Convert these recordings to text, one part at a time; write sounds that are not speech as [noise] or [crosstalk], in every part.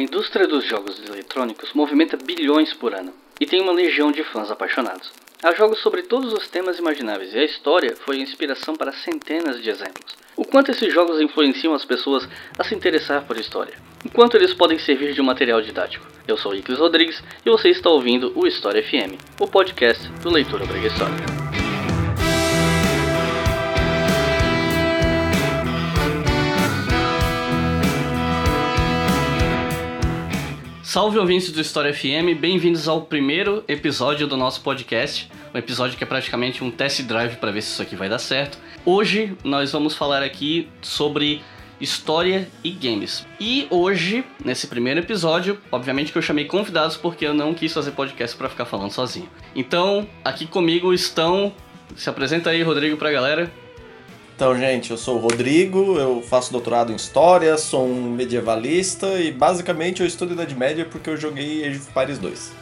A indústria dos jogos eletrônicos movimenta bilhões por ano e tem uma legião de fãs apaixonados. Há jogos sobre todos os temas imagináveis e a história foi a inspiração para centenas de exemplos. O quanto esses jogos influenciam as pessoas a se interessar por história, enquanto eles podem servir de um material didático. Eu sou Iclis Rodrigues e você está ouvindo o História FM, o podcast do Leitura Brega Salve ouvintes do História FM, bem-vindos ao primeiro episódio do nosso podcast, um episódio que é praticamente um test drive para ver se isso aqui vai dar certo. Hoje nós vamos falar aqui sobre história e games. E hoje, nesse primeiro episódio, obviamente que eu chamei convidados porque eu não quis fazer podcast para ficar falando sozinho. Então, aqui comigo estão, se apresenta aí, Rodrigo, pra galera. Então, gente, eu sou o Rodrigo, eu faço doutorado em História, sou um medievalista e basicamente eu estudo Idade Média porque eu joguei Age of Empires 2.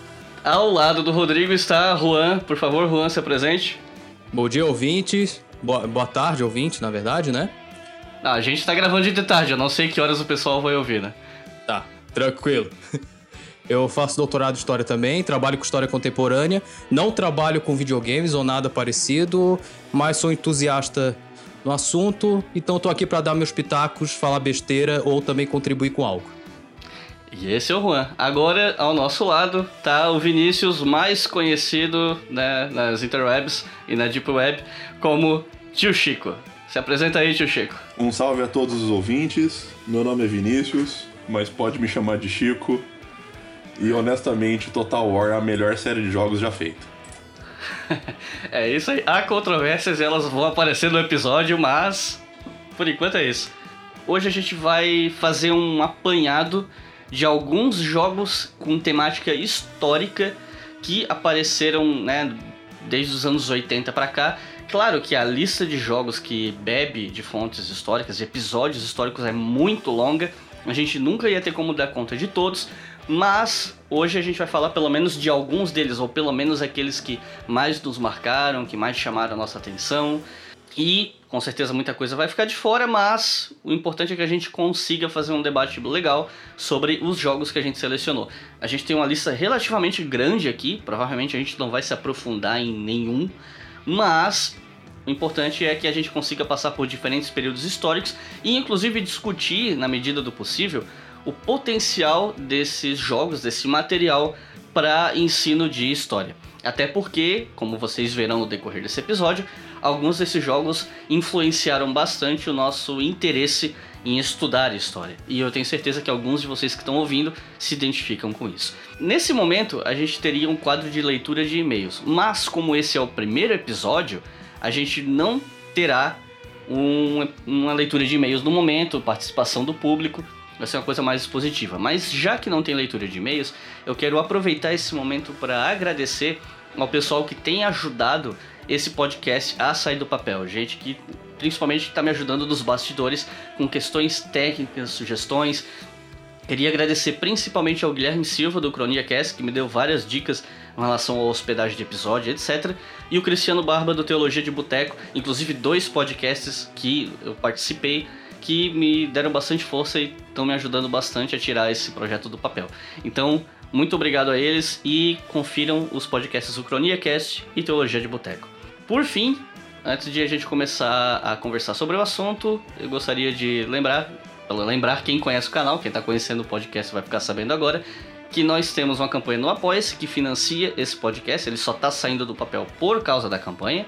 Ao lado do Rodrigo está Juan. Por favor, Juan, se apresente. Bom dia, ouvintes. Boa, boa tarde, ouvintes, na verdade, né? Ah, a gente tá gravando de tarde, eu não sei que horas o pessoal vai ouvir, né? Tá, tranquilo. [laughs] Eu faço doutorado em História também, trabalho com História Contemporânea, não trabalho com videogames ou nada parecido, mas sou entusiasta no assunto, então tô aqui para dar meus pitacos, falar besteira ou também contribuir com algo. E esse é o Juan. Agora, ao nosso lado, tá o Vinícius, mais conhecido né, nas interwebs e na deep web como Tio Chico. Se apresenta aí, Tio Chico. Um salve a todos os ouvintes. Meu nome é Vinícius, mas pode me chamar de Chico. E honestamente, Total War é a melhor série de jogos já feita. [laughs] é isso aí. Há controvérsias, elas vão aparecer no episódio, mas por enquanto é isso. Hoje a gente vai fazer um apanhado de alguns jogos com temática histórica que apareceram, né, desde os anos 80 para cá. Claro que a lista de jogos que bebe de fontes históricas, de episódios históricos é muito longa. A gente nunca ia ter como dar conta de todos, mas hoje a gente vai falar pelo menos de alguns deles, ou pelo menos aqueles que mais nos marcaram, que mais chamaram a nossa atenção. E com certeza muita coisa vai ficar de fora, mas o importante é que a gente consiga fazer um debate legal sobre os jogos que a gente selecionou. A gente tem uma lista relativamente grande aqui, provavelmente a gente não vai se aprofundar em nenhum, mas o importante é que a gente consiga passar por diferentes períodos históricos e inclusive discutir, na medida do possível, o potencial desses jogos, desse material para ensino de história. Até porque, como vocês verão no decorrer desse episódio, alguns desses jogos influenciaram bastante o nosso interesse em estudar história. E eu tenho certeza que alguns de vocês que estão ouvindo se identificam com isso. Nesse momento, a gente teria um quadro de leitura de e-mails, mas como esse é o primeiro episódio, a gente não terá um, uma leitura de e-mails no momento, participação do público, vai ser uma coisa mais expositiva. Mas já que não tem leitura de e-mails, eu quero aproveitar esse momento para agradecer ao pessoal que tem ajudado esse podcast a sair do papel. Gente que principalmente está me ajudando nos bastidores com questões técnicas, sugestões. Queria agradecer principalmente ao Guilherme Silva do Cronia Cast, que me deu várias dicas em relação à hospedagem de episódio, etc. E o Cristiano Barba do Teologia de Boteco, inclusive dois podcasts que eu participei que me deram bastante força e estão me ajudando bastante a tirar esse projeto do papel. Então, muito obrigado a eles e confiram os podcasts do CroniaCast e Teologia de Boteco. Por fim, antes de a gente começar a conversar sobre o assunto, eu gostaria de lembrar, lembrar quem conhece o canal, quem está conhecendo o podcast vai ficar sabendo agora, que nós temos uma campanha no Apoia-se que financia esse podcast, ele só está saindo do papel por causa da campanha.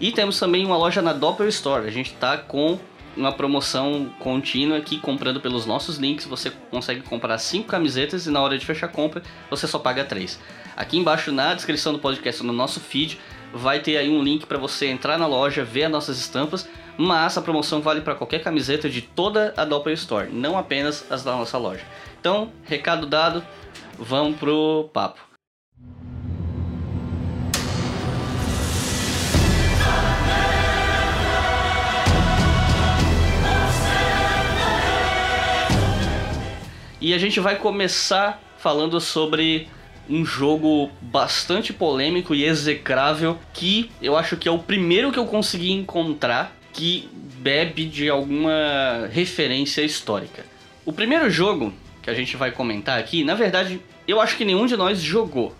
E temos também uma loja na Doppel Store, a gente está com uma promoção contínua que comprando pelos nossos links você consegue comprar 5 camisetas e na hora de fechar a compra você só paga 3. Aqui embaixo na descrição do podcast no nosso feed vai ter aí um link para você entrar na loja, ver as nossas estampas, mas a promoção vale para qualquer camiseta de toda a Doppler Store, não apenas as da nossa loja. Então, recado dado, vamos pro papo. E a gente vai começar falando sobre um jogo bastante polêmico e execrável que eu acho que é o primeiro que eu consegui encontrar que bebe de alguma referência histórica. O primeiro jogo que a gente vai comentar aqui, na verdade, eu acho que nenhum de nós jogou.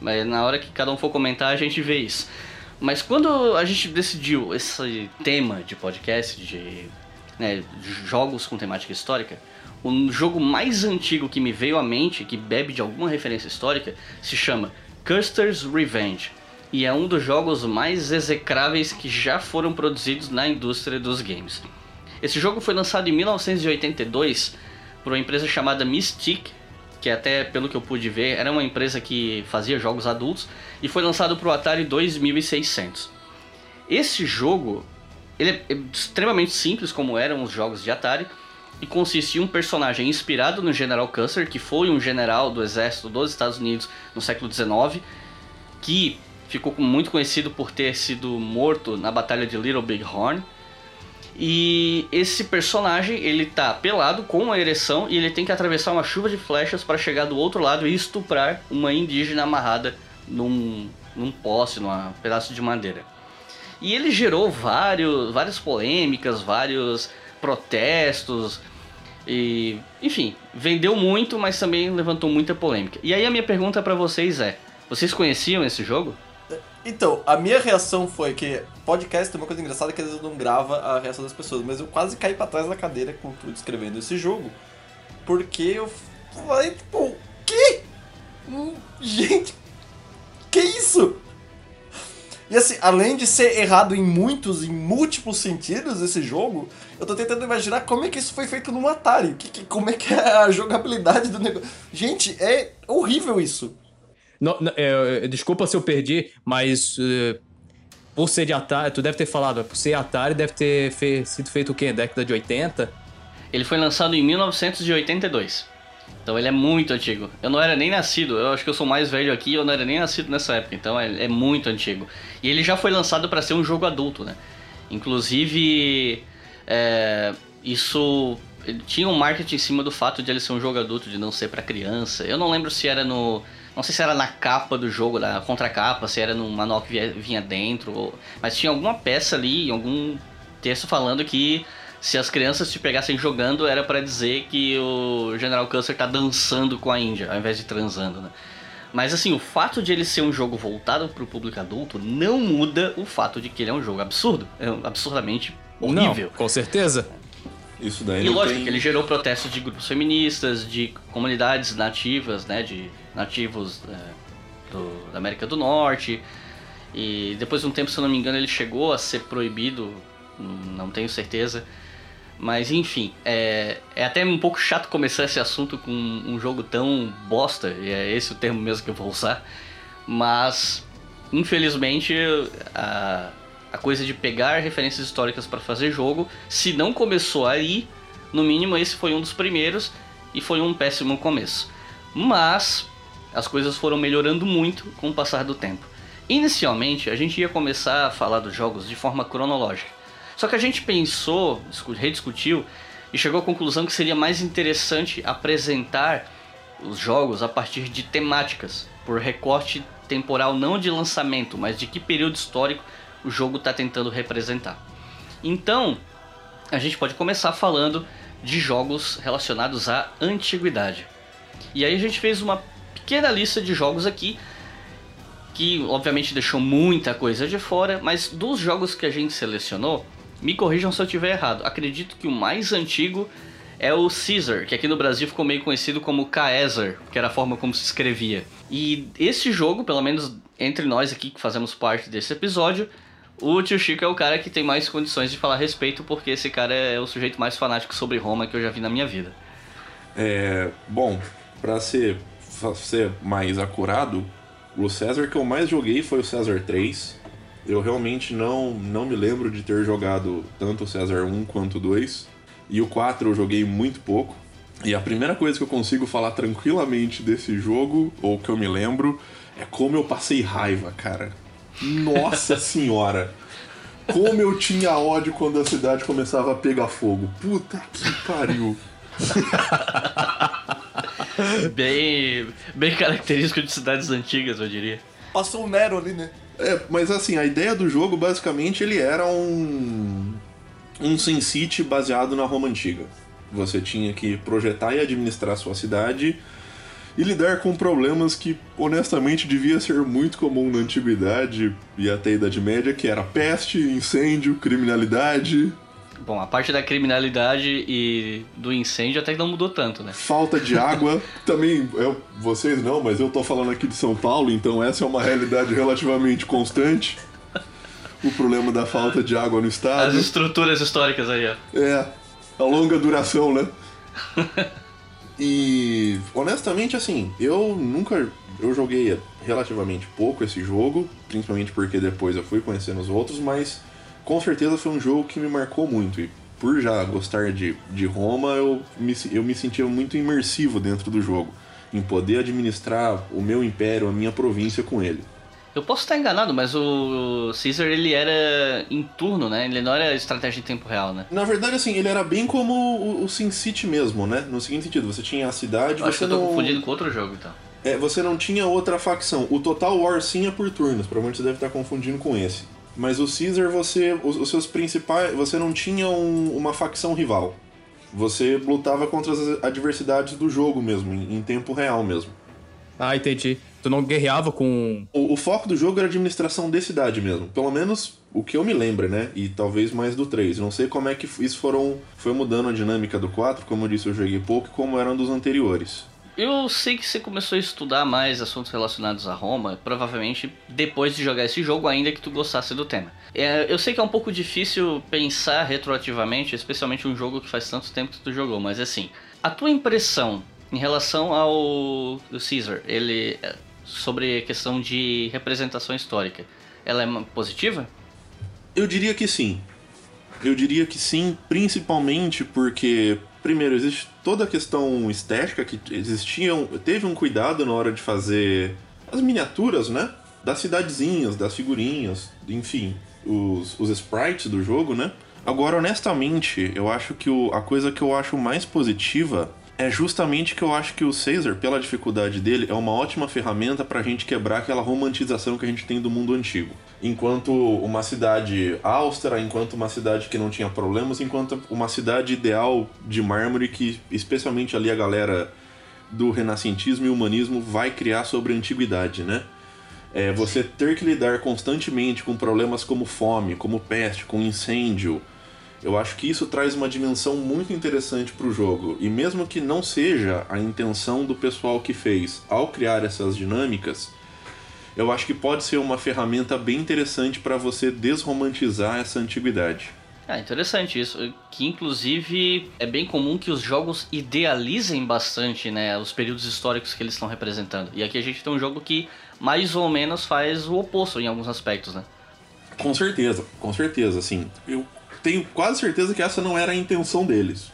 Mas na hora que cada um for comentar, a gente vê isso. Mas quando a gente decidiu esse tema de podcast, de né, jogos com temática histórica, o jogo mais antigo que me veio à mente, que bebe de alguma referência histórica, se chama Custer's Revenge. E é um dos jogos mais execráveis que já foram produzidos na indústria dos games. Esse jogo foi lançado em 1982 por uma empresa chamada Mystique, que até pelo que eu pude ver era uma empresa que fazia jogos adultos, e foi lançado para o Atari 2600. Esse jogo ele é extremamente simples como eram os jogos de Atari e consiste em um personagem inspirado no General Custer, que foi um general do exército dos Estados Unidos no século XIX, que ficou muito conhecido por ter sido morto na batalha de Little Big Horn e esse personagem, ele tá pelado com uma ereção e ele tem que atravessar uma chuva de flechas para chegar do outro lado e estuprar uma indígena amarrada num, num poste, num pedaço de madeira. E ele gerou vários, várias polêmicas, vários protestos e, enfim, vendeu muito, mas também levantou muita polêmica. E aí a minha pergunta para vocês é: vocês conheciam esse jogo? Então, a minha reação foi que podcast tem uma coisa engraçada que às vezes não grava a reação das pessoas, mas eu quase caí pra trás da cadeira com tudo escrevendo esse jogo, porque eu falei, tipo, o quê? Hum, gente, que isso? E assim, além de ser errado em muitos, em múltiplos sentidos esse jogo, eu tô tentando imaginar como é que isso foi feito no Atari. Que, que, como é que é a jogabilidade do negócio. Gente, é horrível isso. Não, não, é, desculpa se eu perdi, mas uh, por ser de Atari, tu deve ter falado, por ser Atari deve ter fe sido feito o quê? Década de 80? Ele foi lançado em 1982. Então ele é muito antigo. Eu não era nem nascido, eu acho que eu sou mais velho aqui, eu não era nem nascido nessa época, então é, é muito antigo. E ele já foi lançado para ser um jogo adulto, né? Inclusive, é, isso tinha um marketing em cima do fato de ele ser um jogo adulto, de não ser para criança. Eu não lembro se era no não sei se era na capa do jogo, na contracapa, se era no manual que vinha dentro, mas tinha alguma peça ali, algum texto falando que se as crianças te pegassem jogando era para dizer que o General Custer tá dançando com a Índia, ao invés de transando, né? Mas assim, o fato de ele ser um jogo voltado para o público adulto não muda o fato de que ele é um jogo absurdo, é absurdamente horrível. Não, com certeza. Isso daí e lógico tem... que ele gerou protestos de grupos feministas, de comunidades nativas, né, de nativos é, do, da América do Norte. E depois de um tempo, se eu não me engano, ele chegou a ser proibido, não tenho certeza. Mas enfim, é, é até um pouco chato começar esse assunto com um jogo tão bosta, e é esse o termo mesmo que eu vou usar. Mas, infelizmente, a, a coisa de pegar referências históricas para fazer jogo, se não começou aí, no mínimo esse foi um dos primeiros e foi um péssimo começo. Mas as coisas foram melhorando muito com o passar do tempo. Inicialmente, a gente ia começar a falar dos jogos de forma cronológica. Só que a gente pensou, rediscutiu e chegou à conclusão que seria mais interessante apresentar os jogos a partir de temáticas, por recorte temporal não de lançamento, mas de que período histórico o jogo está tentando representar. Então, a gente pode começar falando de jogos relacionados à antiguidade. E aí a gente fez uma pequena lista de jogos aqui, que obviamente deixou muita coisa de fora, mas dos jogos que a gente selecionou, me corrijam se eu estiver errado. Acredito que o mais antigo é o Caesar, que aqui no Brasil ficou meio conhecido como Caesar, que era a forma como se escrevia. E esse jogo, pelo menos entre nós aqui que fazemos parte desse episódio, o tio Chico é o cara que tem mais condições de falar respeito, porque esse cara é o sujeito mais fanático sobre Roma que eu já vi na minha vida. É, bom, para ser ser mais acurado, o César que eu mais joguei foi o César 3. Eu realmente não, não me lembro de ter jogado tanto o César 1 quanto o 2. E o 4 eu joguei muito pouco. E a primeira coisa que eu consigo falar tranquilamente desse jogo, ou que eu me lembro, é como eu passei raiva, cara. Nossa senhora! Como eu tinha ódio quando a cidade começava a pegar fogo. Puta que pariu! [laughs] bem, bem característico de cidades antigas, eu diria. Passou o Nero ali, né? É, mas assim, a ideia do jogo, basicamente, ele era um. um Sin City baseado na Roma Antiga. Você tinha que projetar e administrar sua cidade e lidar com problemas que, honestamente, devia ser muito comum na antiguidade e até a Idade Média, que era peste, incêndio, criminalidade, Bom, a parte da criminalidade e do incêndio até que não mudou tanto, né? falta de água. [laughs] Também, eu, vocês não, mas eu tô falando aqui de São Paulo, então essa é uma realidade relativamente constante. O problema da falta de água no As estado. estruturas históricas aí, ó. É, a longa duração, né? [laughs] e honestamente, assim, eu nunca. Eu joguei relativamente pouco esse jogo, principalmente porque depois eu fui conhecendo os outros, mas com certeza foi um jogo que me marcou muito. E por já gostar de, de Roma, eu me, eu me sentia muito imersivo dentro do jogo, em poder administrar o meu império, a minha província com ele. Eu posso estar enganado, mas o Caesar ele era em turno, né? Ele não era estratégia em tempo real, né? Na verdade, assim, ele era bem como o, o Sin City mesmo, né? No seguinte sentido, você tinha a cidade, Eu acho que você eu tô não. confundindo com outro jogo, então. É, você não tinha outra facção. O Total War sim é por turnos, provavelmente você deve estar confundindo com esse. Mas o Caesar, você. Os, os seus principais. Você não tinha um- uma facção rival. Você lutava contra as adversidades do jogo mesmo, em, em tempo real mesmo. Ah, entendi. Tu não guerreava com. O, o foco do jogo era a administração de cidade mesmo. Pelo menos o que eu me lembro, né? E talvez mais do 3. Não sei como é que isso foram, foi mudando a dinâmica do 4. Como eu disse, eu joguei pouco e como eram dos anteriores. Eu sei que você começou a estudar mais assuntos relacionados a Roma, provavelmente depois de jogar esse jogo, ainda que tu gostasse do tema. É, eu sei que é um pouco difícil pensar retroativamente, especialmente um jogo que faz tanto tempo que tu jogou, mas assim, a tua impressão em relação ao do Caesar, ele sobre a questão de representação histórica, ela é positiva? Eu diria que sim. Eu diria que sim, principalmente porque, primeiro, existe toda a questão estética que existiam. Teve um cuidado na hora de fazer as miniaturas, né? Das cidadezinhas, das figurinhas, enfim, os, os sprites do jogo, né? Agora, honestamente, eu acho que o, a coisa que eu acho mais positiva é justamente que eu acho que o Caesar, pela dificuldade dele, é uma ótima ferramenta pra gente quebrar aquela romantização que a gente tem do mundo antigo. Enquanto uma cidade austera, enquanto uma cidade que não tinha problemas, enquanto uma cidade ideal de mármore que, especialmente ali a galera do renascentismo e humanismo vai criar sobre a antiguidade, né? É, você ter que lidar constantemente com problemas como fome, como peste, com incêndio, eu acho que isso traz uma dimensão muito interessante para o jogo. E mesmo que não seja a intenção do pessoal que fez ao criar essas dinâmicas, eu acho que pode ser uma ferramenta bem interessante para você desromantizar essa antiguidade. Ah, interessante isso. Que inclusive é bem comum que os jogos idealizem bastante, né, os períodos históricos que eles estão representando. E aqui a gente tem um jogo que mais ou menos faz o oposto em alguns aspectos, né? Com certeza, com certeza, assim. Eu tenho quase certeza que essa não era a intenção deles.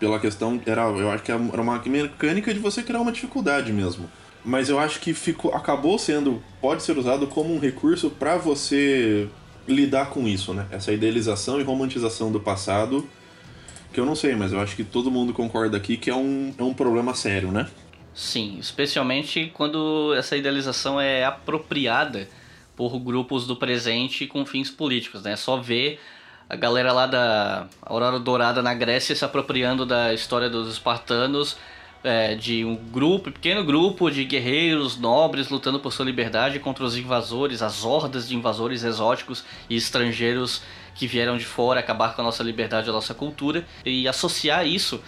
Pela questão, era, eu acho que era uma mecânica de você criar uma dificuldade mesmo. Mas eu acho que ficou, acabou sendo, pode ser usado como um recurso para você lidar com isso, né? Essa idealização e romantização do passado, que eu não sei, mas eu acho que todo mundo concorda aqui que é um, é um problema sério, né? Sim, especialmente quando essa idealização é apropriada por grupos do presente com fins políticos, né? Só ver a galera lá da Aurora Dourada na Grécia se apropriando da história dos espartanos, é, de um grupo, pequeno grupo de guerreiros nobres lutando por sua liberdade contra os invasores, as hordas de invasores exóticos e estrangeiros que vieram de fora acabar com a nossa liberdade, a nossa cultura, e associar isso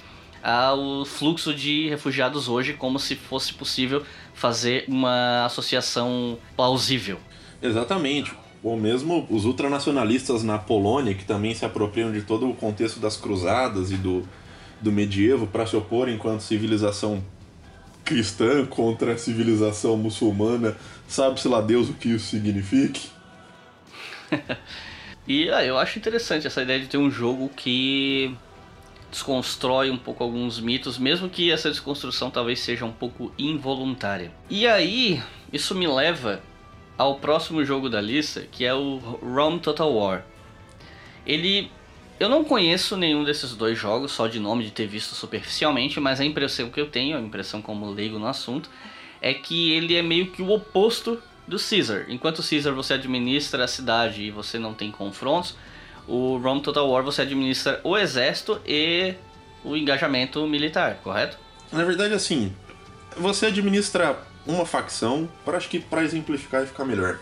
ao fluxo de refugiados hoje, como se fosse possível fazer uma associação plausível. Exatamente. Ou mesmo os ultranacionalistas na Polônia, que também se apropriam de todo o contexto das cruzadas e do, do medievo para se opor enquanto civilização cristã contra a civilização muçulmana, sabe-se lá Deus o que isso signifique. [laughs] E ah, eu acho interessante essa ideia de ter um jogo que desconstrói um pouco alguns mitos, mesmo que essa desconstrução talvez seja um pouco involuntária. E aí, isso me leva ao próximo jogo da lista, que é o Rome Total War. Ele eu não conheço nenhum desses dois jogos, só de nome de ter visto superficialmente, mas a impressão que eu tenho, a impressão como leigo no assunto, é que ele é meio que o oposto do Caesar. Enquanto o Caesar você administra a cidade e você não tem confrontos, o Rome Total War você administra o exército e o engajamento militar, correto? Na verdade, assim, você administra uma facção, para acho que para exemplificar e ficar melhor.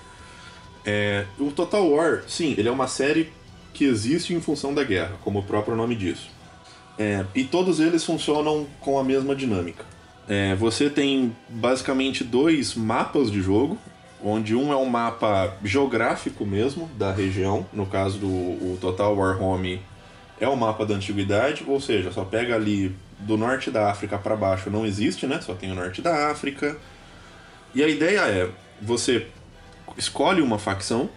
É, o Total War, sim, ele é uma série que existe em função da guerra, como o próprio nome diz. É, e todos eles funcionam com a mesma dinâmica. É, você tem basicamente dois mapas de jogo, onde um é um mapa geográfico mesmo da região, no caso do Total War Home é o mapa da antiguidade, ou seja, só pega ali do norte da África para baixo não existe, né? Só tem o norte da África. E a ideia é você escolhe uma facção,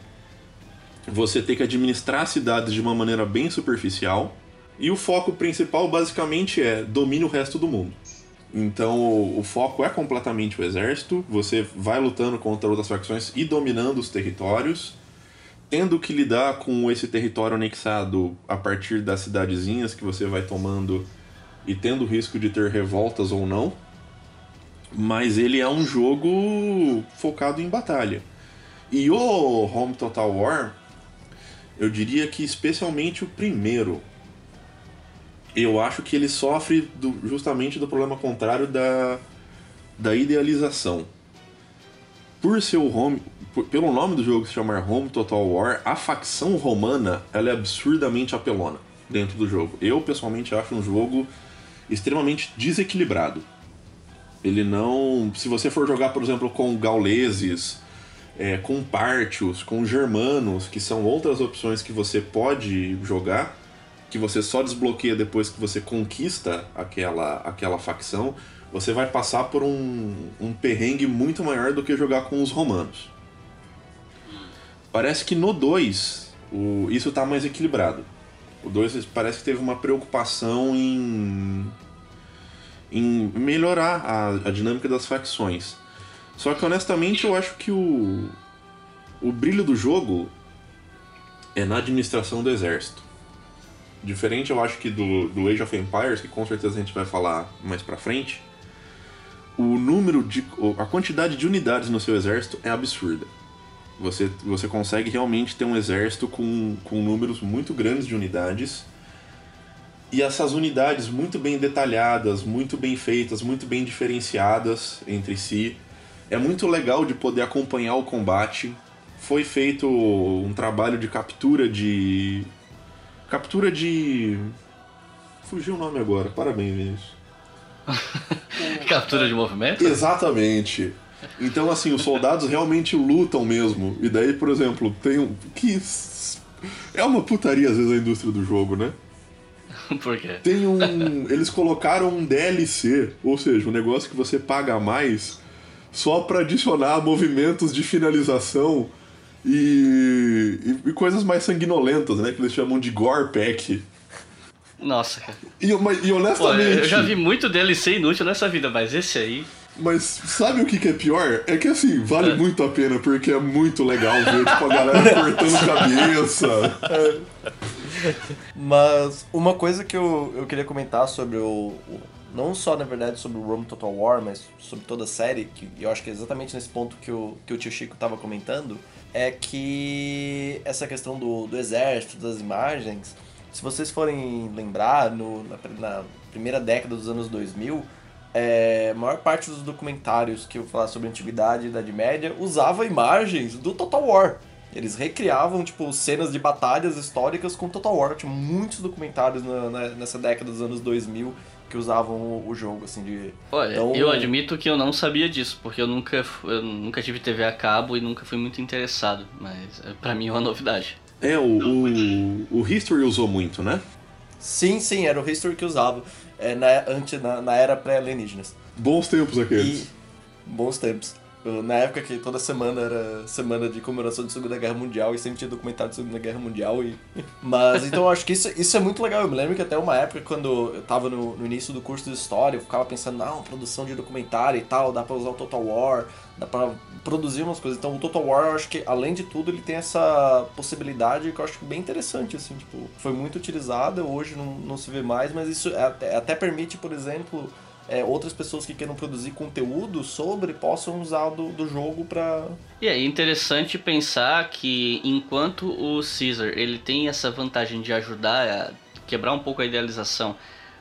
você tem que administrar cidades de uma maneira bem superficial, e o foco principal basicamente é domine o resto do mundo. Então o, o foco é completamente o exército, você vai lutando contra outras facções e dominando os territórios, tendo que lidar com esse território anexado a partir das cidadezinhas que você vai tomando e tendo risco de ter revoltas ou não. Mas ele é um jogo focado em batalha. E o Home Total War, eu diria que especialmente o primeiro, eu acho que ele sofre do, justamente do problema contrário da, da idealização. Por ser o home, por, pelo nome do jogo se chamar Home Total War, a facção romana ela é absurdamente apelona dentro do jogo. Eu pessoalmente acho um jogo extremamente desequilibrado. Ele não. Se você for jogar, por exemplo, com gauleses, é, com pártios, com germanos, que são outras opções que você pode jogar, que você só desbloqueia depois que você conquista aquela, aquela facção, você vai passar por um, um perrengue muito maior do que jogar com os romanos. Parece que no 2 isso está mais equilibrado. O 2 parece que teve uma preocupação em, em melhorar a, a dinâmica das facções. Só que honestamente eu acho que o, o brilho do jogo é na administração do exército. Diferente, eu acho que do, do Age of Empires, que com certeza a gente vai falar mais pra frente, o número de. a quantidade de unidades no seu exército é absurda. Você, você consegue realmente ter um exército com, com números muito grandes de unidades. E essas unidades muito bem detalhadas, muito bem feitas, muito bem diferenciadas entre si. É muito legal de poder acompanhar o combate. Foi feito um trabalho de captura de. Captura de. Fugiu o nome agora, parabéns, Vinícius. [laughs] Captura de movimento? Exatamente. Então, assim, os soldados realmente lutam mesmo. E daí, por exemplo, tem um. Que. É uma putaria às vezes a indústria do jogo, né? [laughs] Por quê? Tem um. Eles colocaram um DLC, ou seja, um negócio que você paga mais só para adicionar movimentos de finalização e, e, e, coisas mais sanguinolentas, né? Que eles chamam de Gore Pack. Nossa, cara. E, e honestamente. Pô, eu já vi muito DLC inútil nessa vida, mas esse aí. Mas sabe o que, que é pior? É que assim, vale é. muito a pena, porque é muito legal ver tipo, a galera [laughs] cortando cabeça. É. Mas uma coisa que eu, eu queria comentar sobre o, o. Não só, na verdade, sobre o Rome Total War, mas sobre toda a série, que eu acho que é exatamente nesse ponto que o, que o tio Chico estava comentando, é que essa questão do, do exército, das imagens, se vocês forem lembrar, no, na, na primeira década dos anos 2000, é, a maior parte dos documentários que eu falar sobre antiguidade e Idade Média usava imagens do Total War. Eles recriavam, tipo, cenas de batalhas históricas com Total War. Tinha muitos documentários na, na, nessa década dos anos 2000 que usavam o, o jogo, assim, de... Olha, então, eu admito que eu não sabia disso, porque eu nunca, eu nunca tive TV a cabo e nunca fui muito interessado, mas é, para mim é uma novidade. É, o, o, o History usou muito, né? Sim, sim, era o History que usava é, na, antes, na, na era pré-alienígenas. Bons tempos aqueles. E, bons tempos. Na época que toda semana era semana de comemoração de Segunda Guerra Mundial e sempre tinha documentário de Segunda Guerra Mundial. E... [laughs] Mas então eu acho que isso, isso é muito legal. Eu me lembro que até uma época, quando eu tava no, no início do curso de História, eu ficava pensando, não, produção de documentário e tal, dá pra usar o Total War, dá pra produzir umas coisas. Então o Total War, eu acho que além de tudo, ele tem essa possibilidade que eu acho bem interessante, assim, tipo, foi muito utilizada, hoje não, não se vê mais, mas isso até, até permite, por exemplo é, outras pessoas que queiram produzir conteúdo sobre possam usar do, do jogo para e é interessante pensar que enquanto o Caesar ele tem essa vantagem de ajudar a quebrar um pouco a idealização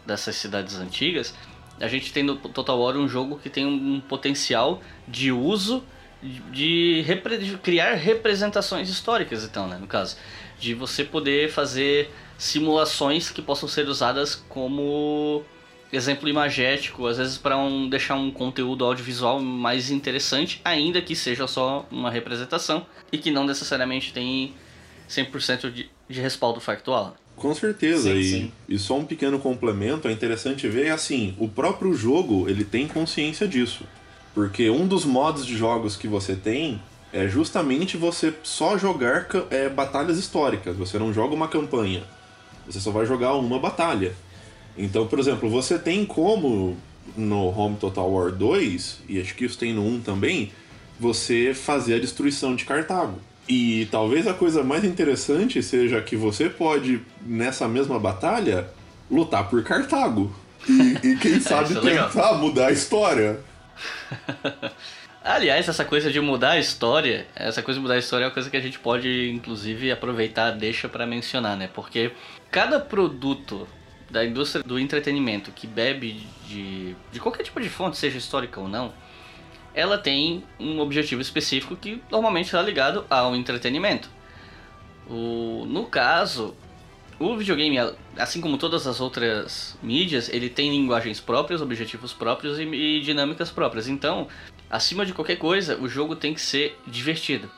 dessas cidades antigas, a gente tem no Total War um jogo que tem um potencial de uso de, repre de criar representações históricas, então, né, no caso, de você poder fazer simulações que possam ser usadas como exemplo imagético, às vezes para um, deixar um conteúdo audiovisual mais interessante, ainda que seja só uma representação e que não necessariamente tem 100% de, de respaldo factual. Com certeza, Sim, e, sim. e só um pequeno complemento, é interessante ver, assim, o próprio jogo, ele tem consciência disso. Porque um dos modos de jogos que você tem é justamente você só jogar é, batalhas históricas, você não joga uma campanha, você só vai jogar uma batalha. Então, por exemplo, você tem como no Home Total War 2, e acho que isso tem no 1 também, você fazer a destruição de Cartago. E talvez a coisa mais interessante seja que você pode, nessa mesma batalha, lutar por Cartago. E, e quem [laughs] sabe isso é tentar mudar a história. [laughs] Aliás, essa coisa de mudar a história, essa coisa de mudar a história é uma coisa que a gente pode, inclusive, aproveitar, deixa pra mencionar, né? Porque cada produto da indústria do entretenimento que bebe de, de qualquer tipo de fonte, seja histórica ou não, ela tem um objetivo específico que normalmente está ligado ao entretenimento. O, no caso, o videogame, assim como todas as outras mídias, ele tem linguagens próprias, objetivos próprios e, e dinâmicas próprias. Então, acima de qualquer coisa, o jogo tem que ser divertido.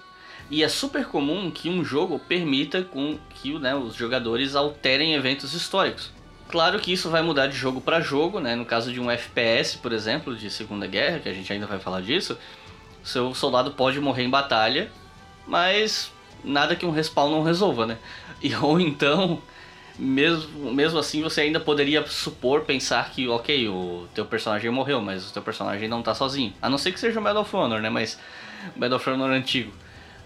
E é super comum que um jogo permita com que né, os jogadores alterem eventos históricos. Claro que isso vai mudar de jogo para jogo, né? No caso de um FPS, por exemplo, de Segunda Guerra, que a gente ainda vai falar disso, seu soldado pode morrer em batalha, mas nada que um respawn não resolva, né? [laughs] E, ou então, mesmo, mesmo assim, você ainda poderia supor, pensar que, ok, o teu personagem morreu, mas o teu personagem não tá sozinho. A não ser que seja o Medal of Honor, né? Mas Medal of Honor antigo.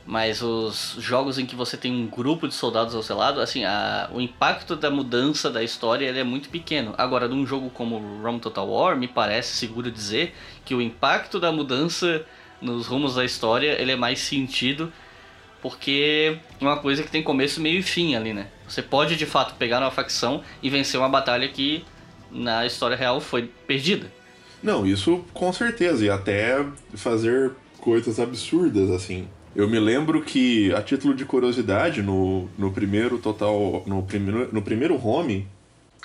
Mas os jogos em que você tem um grupo de soldados ao seu lado, assim, a, o impacto da mudança da história é muito pequeno. Agora, num jogo como Rome Total War, me parece seguro dizer que o impacto da mudança nos rumos da história ele é mais sentido porque é uma coisa que tem começo, meio e fim ali, né? Você pode de fato pegar uma facção e vencer uma batalha que na história real foi perdida. Não, isso com certeza, e até fazer coisas absurdas, assim. Eu me lembro que, a título de curiosidade, no, no primeiro total. No primeiro, no primeiro home,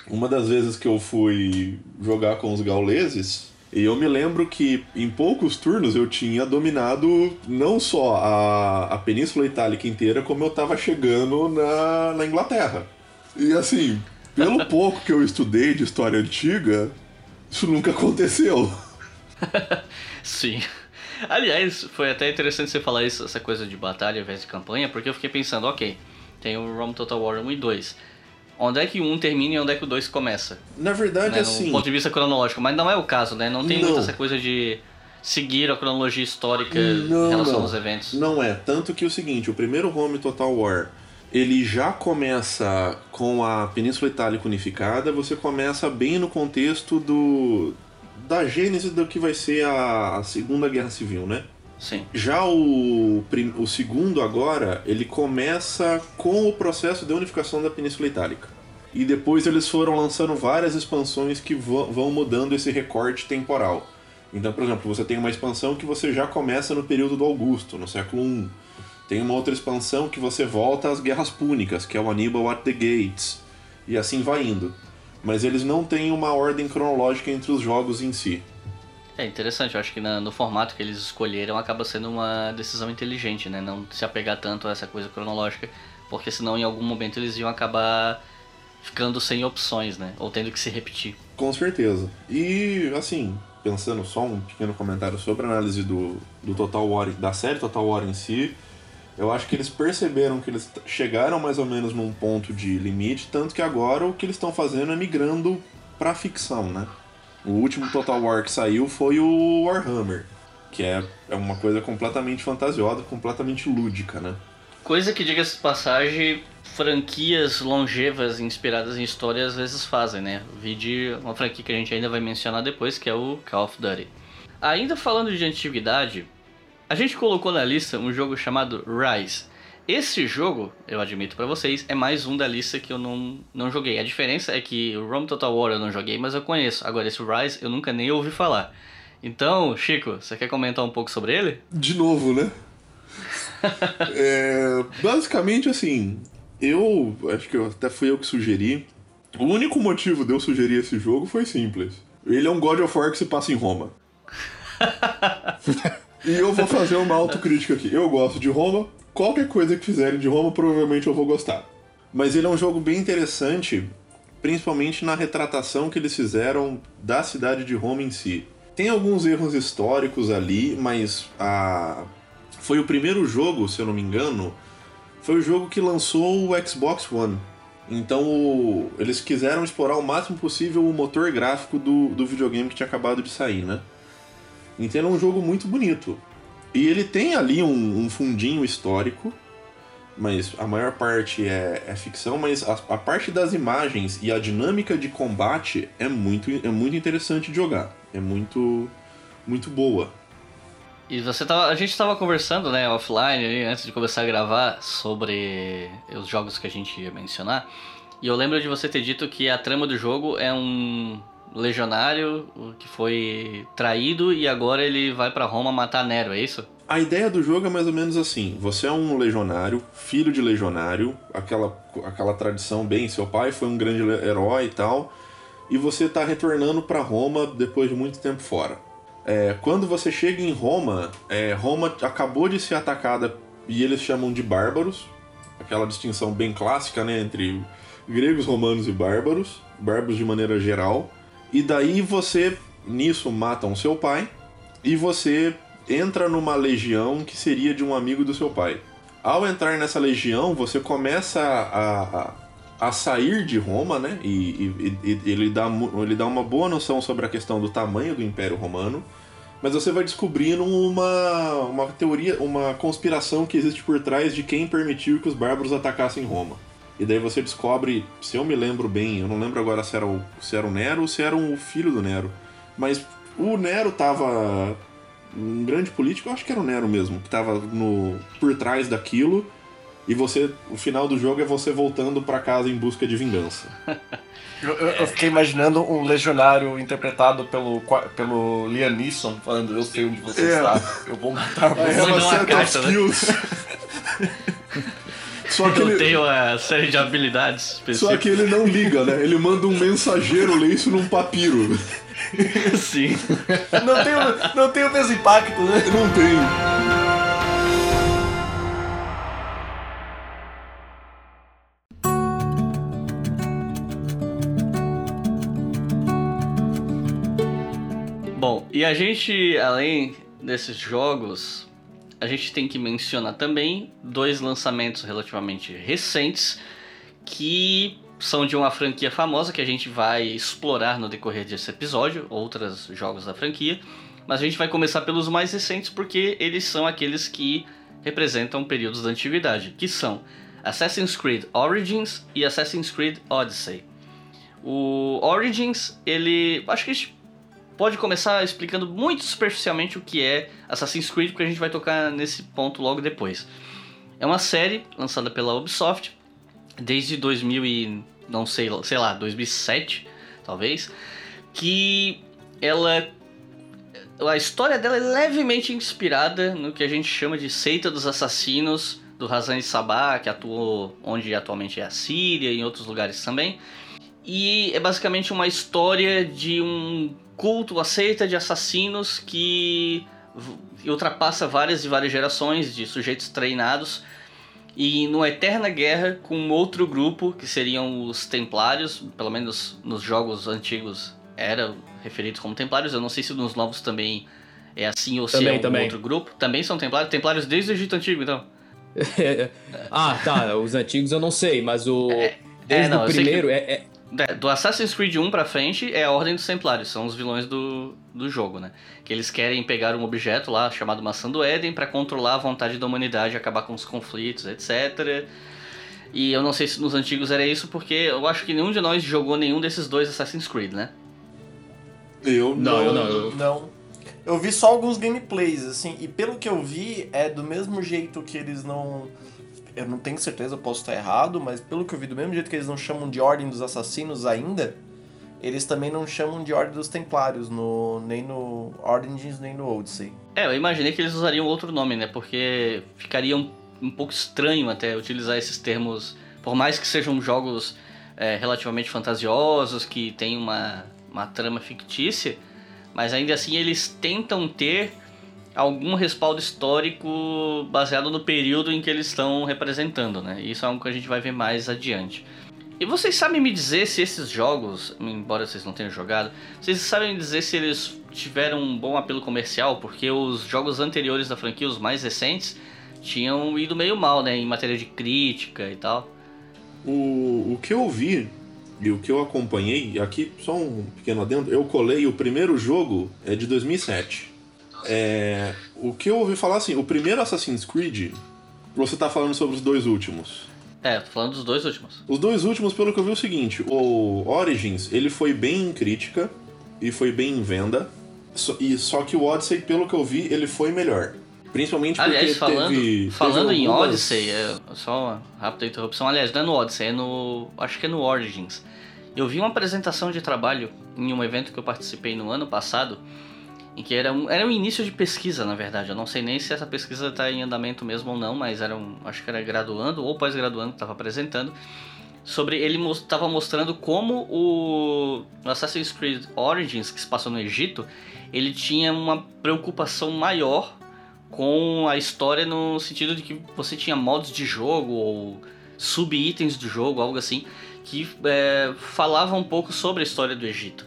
uma das vezes que eu fui jogar com os gauleses, e eu me lembro que em poucos turnos eu tinha dominado não só a, a Península Itálica inteira, como eu tava chegando na, na Inglaterra. E assim, pelo [laughs] pouco que eu estudei de história antiga, isso nunca aconteceu. [laughs] Sim. Aliás, foi até interessante você falar isso, essa coisa de batalha ao invés de campanha, porque eu fiquei pensando, ok, tem o Rome Total War 1 e 2. Onde é que 1 termina e onde é que o 2 começa? Na verdade, né, assim. Do ponto de vista cronológico, mas não é o caso, né? Não tem Não. muito essa coisa de seguir a cronologia histórica Não, em relação não. aos eventos. Não é. Tanto que o seguinte, o primeiro Home Total War, ele já começa com a Península Itálica unificada, você começa bem no contexto do da gênese do que vai ser a, a Segunda Guerra Civil, né? Sim. Já o, o segundo agora, ele começa com o processo de unificação da Península Itálica. E depois eles foram lançando várias expansões que vão vão mudando esse recorte temporal. Então, por exemplo, você tem uma expansão que você já começa no período do Augusto, no século I. Tem uma outra expansão que você volta às Guerras Púnicas, que é o Aníbal at the Gates. E assim vai indo. Mas eles não têm uma ordem cronológica entre os jogos em si. É interessante, eu acho que no formato que eles escolheram acaba sendo uma decisão inteligente, né? Não se apegar tanto a essa coisa cronológica, porque senão em algum momento eles iam acabar ficando sem opções, né? Ou tendo que se repetir. Com certeza. E, assim, pensando só um pequeno comentário sobre a análise do, do Total War, da série Total War em si, eu acho que eles perceberam que eles chegaram mais ou menos num ponto de limite, tanto que agora o que eles estão fazendo é migrando pra ficção, né? O último Total War que saiu foi o Warhammer, que é, é uma coisa completamente fantasiosa, completamente lúdica, né? Coisa que, diga-se de passagem, franquias longevas inspiradas em história às vezes fazem, né? Vi de uma franquia que a gente ainda vai mencionar depois, que é o Call of Duty. Ainda falando de antiguidade, a gente colocou na lista um jogo chamado Rise. Esse jogo, eu admito pra vocês, é mais um da lista que eu não, não joguei. A diferença é que o Rome Total War eu não joguei, mas eu conheço. Agora, esse Rise eu nunca nem ouvi falar. Então, Chico, você quer comentar um pouco sobre ele? De novo, né? [laughs] é, basicamente, assim, eu acho que eu, até fui eu que sugeri. O único motivo de eu sugerir esse jogo foi simples. Ele é um God of War que se passa em Roma. [laughs] e eu vou fazer uma autocrítica aqui. Eu gosto de Roma. Qualquer coisa que fizerem de Roma, provavelmente eu vou gostar. Mas ele é um jogo bem interessante, principalmente na retratação que eles fizeram da cidade de Roma em si. Tem alguns erros históricos ali, mas a... foi o primeiro jogo, se eu não me engano, foi o jogo que lançou o Xbox One. Então eles quiseram explorar o máximo possível o motor gráfico do, do videogame que tinha acabado de sair, né? Então é um jogo muito bonito. E ele tem ali um, um fundinho histórico, mas a maior parte é, é ficção, mas a, a, parte das imagens e a dinâmica de combate é muito, é muito interessante de jogar. É muito, muito boa. E você tava, a gente estava conversando, né, offline, antes de começar a gravar, sobre os jogos que a gente ia mencionar. E eu lembro de você ter dito que a trama do jogo é um legionário que foi traído e agora ele vai para Roma matar Nero, é isso? A ideia do jogo é mais ou menos assim: você é um legionário, filho de legionário, aquela, aquela tradição bem, seu pai foi um grande herói e tal, e você está retornando para Roma depois de muito tempo fora. É, quando você chega em Roma, é, Roma acabou de ser atacada e eles chamam de bárbaros, aquela distinção bem clássica né, entre gregos, romanos e bárbaros, bárbaros de maneira geral. E daí você, nisso, matam seu pai e você entra numa legião que seria de um amigo do seu pai. Ao entrar nessa legião, você começa a, a, a sair de Roma, né? E, e, e, ele, dá, ele dá uma boa noção sobre a questão do tamanho do Império Romano. Mas você vai descobrindo uma, uma teoria, uma conspiração que existe por trás de quem permitiu que os bárbaros atacassem Roma. E daí você descobre, se eu me lembro bem, eu não lembro agora se era o, se era o Nero ou se era o filho do Nero. Mas o Nero tava. Um grande político, eu acho que era o Nero mesmo, que tava no, por trás daquilo. E você. O final do jogo é você voltando para casa em busca de vingança. [laughs] eu, eu, eu, fiquei imaginando um legionário interpretado pelo, pelo Liam Neeson falando, eu sei onde você é. está, eu vou matar você. É uma carta, né? [laughs] Só que ele tem uma série de habilidades específicas. Só que ele não liga, né? Ele manda um mensageiro ler isso num papiro. [laughs] Sim. Não tem, o, não tem o mesmo impacto, né? Não tem. Bom, e a gente, além desses jogos, a gente tem que mencionar também dois lançamentos relativamente recentes que são de uma franquia famosa que a gente vai explorar no decorrer desse episódio, outros jogos da franquia, mas a gente vai começar pelos mais recentes porque eles são aqueles que representam períodos da antiguidade, que são Assassin's Creed Origins e Assassin's Creed Odyssey. O Origins, ele, acho que a gente pode começar explicando muito superficialmente o que é Assassin's Creed, porque a gente vai tocar nesse ponto logo depois. É uma série lançada pela Ubisoft desde 2000 e não sei, sei lá, 2007, talvez, que ela a história dela é levemente inspirada no que a gente chama de Seita dos Assassinos do Razan Sabah, que atuou onde atualmente é a Síria e em outros lugares também. E é basicamente uma história de um culto, a seita de assassinos que ultrapassa várias e várias gerações de sujeitos treinados e numa eterna guerra com outro grupo que seriam os Templários, pelo menos nos jogos antigos era referidos como Templários. Eu não sei se nos novos também é assim ou também, se é um também. outro grupo. Também são Templários, Templários desde o Egito antigo, então. [laughs] ah, tá. Os antigos eu não sei, mas o é, desde é, não, o primeiro que... é, é é, do Assassin's Creed 1 pra frente é a Ordem dos Templários, são os vilões do, do jogo, né? Que eles querem pegar um objeto lá chamado Maçã do Éden para controlar a vontade da humanidade, acabar com os conflitos, etc. E eu não sei se nos antigos era isso, porque eu acho que nenhum de nós jogou nenhum desses dois Assassin's Creed, né? Eu não. Não, eu não. Eu... não. Eu vi só alguns gameplays, assim, e pelo que eu vi, é do mesmo jeito que eles não eu não tenho certeza, eu posso estar errado, mas pelo que eu vi, do mesmo jeito que eles não chamam de Ordem dos Assassinos ainda, eles também não chamam de Ordem dos Templários, no, nem no Origins nem no Odyssey. É, eu imaginei que eles usariam outro nome, né? Porque ficaria um, um pouco estranho até utilizar esses termos, por mais que sejam jogos é, relativamente fantasiosos, que tem uma, uma trama fictícia, mas ainda assim eles tentam ter algum respaldo histórico baseado no período em que eles estão representando, né? Isso é algo que a gente vai ver mais adiante. E vocês sabem me dizer se esses jogos, embora vocês não tenham jogado, vocês sabem me dizer se eles tiveram um bom apelo comercial? Porque os jogos anteriores da franquia, os mais recentes, tinham ido meio mal, né? Em matéria de crítica e tal. O, o que eu vi e o que eu acompanhei, aqui só um pequeno adendo, eu colei o primeiro jogo é de 2007. É, o que eu ouvi falar assim, o primeiro Assassin's Creed, você tá falando sobre os dois últimos. É, tô falando dos dois últimos. Os dois últimos, pelo que eu vi, é o seguinte: o Origins, ele foi bem em crítica e foi bem em venda. So, e só que o Odyssey, pelo que eu vi, ele foi melhor. Principalmente porque Aliás, falando, teve, falando teve em algumas... Odyssey, é, só uma rápida interrupção. Aliás, não é no Odyssey, é no. Acho que é no Origins. Eu vi uma apresentação de trabalho em um evento que eu participei no ano passado, em que era um, era um início de pesquisa, na verdade. Eu não sei nem se essa pesquisa está em andamento mesmo ou não, mas era um, acho que era graduando ou pós-graduando que estava apresentando. Sobre ele estava mostrando como o Assassin's Creed Origins, que se passou no Egito, ele tinha uma preocupação maior com a história no sentido de que você tinha modos de jogo ou sub-itens do jogo, algo assim, que é, falava um pouco sobre a história do Egito.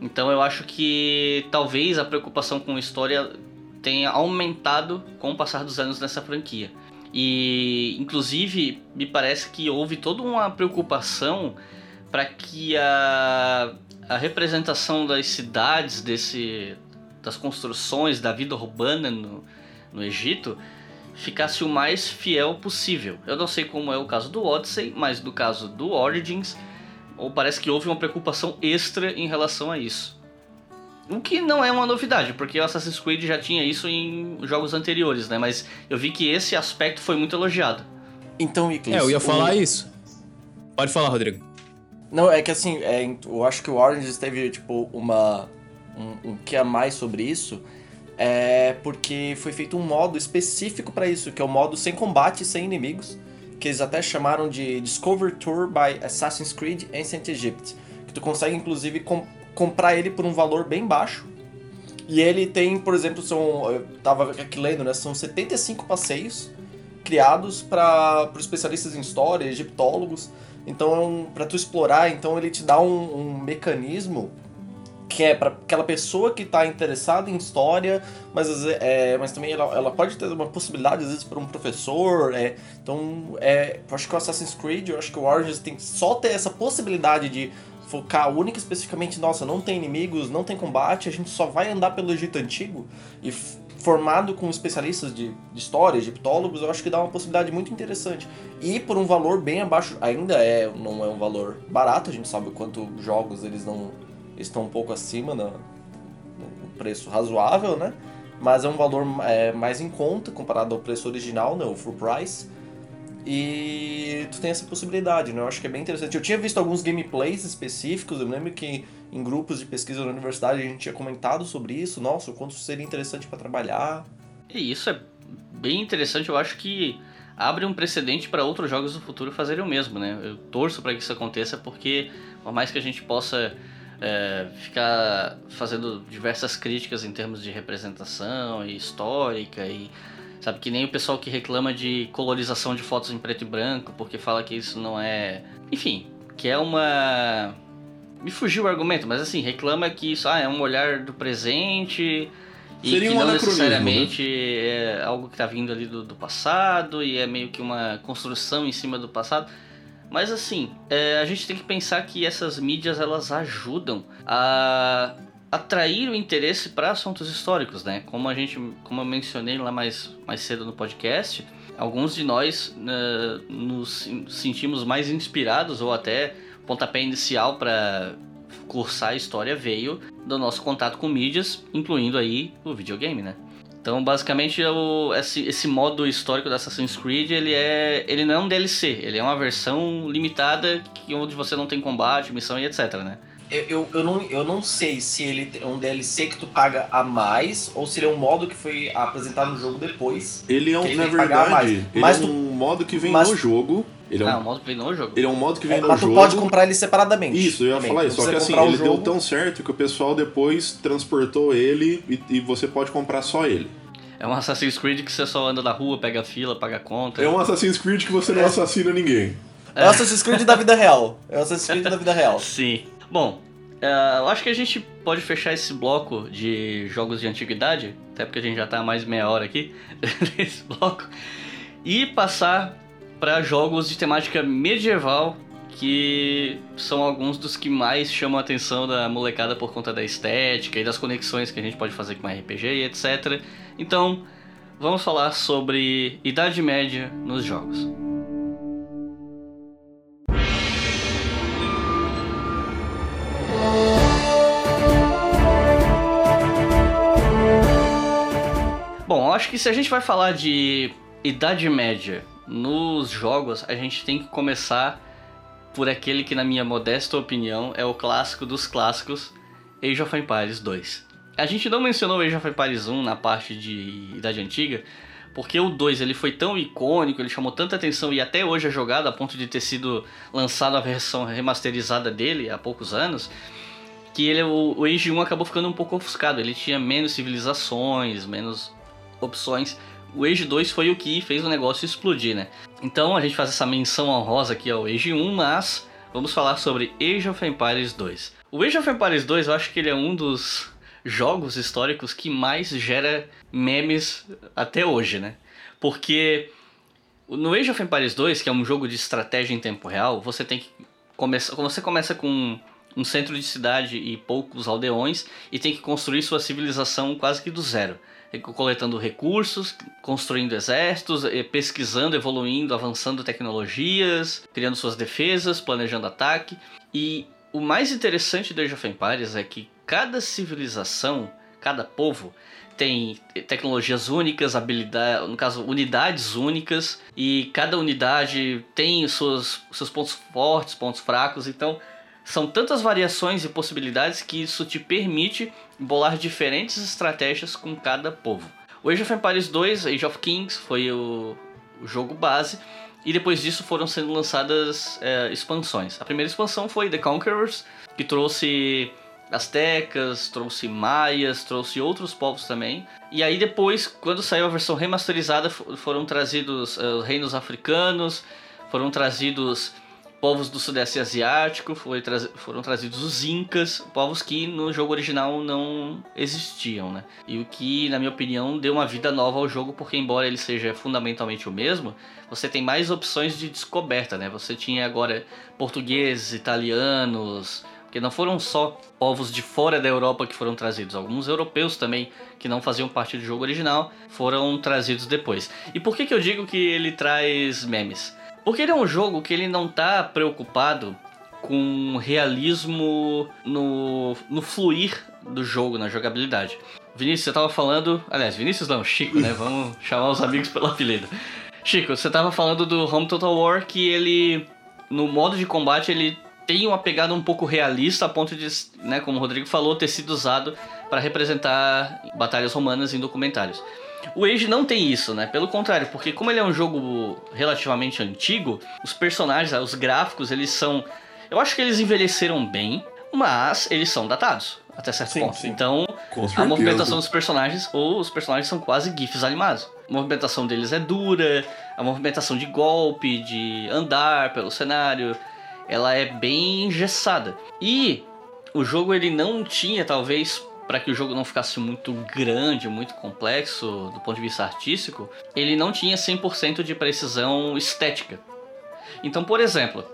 Então eu acho que talvez a preocupação com história tenha aumentado com o passar dos anos nessa franquia. E inclusive me parece que houve toda uma preocupação para que a, a representação das cidades, desse, das construções, da vida urbana no, no Egito ficasse o mais fiel possível. Eu não sei como é o caso do Odyssey, mas no caso do Origins, ou parece que houve uma preocupação extra em relação a isso. O que não é uma novidade, porque o Assassin's Creed já tinha isso em jogos anteriores, né? Mas eu vi que esse aspecto foi muito elogiado. Então, Iclis, É, eu ia o- falar isso. Pode falar, Rodrigo. Não, é que assim, é, eu acho que o Orange teve, tipo, uma. Um, um que a mais sobre isso. É porque foi feito um modo específico pra isso, que é o modo sem combate sem inimigos. Que eles até chamaram de Discover Tour by Assassin's Creed Ancient Egypt. Que tu consegue, inclusive, com- comprar ele por um valor bem baixo. E ele tem, por exemplo, são. Eu tava aqui lendo, né? São 75 passeios criados para especialistas em história, egiptólogos. Então, é para tu explorar, então ele te dá um, um mecanismo que é para aquela pessoa que está interessada em história, mas, é, mas também ela, ela pode ter uma possibilidade, às vezes, para um professor. É, então, é, eu acho que o Assassin's Creed, eu acho que o Origins tem só ter essa possibilidade de focar única especificamente, nossa, não tem inimigos, não tem combate, a gente só vai andar pelo Egito Antigo e formado com especialistas de, de história, egiptólogos, eu acho que dá uma possibilidade muito interessante. E por um valor bem abaixo, ainda é não é um valor barato, a gente sabe o quanto jogos eles não estão um pouco acima no preço razoável, né? Mas é um valor é, mais em conta comparado ao preço original, né? O full price. E tu tem essa possibilidade, né? Eu acho que é bem interessante. Eu tinha visto alguns gameplays específicos, eu lembro que em grupos de pesquisa na universidade a gente tinha comentado sobre isso. Nossa, o quanto seria interessante para trabalhar. E isso é bem interessante, eu acho que abre um precedente para outros jogos do futuro fazerem o mesmo, né? Eu torço para que isso aconteça porque, por mais que a gente possa é, ficar fazendo diversas críticas em termos de representação e histórica e sabe que nem o pessoal que reclama de colorização de fotos em preto e branco porque fala que isso não é, enfim, que é uma me fugiu o argumento, mas assim, reclama que isso ah, é um olhar do presente e Seria que um não anacronismo, necessariamente é algo que está vindo ali do, do passado e é meio que uma construção em cima do passado. Mas assim, é, a gente tem que pensar que essas mídias elas ajudam a atrair o interesse para assuntos históricos, né? Como a gente, como eu mencionei lá mais, mais cedo no podcast, alguns de nós né, nos sentimos mais inspirados ou até pontapé inicial para cursar a história veio do nosso contato com mídias, incluindo aí o videogame, né? Então, basicamente, o, esse, esse modo histórico da Assassin's Creed, ele, é, ele não é um DLC, ele é uma versão limitada que, onde você não tem combate, missão e etc, né? Eu, eu, eu, não, eu não sei se ele é um DLC que tu paga a mais ou se ele é um modo que foi apresentado no jogo depois. Ele é um, na verdade, mais. ele Mas é tu- um modo que vem mas- no jogo. Ele é Ah, um, o modo que vem no jogo. ele é um modo que vem É, no mas tu jogo. pode comprar ele separadamente. Isso, eu ia também. falar Tu isso. Só que assim, ele deu jogo. tão certo que o pessoal depois transportou ele e, e você pode comprar só ele. É um Assassin's Creed que você só anda na rua, pega fila, paga conta. É um Assassin's Creed que você não assassina ninguém. É o Assassin's Creed da vida real. É o Assassin's Creed da vida real. [laughs] Sim. Bom, eh, eu acho que a gente pode fechar esse bloco de jogos de antiguidade, até porque a gente já tá mais meia hora aqui [laughs] nesse bloco, e passar para jogos de temática medieval, que são alguns dos que mais chamam a atenção da molecada por conta da estética e das conexões que a gente pode fazer com RPG e etc. Então, vamos falar sobre Idade Média nos jogos. Bom, acho que se a gente vai falar de Idade Média nos jogos, a gente tem que começar por aquele que, na minha modesta opinião, é o clássico dos clássicos, Age of Empires 2. A gente não mencionou Age of Empires 1 na parte de Idade Antiga, porque o 2 ele foi tão icônico, ele chamou tanta atenção e até hoje é jogado a ponto de ter sido lançada a versão remasterizada dele há poucos anos, que ele, o, o Age 1 acabou ficando um pouco ofuscado. Ele tinha menos civilizações, menos opções. O Age 2 foi o que fez o negócio explodir, né? Então a gente faz essa menção honrosa aqui ao Age 1, mas vamos falar sobre Age of Empires 2. O Age of Empires 2, eu acho que ele é um dos jogos históricos que mais gera memes até hoje, né? Porque no Age of Empires 2, que é um jogo de estratégia em tempo real, você tem que começar, você começa com um centro de cidade e poucos aldeões e tem que construir sua civilização quase que do zero coletando recursos, construindo exércitos, eh, pesquisando, evoluindo, avançando tecnologias, criando suas defesas, planejando ataque. E o mais interessante do Age of Empires é que cada civilização, cada povo tem tecnologias únicas, habilidades, no caso, unidades únicas, e cada unidade tem seus, seus pontos fortes, pontos fracos, então são tantas variações e possibilidades que isso te permite bolar diferentes estratégias com cada povo. O Age of Empires 2, Age of Kings, foi o, o jogo base, e depois disso foram sendo lançadas é, expansões. A primeira expansão foi The Conquerors, que trouxe astecas, trouxe maias, trouxe outros povos também. E aí depois, quando saiu a versão remasterizada, foram trazidos uh, reinos africanos, foram trazidos povos do sudeste asiático, tra foram trazidos os incas, povos que no jogo original não existiam, né? E o que, na minha opinião, deu uma vida nova ao jogo, porque embora ele seja fundamentalmente o mesmo, você tem mais opções de descoberta, né? Você tinha agora portugueses, italianos, porque não foram só povos de fora da Europa que foram trazidos, alguns europeus também que não faziam parte do jogo original foram trazidos depois. E por que, que eu digo que ele traz memes? Porque ele é um jogo que ele não tá preocupado com realismo no, no fluir do jogo, na jogabilidade. Vinícius, você tava falando. Aliás, Vinícius não, Chico, né? Vamos [laughs] chamar os amigos pelo apelido. Chico, você tava falando do Home Total War que ele. No modo de combate, ele tem uma pegada um pouco realista, a ponto de, né, como o Rodrigo falou, ter sido usado para representar batalhas romanas em documentários. O Age não tem isso, né? Pelo contrário, porque como ele é um jogo relativamente antigo, os personagens, os gráficos, eles são. Eu acho que eles envelheceram bem, mas eles são datados até certo Sim, ponto. sim. Então, a movimentação dos personagens, ou os personagens são quase GIFs animados. A movimentação deles é dura, a movimentação de golpe, de andar pelo cenário, ela é bem engessada. E o jogo ele não tinha, talvez, para que o jogo não ficasse muito grande, muito complexo do ponto de vista artístico, ele não tinha 100% de precisão estética. Então, por exemplo,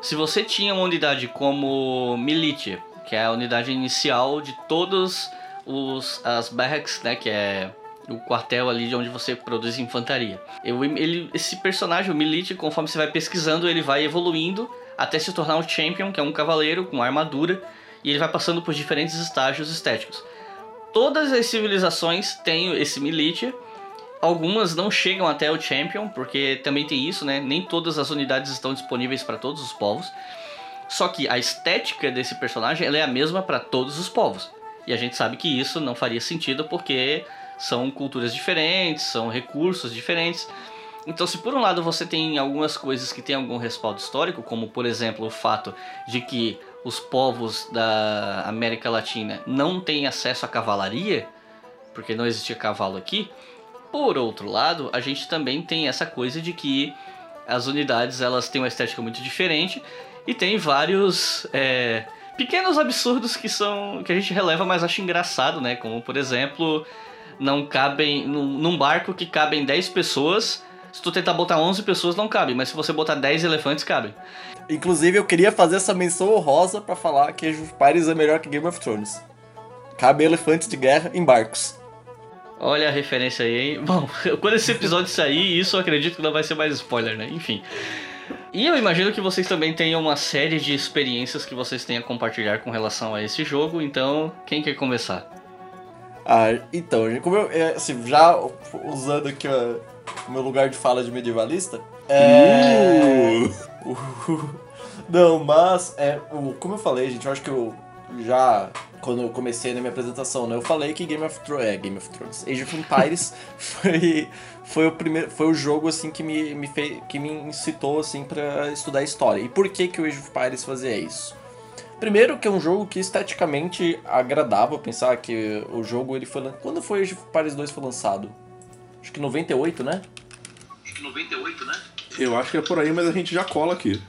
se você tinha uma unidade como Militia, que é a unidade inicial de todos os as barracks, né, que é o quartel ali de onde você produz infantaria. Eu, ele, esse personagem, o Militia, conforme você vai pesquisando, ele vai evoluindo até se tornar um champion, que é um cavaleiro com armadura, e ele vai passando por diferentes estágios estéticos. Todas as civilizações têm esse Militia. Algumas não chegam até o Champion, porque também tem isso, né? Nem todas as unidades estão disponíveis para todos os povos. Só que a estética desse personagem é a mesma para todos os povos. E a gente sabe que isso não faria sentido porque são culturas diferentes, são recursos diferentes. Então, se por um lado você tem algumas coisas que têm algum respaldo histórico, como por exemplo o fato de que os povos da América Latina não têm acesso à cavalaria, porque não existia cavalo aqui, por outro lado, a gente também tem essa coisa de que as unidades elas têm uma estética muito diferente e tem vários é, pequenos absurdos que são que a gente releva, mas acha engraçado, né? Como por exemplo, não cabem num, num barco que cabem 10 pessoas. Se tu tentar botar 11 pessoas, não cabe, mas se você botar 10 elefantes, cabe. Inclusive, eu queria fazer essa menção honrosa pra falar que Age of Empires é melhor que Game of Thrones. Cabe elefantes de guerra em barcos. Olha a referência aí, hein? [laughs] Bom, quando esse episódio sair, isso eu acredito que não vai ser mais spoiler, né? Enfim. E eu imagino que vocês também tenham uma série de experiências que vocês têm a compartilhar com relação a esse jogo, então quem quer começar? Ah, então, como eu, é, assim, já usando aqui o meu lugar de fala de medievalista, é... [laughs] Não, mas, é, o, como eu falei, gente, eu acho que eu já, quando eu comecei na minha apresentação, né, eu falei que Game of Thrones, é, Game of Thrones, Age of Empires [laughs] foi, foi o primeiro, foi o jogo, assim, que me, me fez, que me incitou, assim, pra estudar história. E por que que o Age of Empires fazia isso? Primeiro que é um jogo que esteticamente agradável, pensar que o jogo ele foi... Quando foi Age of Empires 2 foi lançado? Acho que 98, né? Acho que 98, né? Eu acho que é por aí, mas a gente já cola aqui.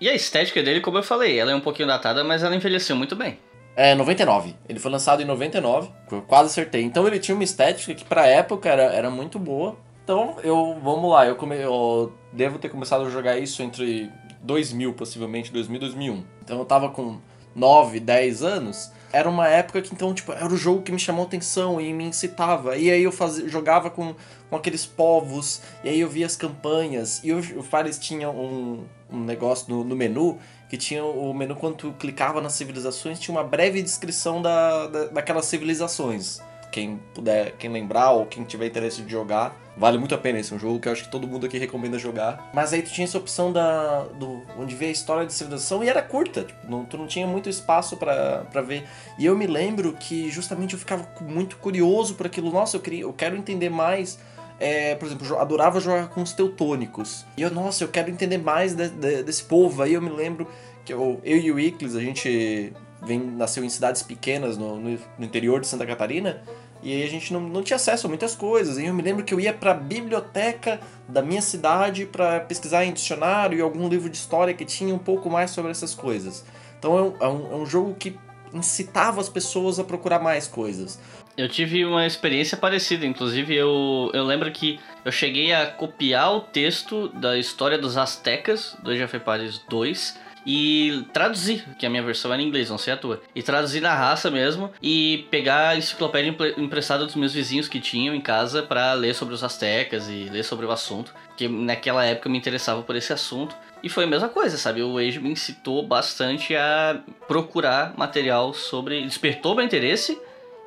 E a estética dele, como eu falei, ela é um pouquinho datada, mas ela envelheceu muito bem. É, 99. Ele foi lançado em 99, eu quase acertei. Então ele tinha uma estética que pra época era, era muito boa. Então eu, vamos lá, eu, come, eu devo ter começado a jogar isso entre 2000, possivelmente 2000 e 2001. Então eu tava com 9, 10 anos. Era uma época que então, tipo, era o jogo que me chamou atenção e me incitava. E aí eu fazia, jogava com, com aqueles povos, e aí eu via as campanhas. E o, Fares tinha um, um negócio no, no menu que tinha o menu quando tu clicava nas civilizações tinha uma breve descrição da, da, daquelas civilizações. Quem puder quem lembrar ou quem tiver interesse de jogar vale muito a pena esse é um jogo que eu acho que todo mundo aqui recomenda jogar. Mas aí tu tinha essa opção da do onde vê a história de civilização e era curta tipo, não, tu não tinha muito espaço para ver. E eu me lembro que justamente eu ficava muito curioso por aquilo. Nossa eu queria eu quero entender mais é, por exemplo, adorava jogar com os teutônicos. E eu, nossa, eu quero entender mais de, de, desse povo. Aí eu me lembro que eu, eu e o Iclis, a gente vem, nasceu em cidades pequenas no, no, no, interior de Santa Catarina. E aí a gente não, não tinha acesso a muitas coisas. E eu me lembro que eu ia para a biblioteca da minha cidade para pesquisar em dicionário e algum livro de história que tinha um pouco mais sobre essas coisas. Então é um, é um, é um jogo que incitava as pessoas a procurar mais coisas. Eu tive uma experiência parecida, inclusive eu, eu lembro que eu cheguei a copiar o texto da história dos Aztecas, do Age of Empires 2, e traduzir, que a minha versão era em inglês, não sei a tua, e traduzir na raça mesmo e pegar a enciclopédia emprestada dos meus vizinhos que tinham em casa para ler sobre os Aztecas e ler sobre o assunto, que naquela época eu me interessava por esse assunto. E foi a mesma coisa, sabe? O Age me incitou bastante a procurar material sobre. Despertou meu interesse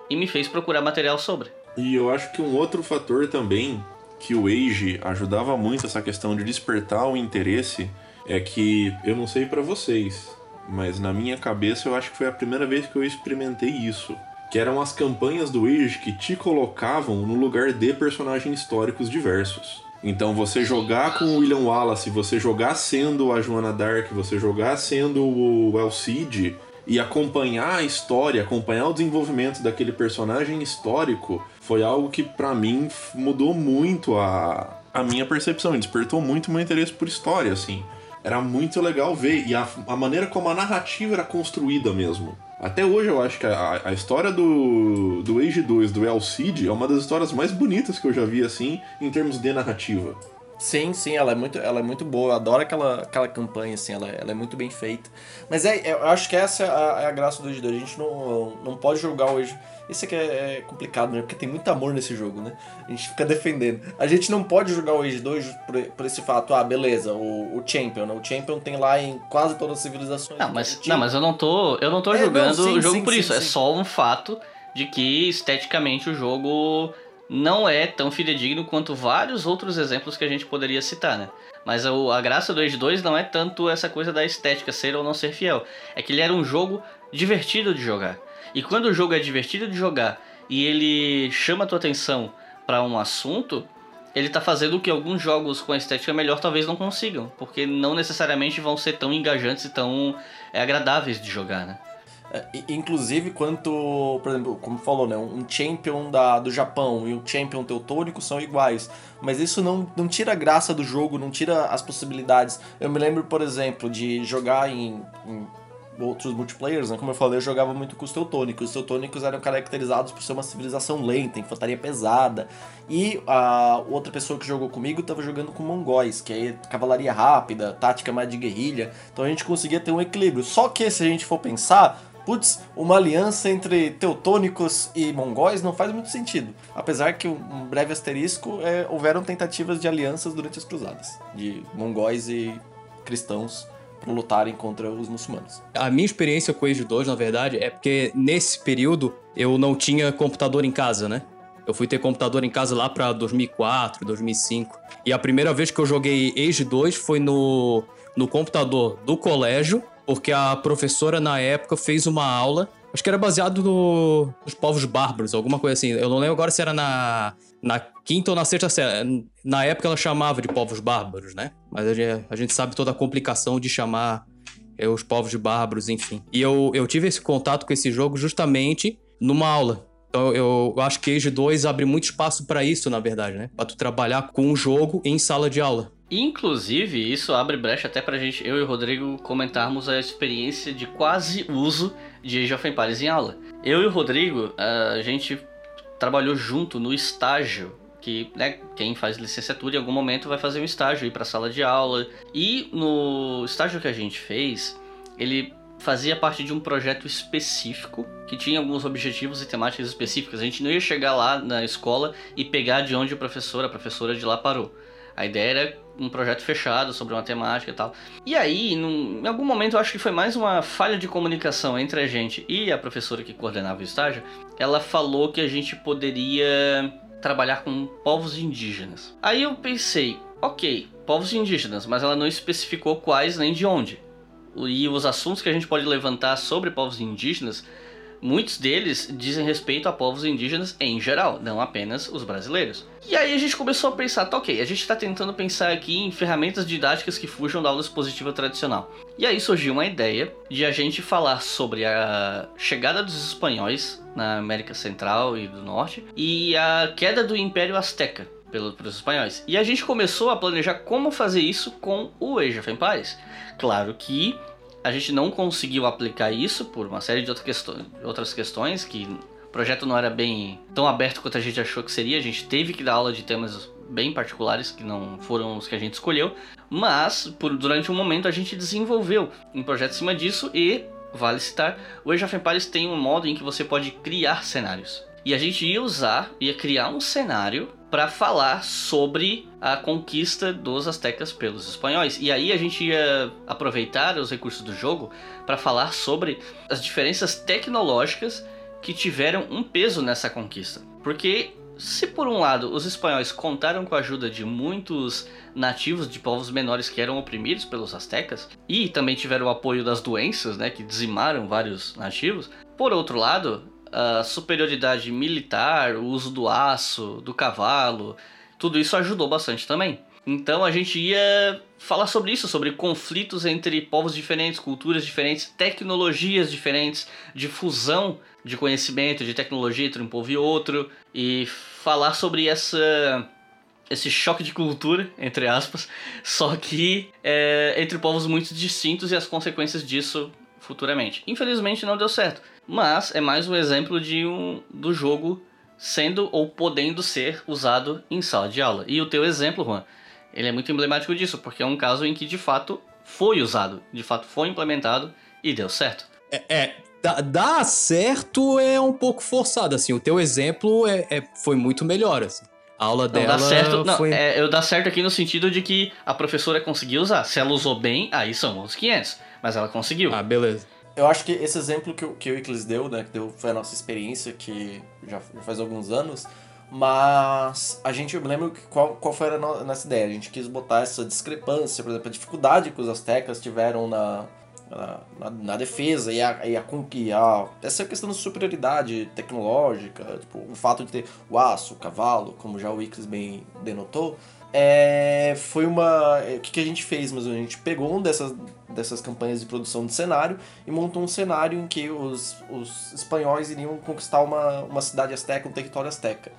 e me fez procurar material sobre. E eu acho que um outro fator também que o Age ajudava muito essa questão de despertar o interesse é que eu não sei para vocês, mas na minha cabeça eu acho que foi a primeira vez que eu experimentei isso. Que eram as campanhas do Age que te colocavam no lugar de personagens históricos diversos. Então você jogar com o William Wallace, você jogar sendo a Joana Dark, você jogar sendo o Elcid, e acompanhar a história, acompanhar o desenvolvimento daquele personagem histórico foi algo que para mim mudou muito a, a minha percepção, despertou muito meu interesse por história, assim. Era muito legal ver e a, a maneira como a narrativa era construída mesmo. Até hoje eu acho que a, a história do, do Age 2, do El Cid, é uma das histórias mais bonitas que eu já vi, assim, em termos de narrativa. Sim, sim, ela é muito, ela é muito boa. Eu adoro aquela, aquela campanha, assim, ela, ela é muito bem feita. Mas é, eu acho que essa é a, é a graça do Age 2. A gente não, não pode jogar o Age. Isso aqui é, é complicado, né? Porque tem muito amor nesse jogo, né? A gente fica defendendo. A gente não pode jogar o Age 2 por, por esse fato, ah, beleza, o, o Champion, né? O Champion tem lá em quase todas as civilizações. Não, mas, não, mas eu não tô, eu não tô é, jogando não, sim, o jogo sim, por sim, isso. É só um fato de que esteticamente o jogo não é tão fidedigno quanto vários outros exemplos que a gente poderia citar, né? Mas a, a graça do Age 2 não é tanto essa coisa da estética ser ou não ser fiel. É que ele era um jogo divertido de jogar. E quando o jogo é divertido de jogar e ele chama a tua atenção para um assunto, ele tá fazendo o que alguns jogos com a estética melhor talvez não consigam, porque não necessariamente vão ser tão engajantes e tão é, agradáveis de jogar, né? É, inclusive, quanto, por exemplo, como falou, né, um champion da, do Japão e um champion teutônico são iguais, mas isso não, não tira a graça do jogo, não tira as possibilidades. Eu me lembro, por exemplo, de jogar em, em outros multiplayers, né? Como eu falei, eu jogava muito com os teutônicos. Os teutônicos eram caracterizados por ser uma civilização lenta, infantaria pesada. E a outra pessoa que jogou comigo estava jogando com mongóis, que é cavalaria rápida, tática mais de guerrilha. Então a gente conseguia ter um equilíbrio. Só que se a gente for pensar, putz, uma aliança entre teutônicos e mongóis não faz muito sentido. Apesar que, um breve asterisco, é, houveram tentativas de alianças durante as cruzadas, de mongóis e cristãos lutarem contra os muçulmanos. A minha experiência com Age 2, na verdade, é porque nesse período eu não tinha computador em casa, né? Eu fui ter computador em casa lá pra 2004, 2005. E a primeira vez que eu joguei Age 2 foi no, no computador do colégio, porque a professora na época fez uma aula, acho que era baseado no, nos povos bárbaros, alguma coisa assim. Eu não lembro agora se era na, na quinta ou na sexta série. Na época ela chamava de povos bárbaros, né? Mas a gente, a gente sabe toda a complicação de chamar é, os povos bárbaros, enfim. E eu, eu tive esse contato com esse jogo justamente numa aula. Então eu, eu acho que Age 2 abre muito espaço para isso, na verdade, né? Pra tu trabalhar com um jogo em sala de aula. Inclusive, isso abre brecha até pra gente, eu e o Rodrigo, comentarmos a experiência de quase uso de Age of Empires em aula. Eu e o Rodrigo, a gente trabalhou junto no estágio que né, quem faz licenciatura em algum momento vai fazer um estágio ir para a sala de aula. E no estágio que a gente fez, ele fazia parte de um projeto específico que tinha alguns objetivos e temáticas específicas. A gente não ia chegar lá na escola e pegar de onde o professor, a professora de lá parou. A ideia era um projeto fechado sobre uma temática e tal. E aí, num, em algum momento, eu acho que foi mais uma falha de comunicação entre a gente e a professora que coordenava o estágio. Ela falou que a gente poderia trabalhar com povos indígenas. Aí eu pensei, ok, povos indígenas, mas ela não especificou quais nem de onde. E os assuntos que a gente pode levantar sobre povos indígenas, muitos deles dizem respeito a povos indígenas em geral, não apenas os brasileiros. E aí a gente começou a pensar, tá ok, a gente está tentando pensar aqui em ferramentas didáticas que fujam da aula expositiva tradicional. E aí surgiu uma ideia de a gente falar sobre a chegada dos espanhóis na América Central e do Norte e a queda do Império Azteca pelos, espanhóis. E a gente começou a planejar como fazer isso com o Age of Empires. Claro que a gente não conseguiu aplicar isso por uma série de outras questões que o projeto não era bem tão aberto quanto a gente achou que seria. A gente teve que dar aula de temas bem particulares que não foram os que a gente escolheu, mas por, durante um momento a gente desenvolveu um projeto em cima disso e vale citar, o Age of Empires tem um modo em que você pode criar cenários. E a gente ia usar, ia criar um cenário para falar sobre a conquista dos astecas pelos espanhóis. E aí a gente ia aproveitar os recursos do jogo para falar sobre as diferenças tecnológicas que tiveram um peso nessa conquista. Porque se por um lado os espanhóis contaram com a ajuda de muitos nativos de povos menores que eram oprimidos pelos astecas e também tiveram o apoio das doenças, né, que dizimaram vários nativos, por outro lado, a superioridade militar, o uso do aço, do cavalo, tudo isso ajudou bastante também. Então a gente ia falar sobre isso, sobre conflitos entre povos diferentes, culturas diferentes, tecnologias diferentes, difusão de conhecimento, de tecnologia entre um povo e outro, e falar sobre essa esse choque de cultura, entre aspas, só que é, entre povos muito distintos e as consequências disso futuramente. Infelizmente não deu certo. Mas é mais um exemplo de um, do jogo sendo ou podendo ser usado em sala de aula. E o teu exemplo, Juan, ele é muito emblemático disso, porque é um caso em que de fato foi usado, de fato foi implementado e deu certo. É, é dar certo é um pouco forçado, assim. O teu exemplo é, é foi muito melhor, assim. A aula não, dela dá certo, não, foi... é, eu dá certo aqui no sentido de que a professora conseguiu usar. Se ela usou bem, aí são uns 500. Mas ela conseguiu. Ah, beleza. Eu acho que esse exemplo que, o- que o Iclis deu, né, que deu, foi a nossa experiência, que já, já faz alguns anos, mas a gente, eu me lembro qual, qual foi a no- nossa ideia, a gente quis botar essa discrepância, por exemplo, a dificuldade que os astecas tiveram na, na, na- defesa e a, e a, e essa questão de superioridade tecnológica, tipo, o fato de ter o aço, o cavalo, como já o Iclis bem denotou, é, foi uma. é, O que, que a gente fez? Mas a gente pegou um dessas, dessas campanhas de produção de cenário e montou um cenário em que os, os espanhóis iriam conquistar uma, uma cidade asteca, um território asteca.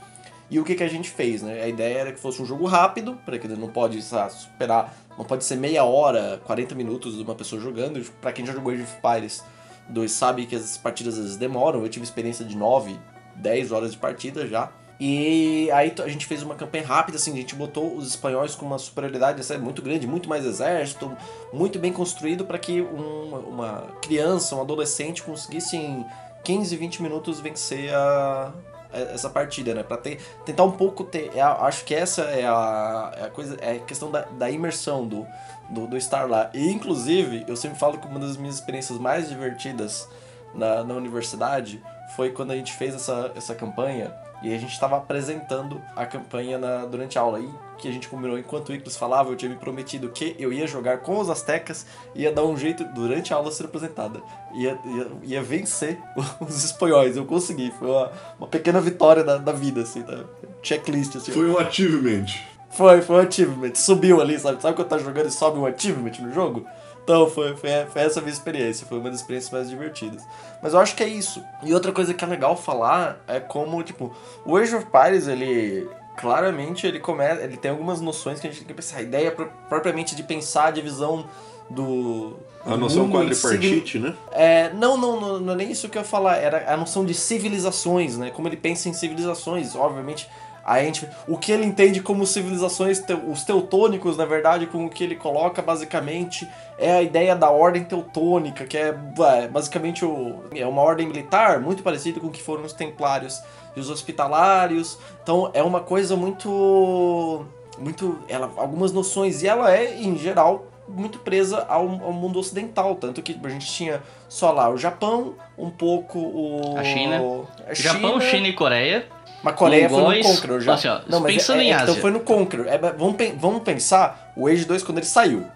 E o que, que a gente fez, né? A ideia era que fosse um jogo rápido, para que não pode sabe, superar, não pode ser meia hora, 40 minutos de uma pessoa jogando. Para quem já jogou Age of Empires 2 sabe que as partidas às vezes demoram. Eu tive experiência de 9, 10 horas de partida já. E aí a gente fez uma campanha rápida, assim, a gente botou os espanhóis com uma superioridade é muito grande, muito mais exército, muito bem construído para que um- uma criança, um adolescente conseguisse em 15, 20 minutos vencer a, a- essa partida, né? Para tentar um pouco ter, é acho que essa é a, é a coisa, é a questão da, da imersão do, do, do estar lá. E inclusive, eu sempre falo que uma das minhas experiências mais divertidas na, na universidade foi quando a gente fez essa, essa campanha e a gente estava apresentando a campanha na, durante a aula. E que a gente combinou, enquanto o Ictus falava, eu tinha me prometido que eu ia jogar com os Aztecas e ia dar um jeito durante a aula ser apresentada. Ia, ia, ia vencer [laughs] os espanhóis. Eu consegui. Foi uma, uma pequena vitória da, da vida, assim, tá? Checklist, assim. Foi um achievement. Foi, foi um achievement. Subiu ali, sabe? Sabe quando tá jogando e sobe um achievement no jogo? Então, foi, foi, foi essa a minha experiência. Foi uma das experiências mais divertidas. Mas eu acho que é isso. E outra coisa que é legal falar é como, tipo, o Age of Empires, ele... Claramente, ele começa... Ele tem algumas noções que a gente tem que pensar. A ideia pro- propriamente de pensar a divisão do... A noção quadripartite, né? é, não, não, não, não é nem isso que eu ia falar, era a noção de civilizações, né? Como ele pensa em civilizações, obviamente. A gente, o que ele entende como civilizações, os teutônicos, na verdade, com o que ele coloca basicamente é a ideia da ordem teutônica, que é, é, basicamente o, é uma ordem militar muito parecida com o que foram os templários e os hospitalários. Então é uma coisa muito muito ela algumas noções e ela é em geral muito presa ao, ao mundo ocidental tanto que a gente tinha só lá o Japão um pouco o A China. a Japão, China e Coreia. Mas Coreia foi no Conqueror já. assim, ó, não, mas pensando é, em é, então Ásia. foi no Conqueror. É, vamos, vamos pensar o Age 2 quando ele saiu.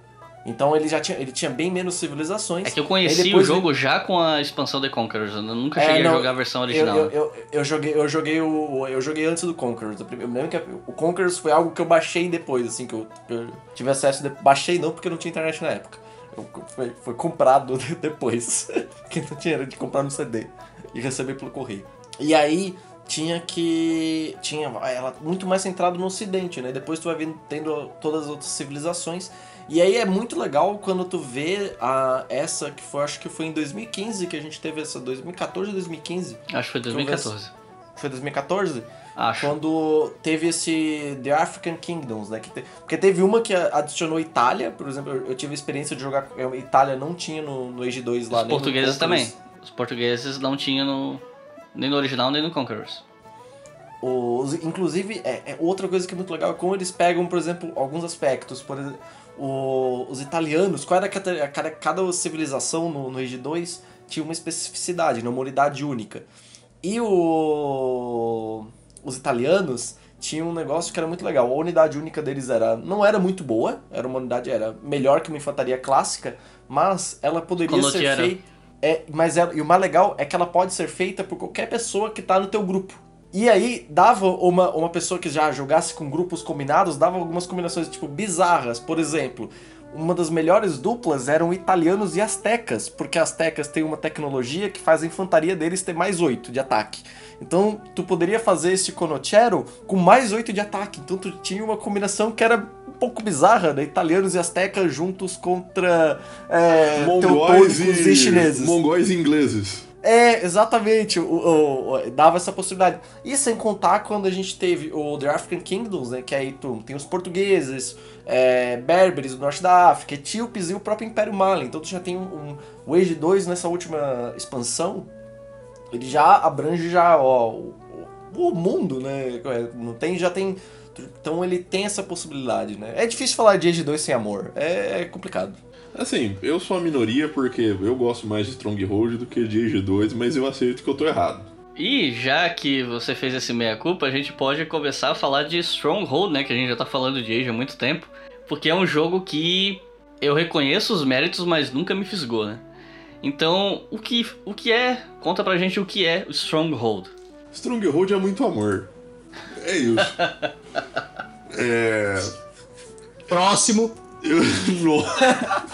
Então ele já tinha, ele tinha bem menos civilizações. É que eu conheci o jogo já com a expansão The Conquerors. Eu nunca É, cheguei não, a jogar a versão ele- original. Eu, eu, eu, eu joguei, eu joguei o, eu joguei antes do Conquerors. Eu lembro que o Conquerors foi algo que eu baixei depois, assim que eu, que tive acesso. De, baixei não porque não tinha internet na época. Foi, foi comprado [laughs] depois. [laughs] Porque não tinha era de comprar no CD e receber pelo correio. E aí tinha que. Tinha ela muito mais centrado no ocidente, né? Depois tu vai vendo, tendo todas as outras civilizações. E aí é muito legal quando tu vê a, essa que foi, acho que foi em 2015 que a gente teve essa, 2014 ou 2015? Acho que foi 2014. Foi 2014? Acho. Quando teve esse The African Kingdoms, né? Que te- porque teve uma que adicionou Itália, por exemplo, eu, tive a experiência de jogar. eu- Itália não tinha no, no Age 2 lá. Os portugueses também. Os portugueses não tinham no, nem no original nem no Conquerors. Os, inclusive, é, é outra coisa que é muito legal é como eles pegam, por exemplo, alguns aspectos. Por exemplo, o- os italianos, qual era cada, cada, cada civilização no, no Age 2 tinha uma especificidade, uma unidade única. E o, os italianos tinham um negócio que era muito legal. A unidade única deles era não era muito boa, era uma unidade era melhor que uma infantaria clássica, mas ela poderia ser feita. É, mas ela- e o mais legal é que ela pode ser feita por qualquer pessoa que tá no teu grupo. E aí, dava uma, uma pessoa que já jogasse com grupos combinados, dava algumas combinações, tipo, bizarras. Por exemplo, uma das melhores duplas eram italianos e astecas, porque astecas têm uma tecnologia que faz a infantaria deles ter mais 8 de ataque. Então, tu poderia fazer esse Conociero com mais 8 de ataque. Então, tu tinha uma combinação que era pouco bizarra, né? Italianos e astecas juntos contra é, teutônicos e... e chineses. Mongóis e ingleses. É, exatamente, o, o- o- dava essa possibilidade. E sem contar quando a gente teve o The African Kingdoms, né, que aí tu tem os portugueses, é, berberes do norte da África, etíopes e o próprio Império Mali. Então tu já tem um, um- o Age 2 nessa última expansão, ele já abrange já ó, o, o- o mundo, né? Não tem, já tem. Então ele tem essa possibilidade, né? É difícil falar de Age 2 sem amor, é, é complicado. Assim, eu sou a minoria porque eu gosto mais de Stronghold do que de Age 2, mas eu aceito que eu tô errado. E já que você fez esse meia-culpa, a gente pode começar a falar de Stronghold, né? Que a gente já tá falando de Age há muito tempo. Porque é um jogo que eu reconheço os méritos, mas nunca me fisgou, né? Então, o que, o que é? Conta pra gente o que é o Stronghold. Stronghold é muito amor. É isso. é. Próximo. Eu. Nossa.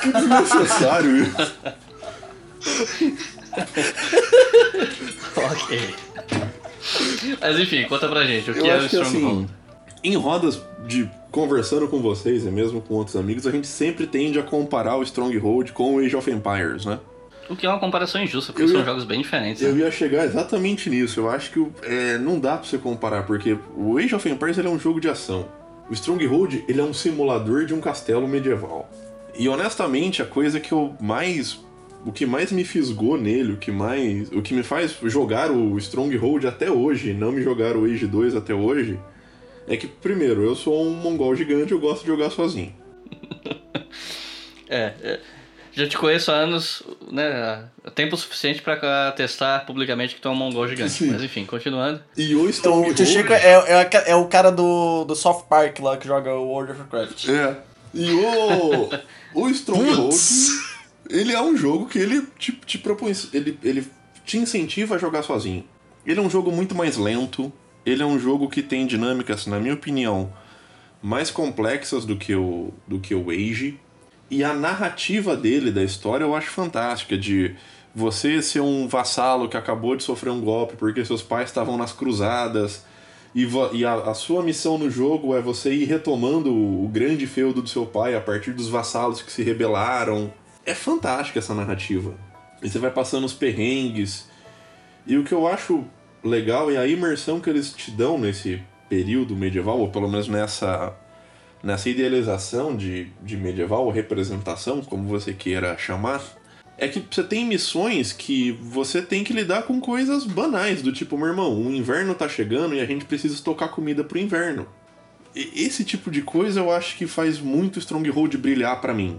que desnecessário isso. ok. Mas enfim, conta pra gente o que Eu é o acho que Stronghold. assim, em rodas de conversando com vocês e mesmo com outros amigos, a gente sempre tende a comparar o Stronghold com o Age of Empires, né? O que é uma comparação injusta, porque Eu são ia- jogos bem diferentes. Eu né? ia chegar exatamente nisso. Eu acho que é, não dá pra você comparar, porque o Age of Empires é um jogo de ação. O Stronghold ele é um simulador de um castelo medieval. E honestamente, a coisa que eu mais. O que mais me fisgou nele, o que mais. O que me faz jogar o Stronghold até hoje, não me jogar o Age 2 até hoje, é que, primeiro, eu sou um mongol gigante eu gosto de jogar sozinho. [laughs] É, é, já te conheço há anos, né? há Tempo suficiente pra testar publicamente que tu é um mongol gigante. Sim. Mas enfim, continuando. E o Então, o Stronghold. tio Chico é, é, é o cara do, do South Park lá que joga o World of Warcraft. É. E o. O Stronghold. Ele é um jogo que ele te, te propõe. Ele, ele te incentiva a jogar sozinho. Ele é um jogo muito mais lento. Ele é um jogo que tem dinâmicas, na minha opinião, mais complexas do que o, do que o Age. E a narrativa dele, da história, eu acho fantástica. De você ser um vassalo que acabou de sofrer um golpe porque seus pais estavam nas cruzadas. E, e a, a sua missão no jogo é você ir retomando o, o grande feudo do seu pai a partir dos vassalos que se rebelaram. É fantástica essa narrativa. E você vai passando os perrengues. E o que eu acho legal é a imersão que eles te dão nesse período medieval, ou pelo menos nessa, nessa idealização de, de medieval, ou representação, como você queira chamar. É que você tem missões que você tem que lidar com coisas banais, do tipo, meu irmão, o inverno tá chegando e a gente precisa estocar comida pro inverno. E esse tipo de coisa eu acho que faz muito Stronghold brilhar pra mim.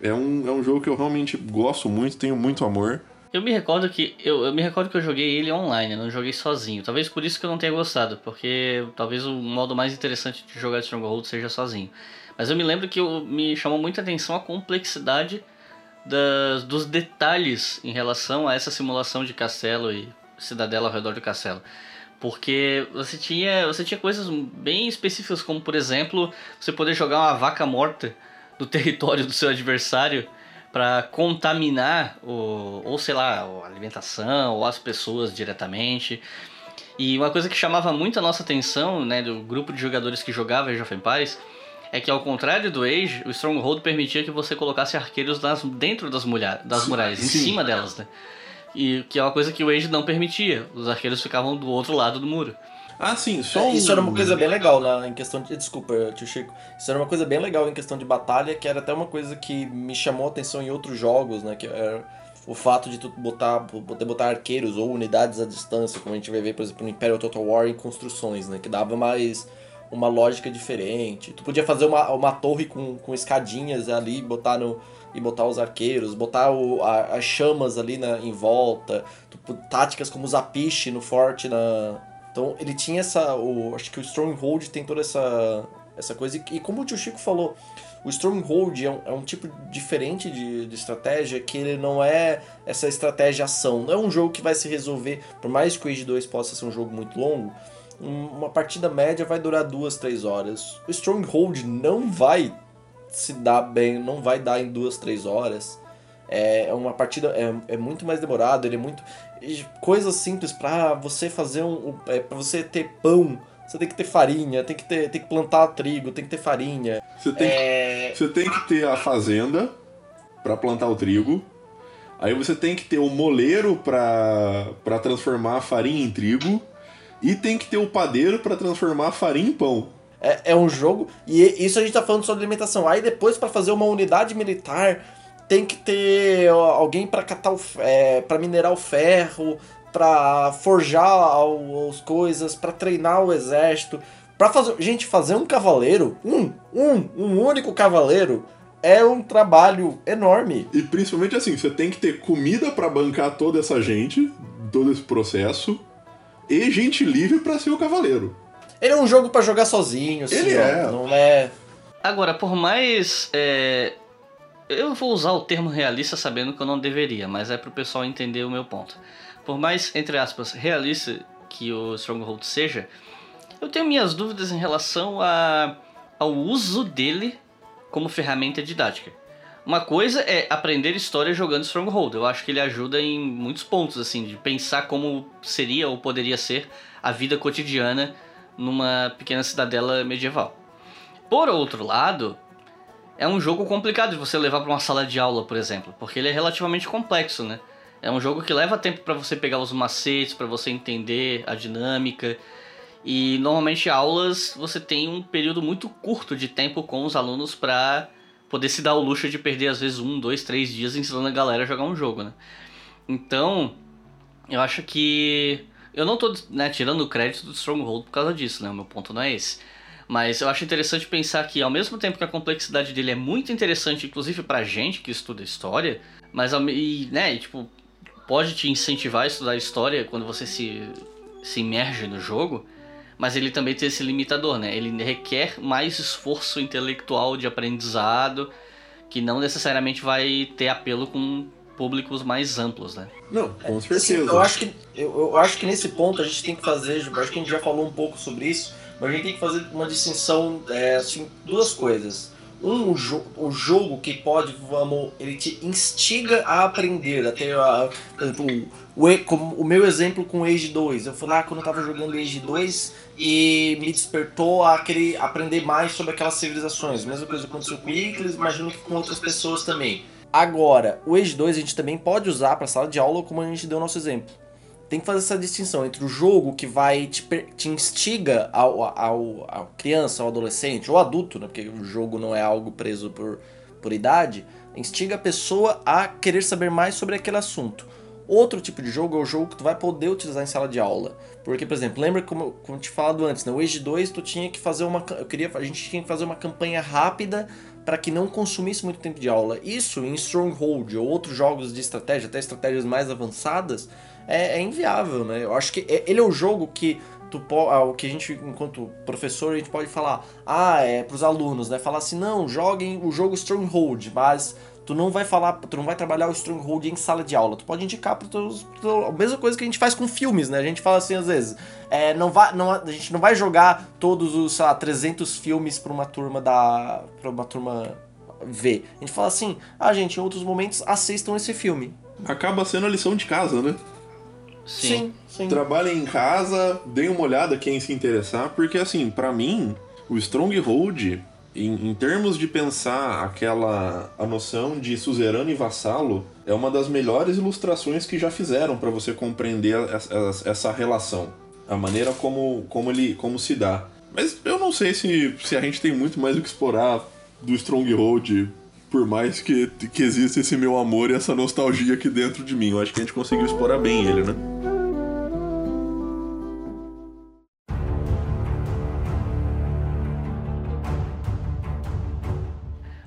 É um, é um jogo que eu realmente gosto muito, tenho muito amor. Eu me recordo que eu, eu me recordo que eu joguei ele online, eu não joguei sozinho. Talvez por isso que eu não tenha gostado, porque talvez o modo mais interessante de jogar Stronghold seja sozinho. Mas eu me lembro que eu, me chamou muita atenção a complexidade dos detalhes em relação a essa simulação de castelo e cidadela ao redor do castelo. Porque você tinha, você tinha coisas bem específicas, como por exemplo, você poder jogar uma vaca morta do [laughs] território do seu adversário para contaminar o, ou sei lá, a alimentação ou as pessoas diretamente. E uma coisa que chamava muito a nossa atenção, né, do grupo de jogadores que jogava Age of Empires, é que ao contrário do Age, o Stronghold permitia que você colocasse arqueiros nas, dentro das, mulher, das muralhas, em sim. cima delas, né? E que é uma coisa que o Age não permitia. Os arqueiros ficavam do outro lado do muro. Ah, sim, só um... Isso era uma coisa bem legal na, em questão de. Desculpa, tio Chico. Isso era uma coisa bem legal em questão de batalha, que era até uma coisa que me chamou a atenção em outros jogos, né? Que era o fato de tu botar, poder botar arqueiros ou unidades à distância, como a gente vai ver, por exemplo, no Imperial Total War em construções, né? Que dava mais uma lógica diferente. Tu podia fazer uma, uma torre com, com escadinhas ali, botar no. E botar os arqueiros, botar o, a- as chamas ali na, em volta, tu- táticas como zapiche no forte na, então ele tinha essa. O, acho que o Stronghold tem toda essa, essa coisa. E, e como o tio Chico falou, o Stronghold é um, é um tipo diferente de, de estratégia que ele não é essa estratégia ação. Não é um jogo que vai se resolver, por mais que o Age 2 possa ser um jogo muito longo, um- uma partida média vai durar duas, três horas. O Stronghold não vai se dar bem, não vai dar em duas, três horas. É é uma partida é, é muito mais demorado, ele é muito coisas simples pra você fazer um, um- é, para você ter pão, você tem que ter farinha, tem que ter tem que plantar trigo, tem que ter farinha. Você tem, É, você tem que ter a fazenda pra plantar o trigo. Aí você tem que ter o moleiro pra pra transformar a farinha em trigo. E tem que ter o padeiro pra transformar a farinha em pão. é, é um jogo e isso a gente tá falando sobre alimentação. Aí depois pra fazer uma unidade militar tem que ter alguém pra catar o é, para minerar o ferro, pra forjar as coisas, pra treinar o exército, Pra fazer, gente, fazer um cavaleiro, um, um, um único cavaleiro é um trabalho enorme. E principalmente assim, você tem que ter comida pra bancar toda essa gente, todo esse processo, e gente livre pra ser o cavaleiro. Ele é um jogo pra jogar sozinho, assim, Ele ó, é. não é... Agora, por mais. é, Eu vou usar o termo realista sabendo que eu não deveria, mas é pro pessoal entender o meu ponto. Por mais, entre aspas, realista que o Stronghold seja, eu tenho minhas dúvidas em relação a... ao uso dele como ferramenta didática. Uma coisa é aprender história jogando Stronghold. Eu acho que ele ajuda em muitos pontos, assim, de pensar como seria ou poderia ser a vida cotidiana numa pequena cidadela medieval. Por outro lado, é um jogo complicado de você levar para uma sala de aula, por exemplo, porque ele é relativamente complexo, né? É um jogo que leva tempo para você pegar os macetes, para você entender a dinâmica. E normalmente aulas você tem um período muito curto de tempo com os alunos para poder se dar o luxo de perder às vezes um, dois, três dias ensinando a galera a jogar um jogo, né? Então, eu acho que eu não tô né, tirando o crédito do Stronghold por causa disso, né? O meu ponto não é esse. Mas eu acho interessante pensar que, ao mesmo tempo que a complexidade dele é muito interessante, inclusive pra gente que estuda história, mas e, né, e, tipo, pode te incentivar a estudar história quando você se, se imerge no jogo, mas ele também tem esse limitador, né? Ele requer mais esforço intelectual de aprendizado, que não necessariamente vai ter apelo com públicos mais amplos, né? Não, com Sim, certeza. eu acho que eu, eu acho que nesse ponto a gente tem que fazer, eu acho que a gente já falou um pouco sobre isso, mas a gente tem que fazer uma distinção, é, assim, duas coisas. Um, o, jo o jogo que pode, vamos, ele te instiga a aprender, a ter, a, por exemplo, o, como o meu exemplo com o Age 2. Eu fui lá quando eu tava jogando Age 2 e me despertou a querer aprender mais sobre aquelas civilizações. Mesma coisa aconteceu com o Iclis, imagino que com outras pessoas também. Agora, o Age 2 a gente também pode usar para sala de aula, como a gente deu o nosso exemplo. Tem que fazer essa distinção entre o jogo que vai te, te instiga ao, ao, ao criança, ao adolescente, ou adulto, né? Porque o jogo não é algo preso por, por idade, instiga a pessoa a querer saber mais sobre aquele assunto. Outro tipo de jogo é o jogo que tu vai poder utilizar em sala de aula. Porque, por exemplo, lembra como, como eu te falado antes, no Age 2 tu tinha que fazer uma. Eu queria, a gente tinha que fazer uma campanha rápida para que não consumisse muito tempo de aula. Isso em Stronghold ou outros jogos de estratégia, até estratégias mais avançadas, é, é inviável, né? Eu acho que é- ele é o jogo que tu ah, o que a gente, enquanto professor, a gente pode falar, ah, é pros alunos, né? Falar assim, não, joguem o jogo Stronghold, mas tu não vai falar, tu não vai trabalhar o Stronghold em sala de aula. Tu pode indicar para teus, a mesma coisa que a gente faz com filmes, né? A gente fala assim às vezes, é, não vai, não, a gente não vai jogar todos os, sei lá, 300 filmes para uma turma da, para uma turma ver. A gente fala assim, ah, gente, em outros momentos assistam esse filme. Acaba sendo a lição de casa, né? Sim. sim. Trabalhem em casa, deem uma olhada quem se interessar, porque assim, pra mim, o Stronghold, em, em termos de pensar aquela a noção de suzerano e vassalo, é uma das melhores ilustrações que já fizeram pra você compreender essa, essa relação, a maneira como, como ele como se dá. Mas eu não sei se, se a gente tem muito mais o que explorar do Stronghold, por mais que, que exista esse meu amor e essa nostalgia aqui dentro de mim. Eu acho que a gente conseguiu explorar bem ele, né?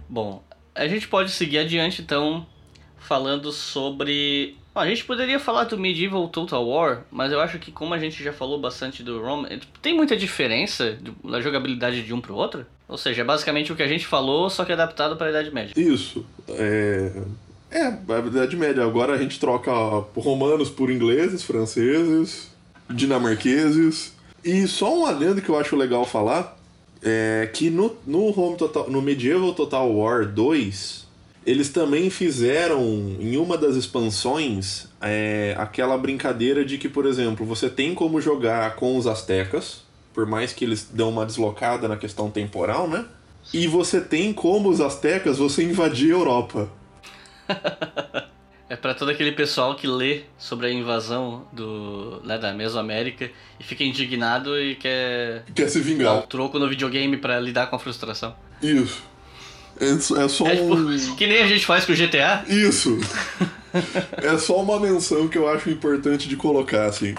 Bom, a gente pode seguir adiante então falando sobre. A gente poderia falar do Medieval Total War, mas eu acho que como a gente já falou bastante do Rome, tem muita diferença na jogabilidade de um pro outro? Ou seja, é basicamente o que a gente falou, só que adaptado para a Idade Média. Isso. É. É, a Idade Média. Agora a gente troca romanos por ingleses, franceses, dinamarqueses. E só um adendo que eu acho legal falar é que no, no, Total, no Medieval Total War 2, eles também fizeram em uma das expansões é, aquela brincadeira de que, por exemplo, você tem como jogar com os astecas, por mais que eles dão uma deslocada na questão temporal, né? E você tem como os astecas você invadir a Europa. [laughs] É para todo aquele pessoal que lê sobre a invasão do, né, da Mesoamérica e fica indignado e quer Quer se dar o vingar. troco no videogame para lidar com a frustração. Isso. É só- é só É tipo, um. [laughs] que nem a gente faz com o GTA. Isso! [laughs] é só uma menção que eu acho importante de colocar, assim.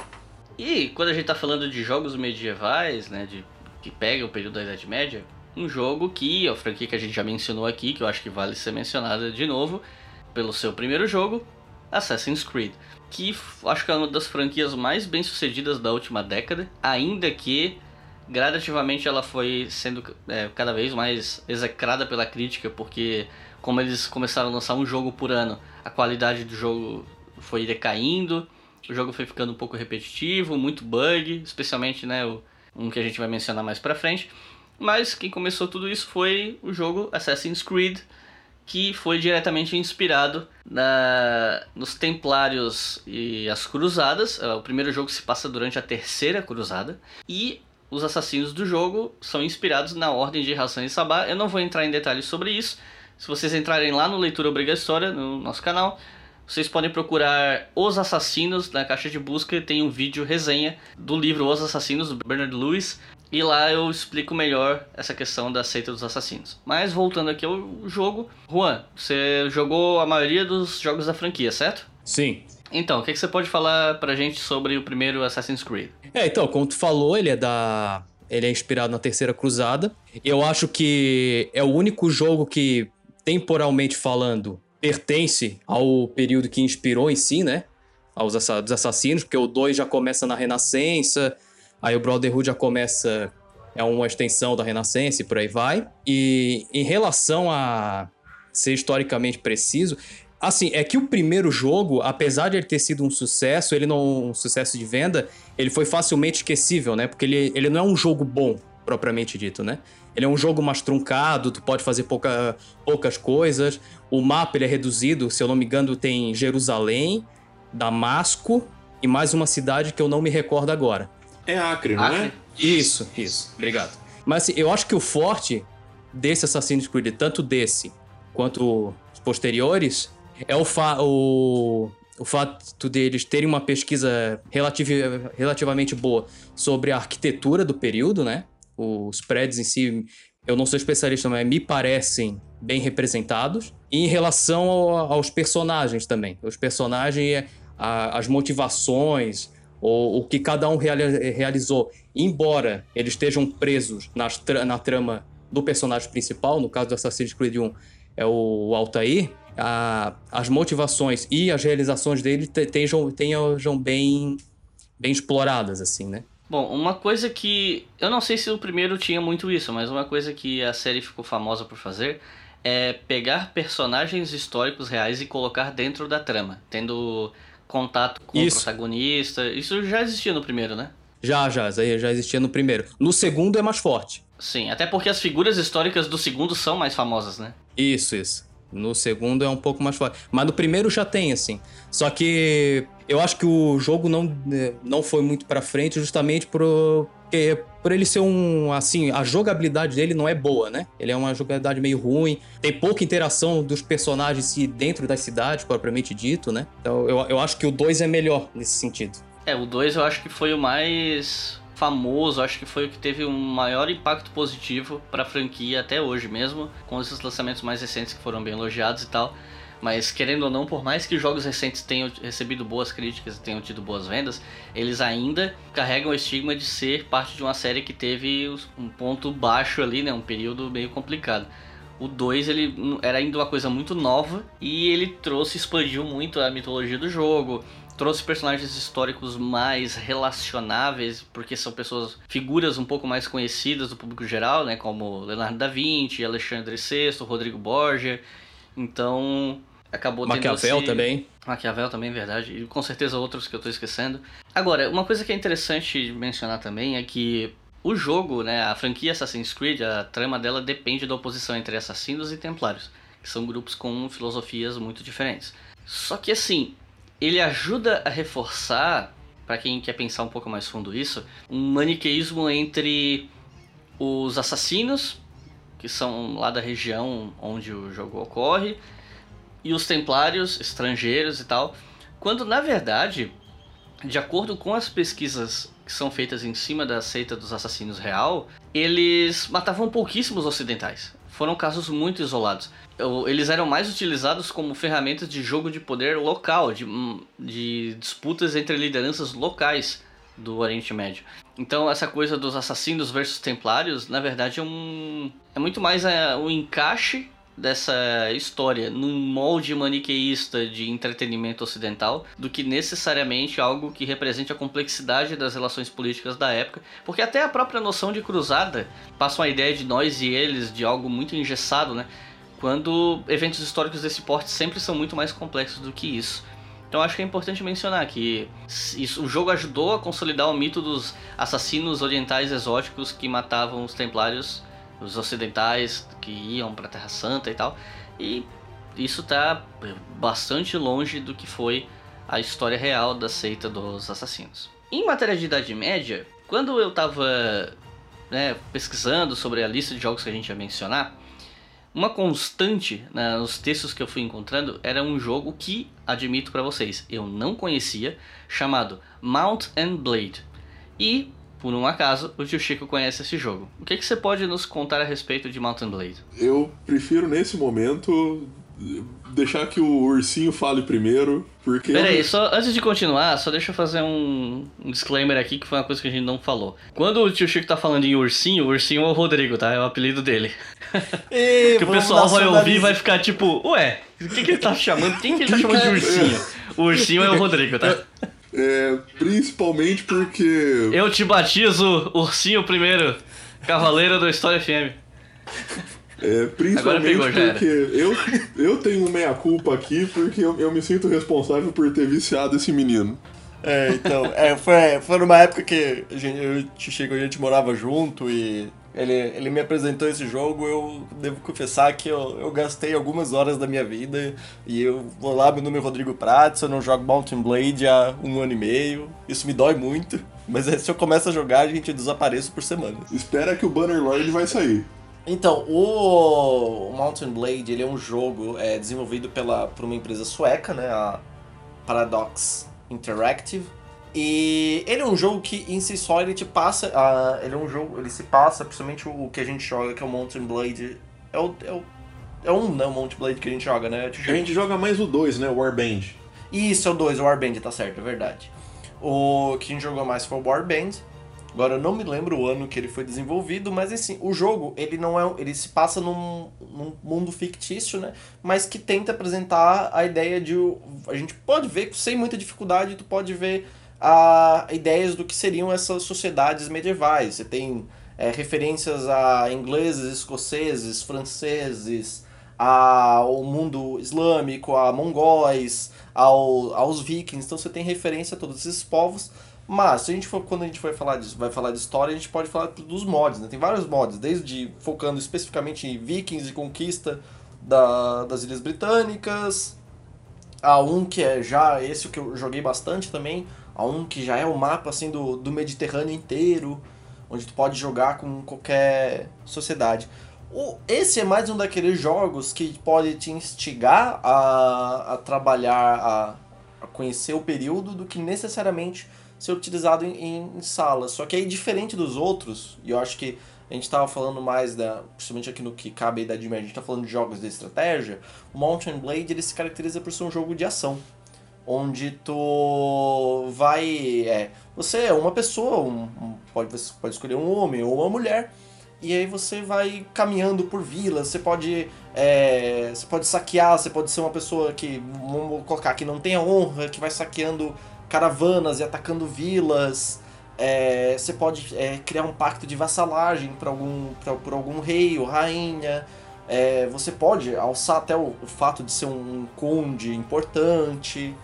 E quando a gente tá falando de jogos medievais, né, de que pega o período da Idade Média, um jogo que, a franquia que a gente já mencionou aqui, que eu acho que vale ser mencionada de novo, pelo seu primeiro jogo, Assassin's Creed. Que acho que é uma das franquias mais bem sucedidas da última década, ainda que gradativamente ela foi sendo é, cada vez mais execrada pela crítica, porque como eles começaram a lançar um jogo por ano, a qualidade do jogo foi decaindo, o jogo foi ficando um pouco repetitivo, muito bug, especialmente né, o, um que a gente vai mencionar mais pra frente. Mas quem começou tudo isso foi o jogo Assassin's Creed, que foi diretamente inspirado na, nos Templários e as Cruzadas. É, o primeiro jogo se passa durante a Terceira Cruzada. E os assassinos do jogo são inspirados na Ordem de Hassan e Sabah. Eu não vou entrar em detalhes sobre isso. Se vocês entrarem lá no Leitura Obrigatória, no nosso canal, vocês podem procurar Os Assassinos na caixa de busca. Tem um vídeo resenha do livro Os Assassinos, do Bernard Lewis. E lá eu explico melhor essa questão da seita dos assassinos. Mas voltando aqui ao jogo, Juan, você jogou a maioria dos jogos da franquia, certo? Sim. Então, o que, que você pode falar pra gente sobre o primeiro Assassin's Creed? É, então, como tu falou, ele é da. Ele é inspirado na Terceira Cruzada. Eu acho que é o único jogo que, temporalmente falando, pertence ao período que inspirou em si, né? Aos assassinos, porque o 2 já começa na Renascença, Aí o Brotherhood já começa. É uma extensão da Renascença e por aí vai. E em relação a ser historicamente preciso, assim, é que o primeiro jogo, apesar de ele ter sido um sucesso, ele não um sucesso de venda, ele foi facilmente esquecível, né? Porque ele, ele não é um jogo bom, propriamente dito, né? Ele é um jogo mais truncado, tu pode fazer pouca, poucas coisas. O mapa ele é reduzido, se eu não me engano, tem Jerusalém, Damasco e mais uma cidade que eu não me recordo agora. É Acre, não é? Acre? é? Isso, isso. Obrigado. Mas assim, eu acho que o forte desse Assassin's Creed, tanto desse quanto os posteriores, é o, fa o, o fato deles terem uma pesquisa relativ relativamente boa sobre a arquitetura do período, né? Os prédios em si, eu não sou especialista, mas me parecem bem representados. E em relação ao, aos personagens também. Os personagens, a, as motivações, o, o que cada um realizou, embora eles estejam presos nas tra na trama do personagem principal, no caso do Assassin's Creed 1 é o Altair, a, as motivações e as realizações dele tenham, tenham bem, bem exploradas, assim, né? Bom, uma coisa que. Eu não sei se o primeiro tinha muito isso, mas uma coisa que a série ficou famosa por fazer é pegar personagens históricos reais e colocar dentro da trama, tendo contato com Isso. o protagonista. Isso já existia no primeiro, né? Já, já, já existia no primeiro. No segundo é mais forte. Sim, até porque as figuras históricas do segundo são mais famosas, né? Isso, isso. No segundo é um pouco mais forte. Mas no primeiro já tem, assim. Só que eu acho que o jogo não, não foi muito pra frente justamente por, por ele ser um. Assim, a jogabilidade dele não é boa, né? Ele é uma jogabilidade meio ruim. Tem pouca interação dos personagens dentro das cidades, propriamente dito, né? Então eu, eu acho que o 2 é melhor nesse sentido. É, o 2 eu acho que foi o mais famoso, acho que foi o que teve um maior impacto positivo para a franquia até hoje mesmo, com esses lançamentos mais recentes que foram bem elogiados e tal. Mas querendo ou não, por mais que jogos recentes tenham recebido boas críticas e tenham tido boas vendas, eles ainda carregam o estigma de ser parte de uma série que teve um ponto baixo ali, né, um período meio complicado. O 2 ele era ainda uma coisa muito nova e ele trouxe, expandiu muito a mitologia do jogo, trouxe personagens históricos mais relacionáveis, porque são pessoas, figuras um pouco mais conhecidas do público geral, né, como Leonardo da Vinci, Alexandre VI, Rodrigo Borgia. Então, acabou Maquiavel tendo esse... também. Maquiavel também, verdade. E com certeza outros que eu estou esquecendo. Agora, uma coisa que é interessante mencionar também é que o jogo, né, a franquia Assassin's Creed, a trama dela depende da oposição entre assassinos e templários, que são grupos com filosofias muito diferentes. Só que assim, ele ajuda a reforçar, para quem quer pensar um pouco mais fundo isso, um maniqueísmo entre os assassinos, que são lá da região onde o jogo ocorre, e os templários estrangeiros e tal, quando na verdade, de acordo com as pesquisas que são feitas em cima da seita dos assassinos real, eles matavam pouquíssimos ocidentais. Foram casos muito isolados eles eram mais utilizados como ferramentas de jogo de poder local, de, hum, de disputas entre lideranças locais do Oriente Médio. Então essa coisa dos assassinos versus templários, na verdade é um é muito mais é, um encaixe dessa história num molde maniqueísta de entretenimento ocidental do que necessariamente algo que represente a complexidade das relações políticas da época, porque até a própria noção de cruzada passa uma ideia de nós e eles de algo muito engessado, né? Quando eventos históricos desse porte sempre são muito mais complexos do que isso. Então acho que é importante mencionar que isso, o jogo ajudou a consolidar o mito dos assassinos orientais exóticos que matavam os templários, os ocidentais que iam para Terra Santa e tal. E isso está bastante longe do que foi a história real da seita dos assassinos. Em matéria de Idade Média, quando eu estava né, pesquisando sobre a lista de jogos que a gente ia mencionar, uma constante né, nos textos que eu fui encontrando era um jogo que, admito para vocês, eu não conhecia, chamado Mount and Blade. E, por um acaso, o tio Chico conhece esse jogo. O que, que você pode nos contar a respeito de Mount and Blade? Eu prefiro, nesse momento, deixar que o ursinho fale primeiro, porque. Peraí, só antes de continuar, só deixa eu fazer um, um, disclaimer aqui que foi uma coisa que a gente não falou. Quando o tio Chico tá falando em ursinho, o ursinho é o Rodrigo, tá? É o apelido dele. [laughs] E, [laughs] que o pessoal vai ouvir e vai ficar tipo, ué, o que, que ele tá [laughs] chamando? Quem que ele tá chamando de ursinho? O ursinho é o Rodrigo, tá? É, principalmente porque. Eu te batizo ursinho primeiro, cavaleiro do História FM. É, principalmente pegou, porque eu, eu tenho meia-culpa aqui porque eu, eu me sinto responsável por ter viciado esse menino. É, então, é, foi, foi numa época que a gente, eu e o Chico, a gente morava junto e ele, ele me apresentou esse jogo, eu devo confessar que eu, eu gastei algumas horas da minha vida e eu vou lá, meu nome é Rodrigo Pratos, eu não jogo Mountain Blade há um ano e meio, isso me dói muito, mas se eu começo a jogar, a gente desapareço por semana. Espera que o Bannerlord vai sair. Então, o Mountain Blade ele é um jogo é, desenvolvido pela, por uma empresa sueca, né, a Paradox Interactive. E ele é um jogo que em si só ele te passa. Uh, ele é um jogo. Ele se passa, principalmente o que a gente joga, que é o Mountain Blade. É o. É, o, é um, né? O Mountain Blade que a gente joga, né? A gente joga mais o 2, né? O Warband. Isso, é o 2, o Warband, tá certo, é verdade. O que a gente jogou mais foi o Warband. Agora eu não me lembro o ano que ele foi desenvolvido, mas assim, o jogo, ele não é, ele se passa num, num mundo fictício, né? Mas que tenta apresentar a ideia de a gente pode ver sem muita dificuldade, tu pode ver a ideias do que seriam essas sociedades medievais. Você tem é, referências a ingleses, escoceses, franceses, ao mundo islâmico, a mongóis, ao, aos vikings. Então você tem referência a todos esses povos mas, se a gente for, quando a gente vai falar, de, vai falar de história, a gente pode falar dos mods, né? Tem vários mods, desde focando especificamente em vikings e conquista da, das Ilhas Britânicas, a um que é já esse que eu joguei bastante também, a um que já é o mapa assim do, do Mediterrâneo inteiro, onde tu pode jogar com qualquer sociedade. O, esse é mais um daqueles jogos que pode te instigar a, a trabalhar, a, a conhecer o período, do que necessariamente ser utilizado em, em salas. Só que aí, diferente dos outros, e eu acho que a gente estava falando mais da, principalmente aqui no que cabe a Idade Média, a gente está falando de jogos de estratégia, o Mountain Blade ele se caracteriza por ser um jogo de ação. Onde tu vai. É, você é uma pessoa, um, um, pode, você pode escolher um homem ou uma mulher, e aí você vai caminhando por vilas, você pode. É, você pode saquear, você pode ser uma pessoa que, vamos colocar, que não tem a honra, que vai saqueando caravanas e atacando vilas. É, você pode é, criar um pacto de vassalagem para algum, pra, por algum rei ou rainha. É, você pode alçar até o, o, fato de ser um conde importante.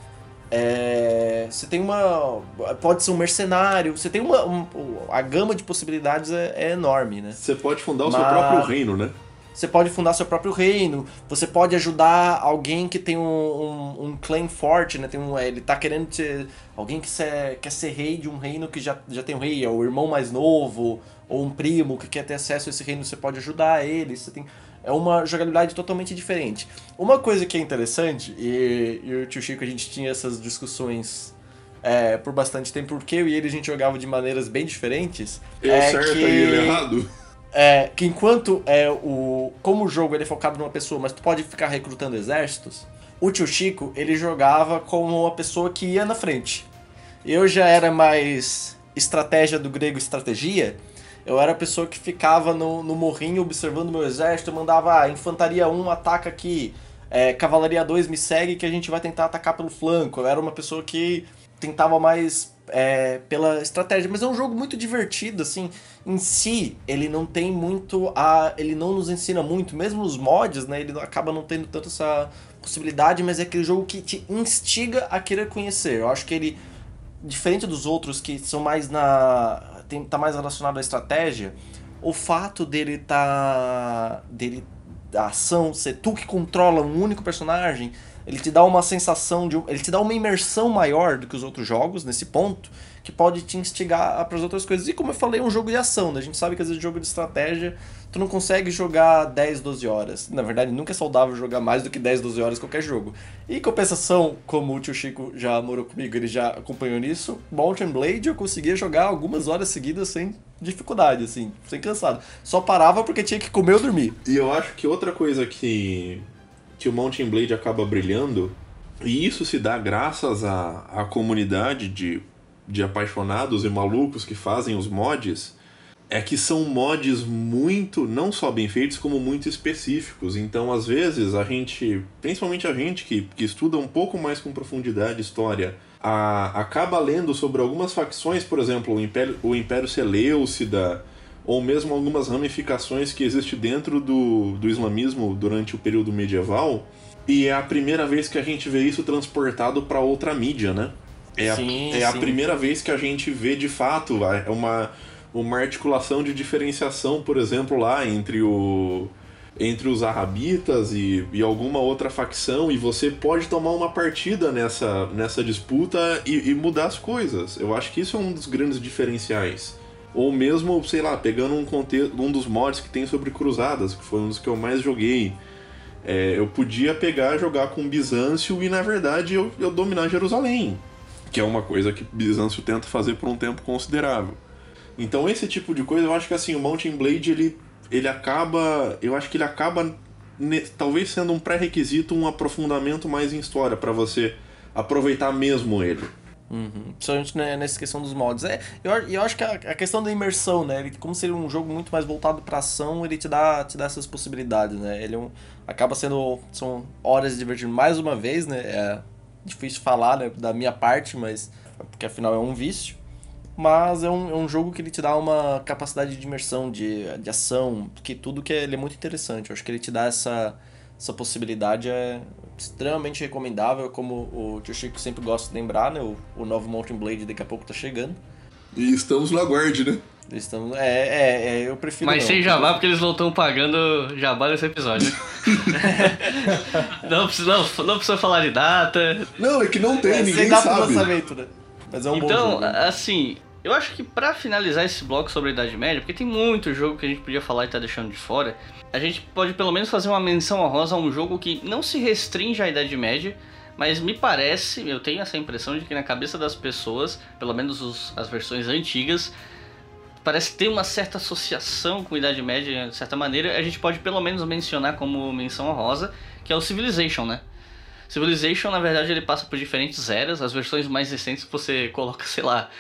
É, você tem uma. Pode ser um mercenário. Você tem uma. Um, a gama de possibilidades é, é enorme, né? Você pode fundar o Mas... seu próprio reino, né? Você pode fundar seu próprio reino, você pode ajudar alguém que tem um, um, um claim forte, né? Tem um, ele tá querendo ser. Alguém que ser, quer ser rei de um reino que já, já tem um rei, é o irmão mais novo, ou um primo que quer ter acesso a esse reino, você pode ajudar ele. Você tem, é uma jogabilidade totalmente diferente. Uma coisa que é interessante, e, e o tio Chico a gente tinha essas discussões é, por bastante tempo, porque eu e ele a gente jogava de maneiras bem diferentes. Eu é certo que... e ele errado é, que enquanto é o como o jogo ele é focado numa pessoa, mas tu pode ficar recrutando exércitos, o tio Chico ele jogava como uma pessoa que ia na frente. Eu já era mais estratégia do grego estratégia, eu era a pessoa que ficava no, no morrinho observando meu exército, eu mandava ah, infantaria 1 ataca aqui, é, cavalaria 2 me segue que a gente vai tentar atacar pelo flanco. Eu era uma pessoa que tentava mais é, pela estratégia, mas é um jogo muito divertido, assim, em si, ele não tem muito a... ele não nos ensina muito, mesmo os mods, né, ele acaba não tendo tanto essa possibilidade, mas é aquele jogo que te instiga a querer conhecer. Eu acho que ele, diferente dos outros que são mais na... Tem, tá mais relacionado à estratégia, o fato dele tá... dele a ação ser tu que controla um único personagem ele te dá uma sensação de. Ele te dá uma imersão maior do que os outros jogos nesse ponto, que pode te instigar para as outras coisas. E como eu falei, é um jogo de ação, né? A gente sabe que às vezes jogo de estratégia, tu não consegue jogar 10, 12 horas. Na verdade, nunca é saudável jogar mais do que 10, 12 horas qualquer jogo. E em compensação, como o tio Chico já morou comigo, ele já acompanhou nisso, Mountain Blade eu conseguia jogar algumas horas seguidas sem dificuldade, assim, sem cansado. Só parava porque tinha que comer ou dormir. E eu acho que outra coisa que que o Mountain Blade acaba brilhando, e isso se dá graças à, à comunidade de, de apaixonados e malucos que fazem os mods, é que são mods muito, não só bem feitos, como muito específicos. Então, às vezes, a gente, principalmente a gente que, que estuda um pouco mais com profundidade história, a, acaba lendo sobre algumas facções, por exemplo, o Império, o Império Seleucida, ou mesmo algumas ramificações que existem dentro do, do islamismo durante o período medieval. E é a primeira vez que a gente vê isso transportado para outra mídia, né? É, sim, a, é sim. a primeira vez que a gente vê de fato é uma, uma articulação de diferenciação, por exemplo, lá entre o entre os arabitas e, e alguma outra facção, e você pode tomar uma partida nessa, nessa disputa e, e mudar as coisas. Eu acho que isso é um dos grandes diferenciais. Ou mesmo, sei lá, pegando um, contexto, um dos mods que tem sobre cruzadas, que foi um dos que eu mais joguei. É, eu podia pegar jogar com Bizâncio e na verdade eu, eu dominar Jerusalém, que é uma coisa que Bizâncio tenta fazer por um tempo considerável. Então esse tipo de coisa, eu acho que assim, o Mountain Blade ele, ele acaba, eu acho que ele acaba talvez sendo um pré-requisito um aprofundamento mais em história para você aproveitar mesmo ele. Uhum. Principalmente nessa questão dos mods. É, eu, eu acho que a, a questão da imersão, né? Ele, como ser um jogo muito mais voltado para ação, ele te dá, te dá essas possibilidades, né? Ele é um, acaba sendo. São horas de divertir mais uma vez, né? É difícil falar né, da minha parte, mas. Porque afinal é um vício. Mas é um, é um jogo que ele te dá uma capacidade de imersão, de, de ação, que tudo que é, ele é muito interessante. Eu acho que ele te dá essa, essa possibilidade é extremamente recomendável, como o tio Chico sempre gosta de lembrar, né? O, o novo Mountain Blade daqui a pouco tá chegando. E estamos no aguarde, né? Estamos, é, é, é, eu prefiro. Mas não, sem jabá, porque eles não estão pagando jabá nesse episódio. [laughs] não, precisa, não, não precisa falar de data. Não, é que não tem, é, ninguém sem data sabe. lançamento, né? Mas é um então, assim, eu acho que para finalizar esse bloco sobre a Idade Média, porque tem muito jogo que a gente podia falar e tá deixando de fora, a gente pode pelo menos fazer uma menção honrosa a um jogo que não se restringe à Idade Média, mas me parece, eu tenho essa impressão de que na cabeça das pessoas, pelo menos os, as versões antigas, parece ter uma certa associação com a Idade Média de certa maneira. A gente pode pelo menos mencionar como menção honrosa, que é o Civilization, né? Civilization, na verdade, ele passa por diferentes eras. As versões mais recentes você coloca, [laughs] sei lá,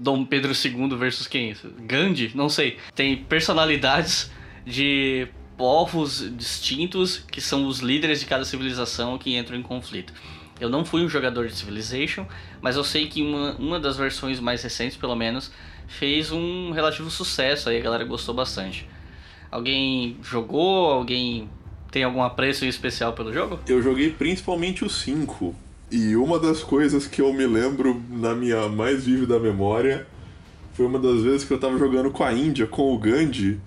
Dom Pedro II versus quem? Gandhi? Não sei. Tem personalidades de povos distintos que são os líderes de cada civilização que entram em conflito. Eu não fui um jogador de Civilization, mas eu sei que uma, uma das versões mais recentes, pelo menos, fez um relativo sucesso aí, a galera gostou bastante. Alguém jogou? Alguém tem algum apreço especial pelo jogo? Eu joguei principalmente o 5. E uma das coisas que eu me lembro na minha mais vívida memória foi uma das vezes que eu tava jogando com a Índia, com o Gandhi,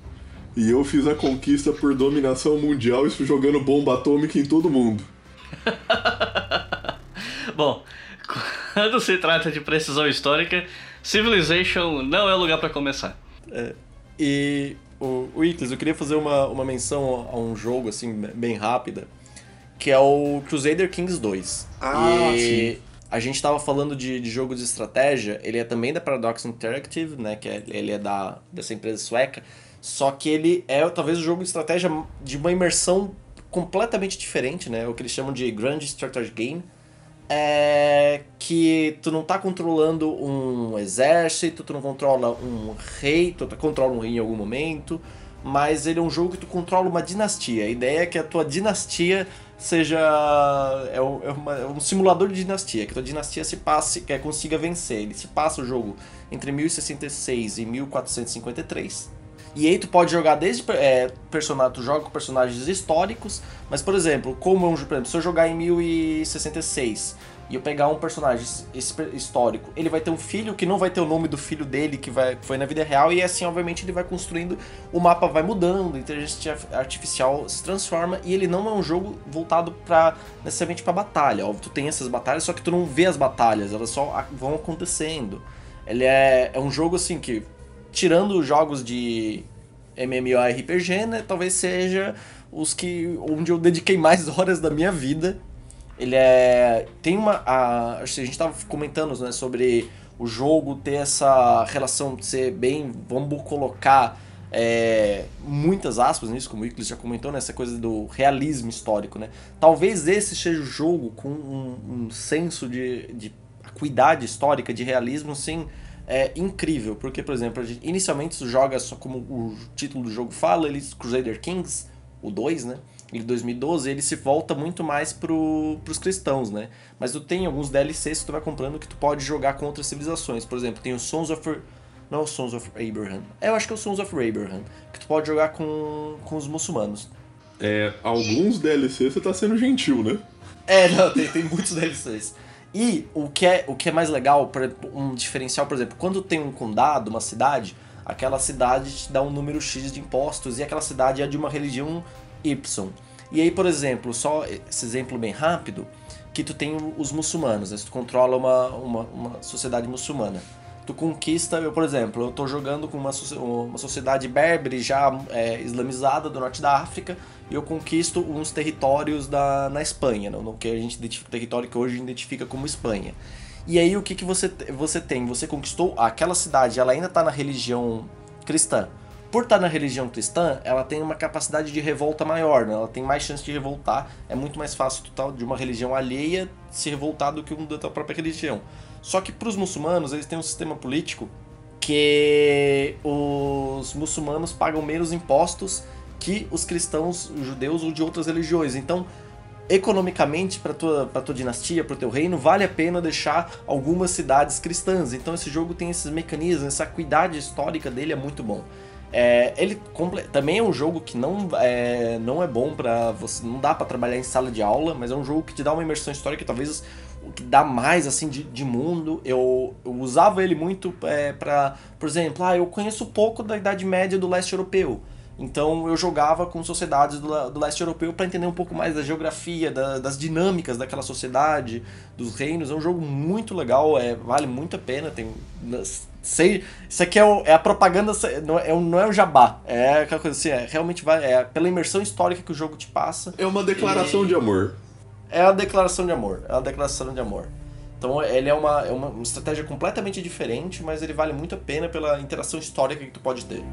e eu fiz a conquista por dominação mundial, isso jogando bomba atômica em todo mundo. [laughs] Bom, [laughs] quando se trata de precisão histórica, Civilization não é o lugar para começar. É, e o, o Iclis, eu queria fazer uma, uma menção a um jogo assim bem rápida, que é o Crusader Kings 2. Ah, e sim. A gente estava falando de, de jogo de estratégia, ele é também da Paradox Interactive, né, que é, ele é da, dessa empresa sueca, só que ele é talvez o jogo de estratégia de uma imersão completamente diferente, né? O que eles chamam de Grand Strategy Game. é que tu não tá controlando um exército, tu não controla um rei, tu controla um rei em algum momento, mas ele é um jogo que tu controla uma dinastia. A ideia é que a tua dinastia seja é, um, é, uma, é um simulador de dinastia, que a dinastia se passe, que consiga vencer. Ele se passa o jogo entre 1066 e 1453. E aí tu pode jogar desde é, personagem, tu joga com personagens históricos, mas por exemplo, como por exemplo, se eu jogar em 1066 e eu pegar um personagem histórico, ele vai ter um filho que não vai ter o nome do filho dele que, vai, foi na vida real, e assim, obviamente, ele vai construindo, o mapa vai mudando, a inteligência artificial se transforma, e ele não é um jogo voltado para necessariamente para batalha. Óbvio, tu tem essas batalhas, só que tu não vê as batalhas, elas só vão acontecendo. Ele é, é um jogo assim que tirando os jogos de MMORPG, né, talvez seja os que onde eu dediquei mais [laughs] horas da minha vida. Ele é tem uma a, a gente estava comentando, né, sobre o jogo ter essa relação de ser bem, vamos colocar é, muitas aspas nisso, como o Iclis já comentou, nessa né, coisa do realismo histórico, né? Talvez esse seja o jogo com um, um senso de, de acuidade histórica, de realismo, assim, é incrível, porque, por exemplo, gente, inicialmente tu joga só como o título do jogo fala, ele Crusader Kings, o 2, né? De 2012, ele se volta muito mais pro, pros cristãos, né? Mas tu tem alguns DLCs que tu vai comprando que tu pode jogar com outras civilizações. Por exemplo, tem o Sons of... Não é o Sons of Abraham. É, eu acho que é o Sons of Abraham. Que tu pode jogar com, com os muçulmanos. É, alguns DLCs você tá sendo gentil, né? É, não, tem, tem muitos DLCs. E o que é, o que é mais legal, um diferencial, por exemplo, quando tem um condado, uma cidade, aquela cidade te dá um número X de impostos e aquela cidade é de uma religião Y. E aí, por exemplo, só esse exemplo bem rápido, que tu tem os muçulmanos, né? tu controla uma, uma, uma sociedade muçulmana tu conquista, eu, por exemplo, eu tô jogando com uma, uma sociedade berbere já é, islamizada do norte da África e eu conquisto uns territórios da, na Espanha, no, no que a gente identifica, território que hoje identifica como Espanha. E aí o que, que você, você tem? Você conquistou aquela cidade, ela ainda está na religião cristã. Por estar tá na religião cristã, ela tem uma capacidade de revolta maior, né? ela tem mais chance de revoltar. É muito mais fácil tu de uma religião alheia se revoltar do que um da tua própria religião. Só que para os muçulmanos, eles têm um sistema político que os muçulmanos pagam menos impostos que os cristãos, os judeus ou de outras religiões. Então, economicamente, para tua, pra tua dinastia, para o teu reino, vale a pena deixar algumas cidades cristãs. Então, esse jogo tem esses mecanismos, essa acuidade histórica dele é muito bom. É, ele também é um jogo que não é, não é bom para você, não dá para trabalhar em sala de aula, mas é um jogo que te dá uma imersão histórica talvez o que dá mais assim de, de mundo. Eu, eu, usava ele muito é, para, por exemplo, ah, eu conheço pouco da Idade Média do leste europeu. Então eu jogava com sociedades do, do leste europeu para entender um pouco mais da geografia, da, das dinâmicas daquela sociedade, dos reinos. É um jogo muito legal, é, vale muito a pena. Tem, sei, isso aqui é, o, é a propaganda, não é, não é o jabá. É aquela coisa assim, é, realmente vai, é pela imersão histórica que o jogo te passa. É uma declaração e... de amor é a declaração de amor. É a declaração de amor. Então ele é uma, é uma estratégia completamente diferente, mas ele vale muito a pena pela interação histórica que tu pode ter.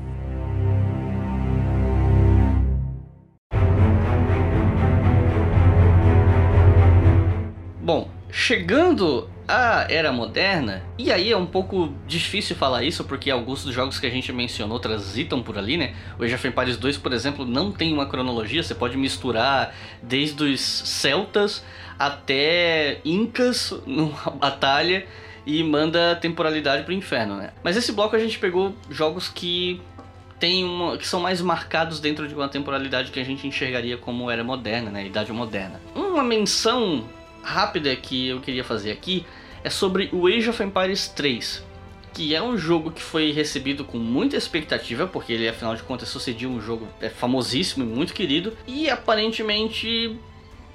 Bom, chegando à era moderna, e aí é um pouco difícil falar isso porque alguns dos jogos que a gente mencionou transitam por ali, né? O Age of Empires 2, por exemplo, não tem uma cronologia, você pode misturar desde os celtas até incas numa [laughs] batalha e manda temporalidade pro inferno, né? Mas esse bloco a gente pegou jogos que tem uma, que são mais marcados dentro de uma temporalidade que a gente enxergaria como era moderna, né? Idade moderna. Uma menção rápida que eu queria fazer aqui é sobre o Age of Empires 3, que é um jogo que foi recebido com muita expectativa, porque ele afinal de contas sucediu um jogo é, famosíssimo e muito querido, e aparentemente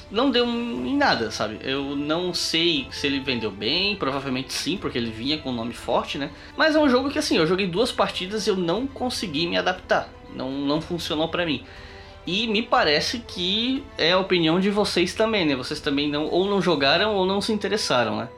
não deu em nada, sabe? Eu não sei se ele vendeu bem, provavelmente sim, porque ele vinha com um nome forte, né? Mas é um jogo que assim, eu joguei duas partidas e eu não consegui me adaptar, não, não funcionou para mim. E me parece que é a opinião de vocês também, né? Vocês também não ou não jogaram ou não se interessaram, né?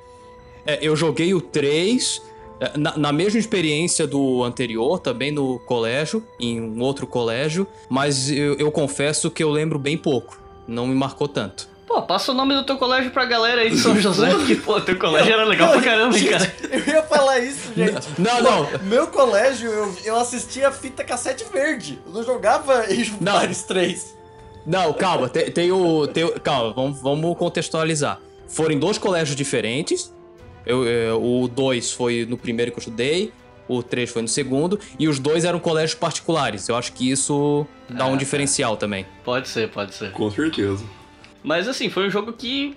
É, eu joguei o 3 é, na, na, mesma experiência do anterior, também no colégio, em um outro colégio, mas eu, eu confesso que eu lembro bem pouco. Não me marcou tanto. Pô, passa o nome do teu colégio pra galera aí de São José, que, pô, teu colégio era legal pra caramba, hein, cara. [laughs] Eu ia falar isso, gente. Não, não. Meu colégio, eu, eu assistia fita cassete verde. Eu não jogava [laughs] Age of Não. Empires 3. Não, calma, tem, tem o. Tem, o- calma, vamos, vamos contextualizar. Foram em dois colégios diferentes. Eu, eu- o 2 foi no primeiro que eu estudei, o 3 foi no segundo, e os dois eram colégios particulares. Eu acho que isso dá Ah, um tá. diferencial também. Pode ser, pode ser. Com certeza. Mas assim, foi um jogo que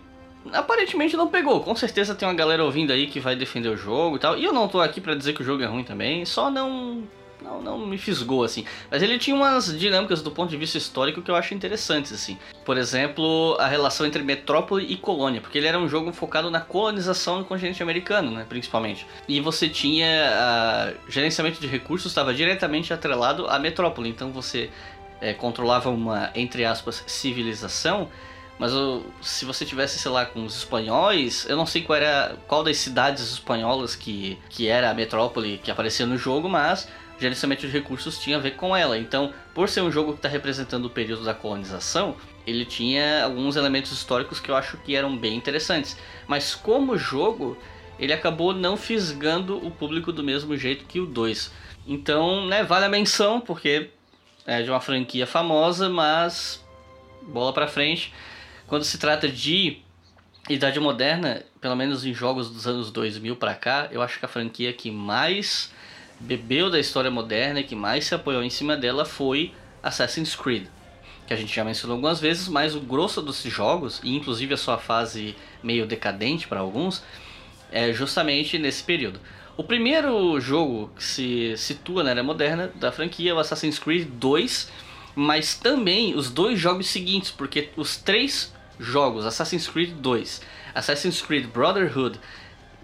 aparentemente não pegou. Com certeza tem uma galera ouvindo aí que vai defender o jogo e tal. E eu não tô aqui pra dizer que o jogo é ruim também, só não. Não, não me fisgou, assim. Mas ele tinha umas dinâmicas do ponto de vista histórico que eu acho interessantes, assim. Por exemplo, a relação entre metrópole e colônia, porque ele era um jogo focado na colonização do continente americano, né, principalmente. E você tinha. ah, gerenciamento de recursos estava diretamente atrelado à metrópole, então você eh, controlava uma, entre aspas, civilização mas o- se você tivesse, sei lá, com os espanhóis, eu não sei qual era qual das cidades espanholas que, que era a metrópole que aparecia no jogo, mas gerenciamento de recursos tinha a ver com ela. Então, por ser um jogo que está representando o período da colonização, ele tinha alguns elementos históricos que eu acho que eram bem interessantes. Mas como jogo, ele acabou não fisgando o público do mesmo jeito que o 2. Então, né, vale a menção, porque é de uma franquia famosa, mas bola pra frente. Quando se trata de Idade Moderna, pelo menos em jogos dos anos 2000 pra cá, eu acho que a franquia que mais bebeu da história moderna e que mais se apoiou em cima dela foi Assassin's Creed. Que a gente já mencionou algumas vezes, mas o grosso desses jogos, e inclusive a sua fase meio decadente para alguns, é justamente nesse período. O primeiro jogo que se situa na era moderna da franquia é o Assassin's Creed 2, mas também os dois jogos seguintes, porque os três jogos, Assassin's Creed 2, Assassin's Creed Brotherhood,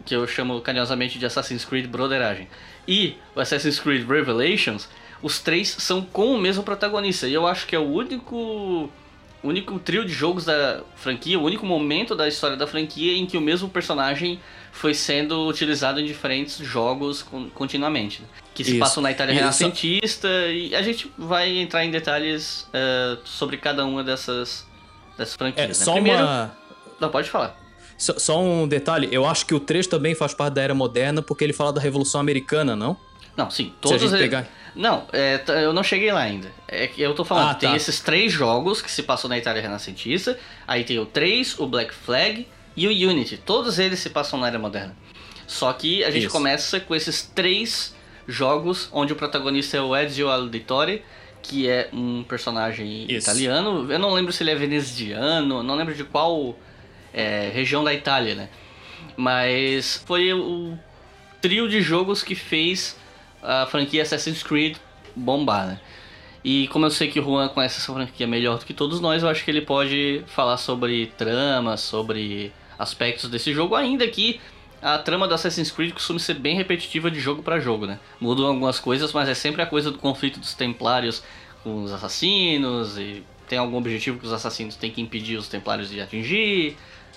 que eu chamo carinhosamente de Assassin's Creed Brotheragem, e o Assassin's Creed Revelations, os três são com o mesmo protagonista. E eu acho que é o único único trio de jogos da franquia, o único momento da história da franquia em que o mesmo personagem foi sendo utilizado em diferentes jogos con- continuamente. né? Que se Isso. passam na Itália E renascentista e a gente vai entrar em detalhes eh, sobre cada uma dessas, dessas franquias. É, né? só Primeiro, uma. Não, pode falar. Só, só um detalhe, eu acho que o 3 também faz parte da era moderna porque ele fala da Revolução Americana, não? Não, sim, Se a todos gente pegar. Não, é, eu não cheguei lá ainda. É eu tô falando, Ah, tem tá. esses três jogos que se passam na Itália renascentista, aí tem o 3, o Black Flag e o Unity. Todos eles se passam na era moderna. Só que a gente Isso. começa com esses três jogos onde o protagonista é o Ezio Auditore, que é um personagem Isso. italiano. Eu não lembro se ele é veneziano, não lembro de qual é, região da Itália, né? Mas foi o trio de jogos que fez a franquia Assassin's Creed bombar, né? E como eu sei que o Juan conhece essa franquia melhor do que todos nós, eu acho que ele pode falar sobre trama, sobre aspectos desse jogo, ainda que a trama do Assassin's Creed costuma ser bem repetitiva de jogo pra jogo, né? Mudam algumas coisas, mas é sempre a coisa do conflito dos templários com os assassinos e tem algum objetivo que os assassinos têm que impedir os templários de atingir.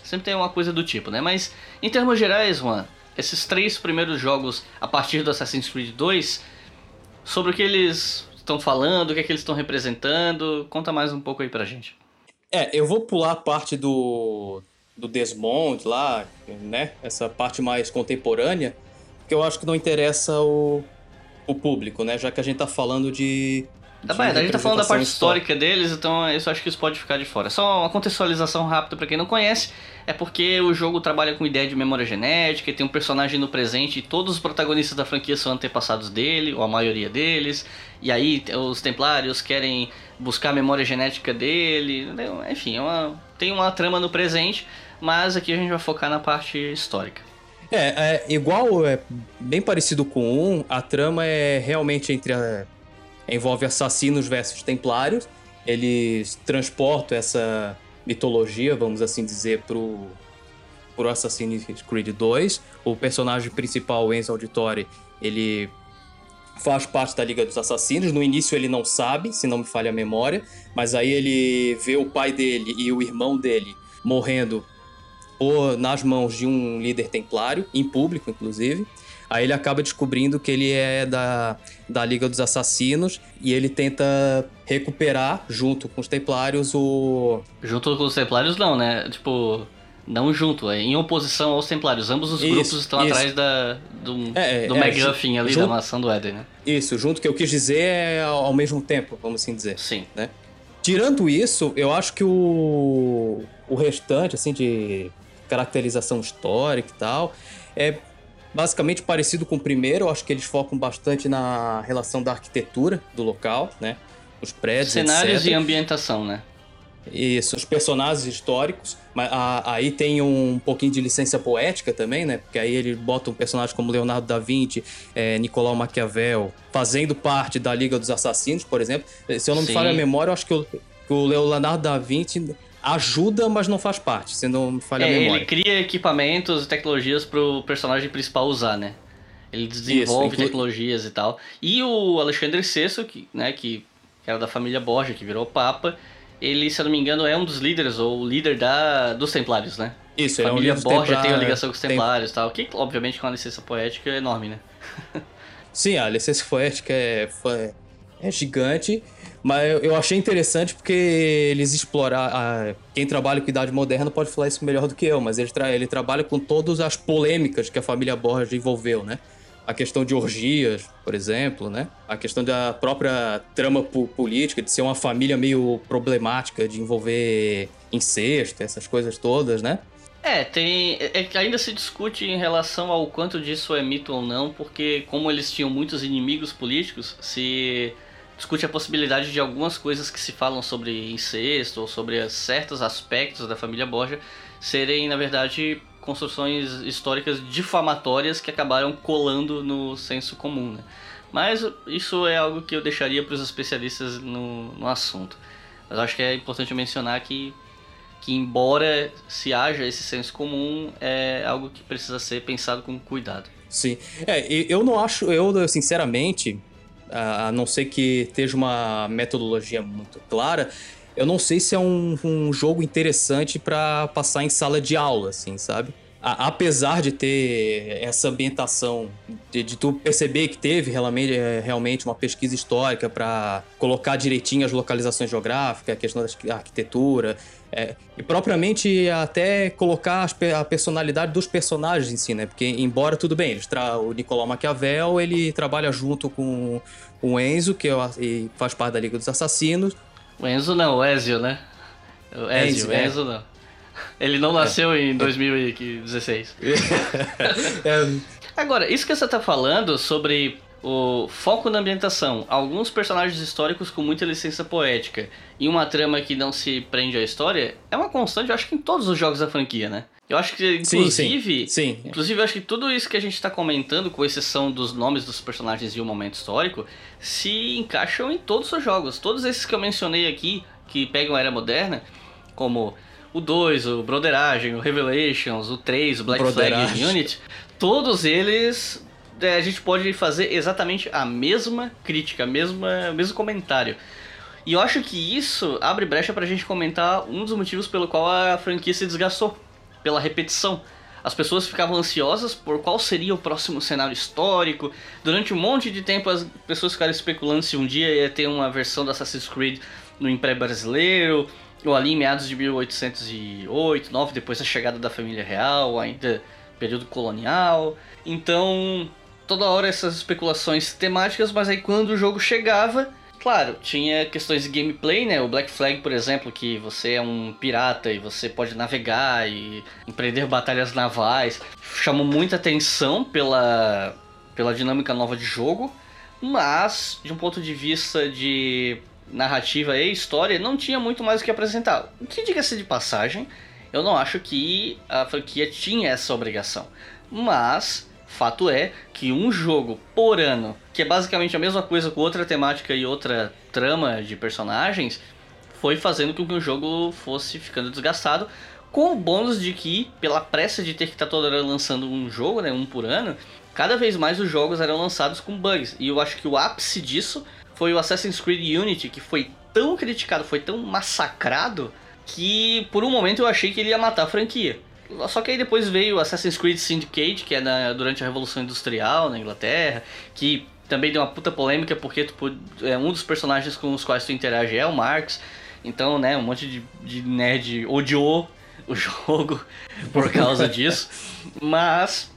Sempre tem uma coisa do tipo, né? Mas em termos gerais, Juan, esses três primeiros jogos a partir do Assassin's Creed 2, sobre o que eles estão falando, o que é que eles estão representando, conta mais um pouco aí pra gente. É, eu vou pular a parte do, do Desmond lá, né? Essa parte mais contemporânea, que eu acho que não interessa o, o público, né? Já que a gente tá falando de. Tá bem, a gente tá falando da parte histórica deles, então eu acho que isso pode ficar de fora. Só uma contextualização rápida pra quem não conhece, é porque o jogo trabalha com ideia de memória genética, e tem um personagem no presente e todos os protagonistas da franquia são antepassados dele, ou a maioria deles, e aí os templários querem buscar a memória genética dele, enfim, é uma, tem uma trama no presente, mas aqui a gente vai focar na parte histórica. É, é igual, é bem parecido com um, a trama é realmente entre a, envolve assassinos versus templários. Eles transportam essa mitologia, vamos assim dizer, pro, pro Assassin's Creed 2. O personagem principal, Enzo Auditore, ele faz parte da Liga dos Assassinos. No início ele não sabe, se não me falha a memória, mas aí ele vê o pai dele e o irmão dele morrendo nas mãos de um líder templário, em público inclusive. Aí ele acaba descobrindo que ele é da, da Liga dos Assassinos e ele tenta recuperar, junto com os Templários, o. Junto com os Templários, não, né? Tipo, não junto, é em oposição aos Templários. Ambos os Isso, grupos estão isso. atrás da, do, É, é, do é, MacGuffin ali, junto- da maçã do Éden, né? Isso, junto que eu quis dizer é ao ao mesmo tempo, vamos assim dizer. Sim. né? Tirando isso, eu acho que o, o restante, assim, de caracterização histórica e tal, é basicamente parecido com o primeiro. Eu acho que eles focam bastante na relação da arquitetura do local, né? Os prédios, Cenários etc. e ambientação, né? Isso, os personagens históricos, mas a- aí tem um pouquinho de licença poética também, né? Porque aí ele bota um personagem como Leonardo da Vinci, é, Nicolau Maquiavel, fazendo parte da Liga dos Assassinos, por exemplo. Se eu não me Sim. falha a memória, eu acho que o, que o Leonardo da Vinci ajuda, mas não faz parte, se não me falha É, a ele memória. cria equipamentos e tecnologias pro personagem principal usar, né? Ele desenvolve inclui- tecnologias e tal. E o Alexandre VI, que, né, que era da família Borgia, que virou papa, ele, se eu não me engano, é um dos líderes, ou o líder da, dos Templários, né? Isso, A ele é um família Borgia tem uma ligação com os tem- Templários e tal, que obviamente com uma licença poética enorme, né? [laughs] Sim, a licença poética é, é gigante, mas eu- achei interessante porque eles explorar quem trabalha com idade moderna pode falar isso melhor do que eu, mas ele, tra- ele trabalha com todas as polêmicas que a família Borgia envolveu, né? A questão de orgias, por exemplo, né? A questão da própria trama po- política, de ser uma família meio problemática, de envolver incesto, essas coisas todas, né? É, tem. É ainda se discute em relação ao quanto disso é mito ou não, porque como eles tinham muitos inimigos políticos, se discute a possibilidade de algumas coisas que se falam sobre incesto ou sobre certos aspectos da família Borgia serem, na verdade, construções históricas difamatórias que acabaram colando no senso comum, né? Mas isso é algo que eu deixaria para os especialistas no, no assunto. Mas acho que é importante mencionar que que embora se haja esse senso comum, é algo que precisa ser pensado com cuidado. Sim. É, eu não acho, eu sinceramente, a não ser que esteja uma metodologia muito clara, eu não sei se é um, um jogo interessante pra passar em sala de aula, assim, sabe? A- apesar de ter essa ambientação, de, de tu perceber que teve realmente, é, realmente uma pesquisa histórica pra colocar direitinho as localizações geográficas, a questão da arquitetura, é, e propriamente até colocar as a personalidade dos personagens em si, né? Porque, embora tudo bem, eles o Nicolau Maquiavel ele trabalha junto com o Enzo, que é o- e faz parte da Liga dos Assassinos. O Enzo não, o Ezio, né? O Ezio, Enzo, o é. Enzo não. Ele não nasceu em 2016. É, Agora, isso que você tá falando sobre o foco na ambientação, alguns personagens históricos com muita licença poética e uma trama que não se prende à história, é uma constante, eu acho que em todos os jogos da franquia, né? Eu acho que, Sim, inclusive, sim, sim. inclusive, eu acho que tudo isso que a gente tá comentando, com exceção dos nomes dos personagens e o momento histórico, se encaixam em todos os jogos. Todos esses que eu mencionei aqui, que pegam a era moderna, como o 2, o Broderagem, o Revelations, o 3, o Black Flag Unity, todos eles é, a gente pode fazer exatamente a mesma crítica, a mesma, o mesmo comentário. E eu acho que isso abre brecha pra gente comentar um dos motivos pelo qual a franquia se desgastou, pela repetição. As pessoas ficavam ansiosas por qual seria o próximo cenário histórico. Durante um monte de tempo as pessoas ficaram especulando se um dia ia ter uma versão do Assassin's Creed no Império Brasileiro, ou ali em meados de 1808, 9, depois da chegada da família real, ainda período colonial. Então, toda hora essas especulações temáticas, mas aí quando o jogo chegava, claro, tinha questões de gameplay, né? O Black Flag, por exemplo, que você é um pirata e você pode navegar e empreender batalhas navais, chamou muita atenção pela, pela dinâmica nova de jogo, mas de um ponto de vista de narrativa e história, não tinha muito mais o que apresentar. O que diga-se de passagem, eu não acho que a franquia tinha essa obrigação. Mas, fato é que um jogo por ano, que é basicamente a mesma coisa com outra temática e outra trama de personagens, foi fazendo com que o jogo fosse ficando desgastado. Com o bônus de que, pela pressa de ter que estar toda hora lançando um jogo, né, um por ano, cada vez mais os jogos eram lançados com bugs. E eu acho que o ápice disso foi o Assassin's Creed Unity, que foi tão criticado, foi tão massacrado, que por um momento eu achei que ele ia matar a franquia. Só que aí depois veio Assassin's Creed Syndicate, que é na, durante a Revolução Industrial na Inglaterra, que também deu uma puta polêmica porque tu, é, um dos personagens com os quais tu interage é o Marx. Então, né, um monte de, de nerd odiou o [laughs] jogo por causa disso. [laughs] Mas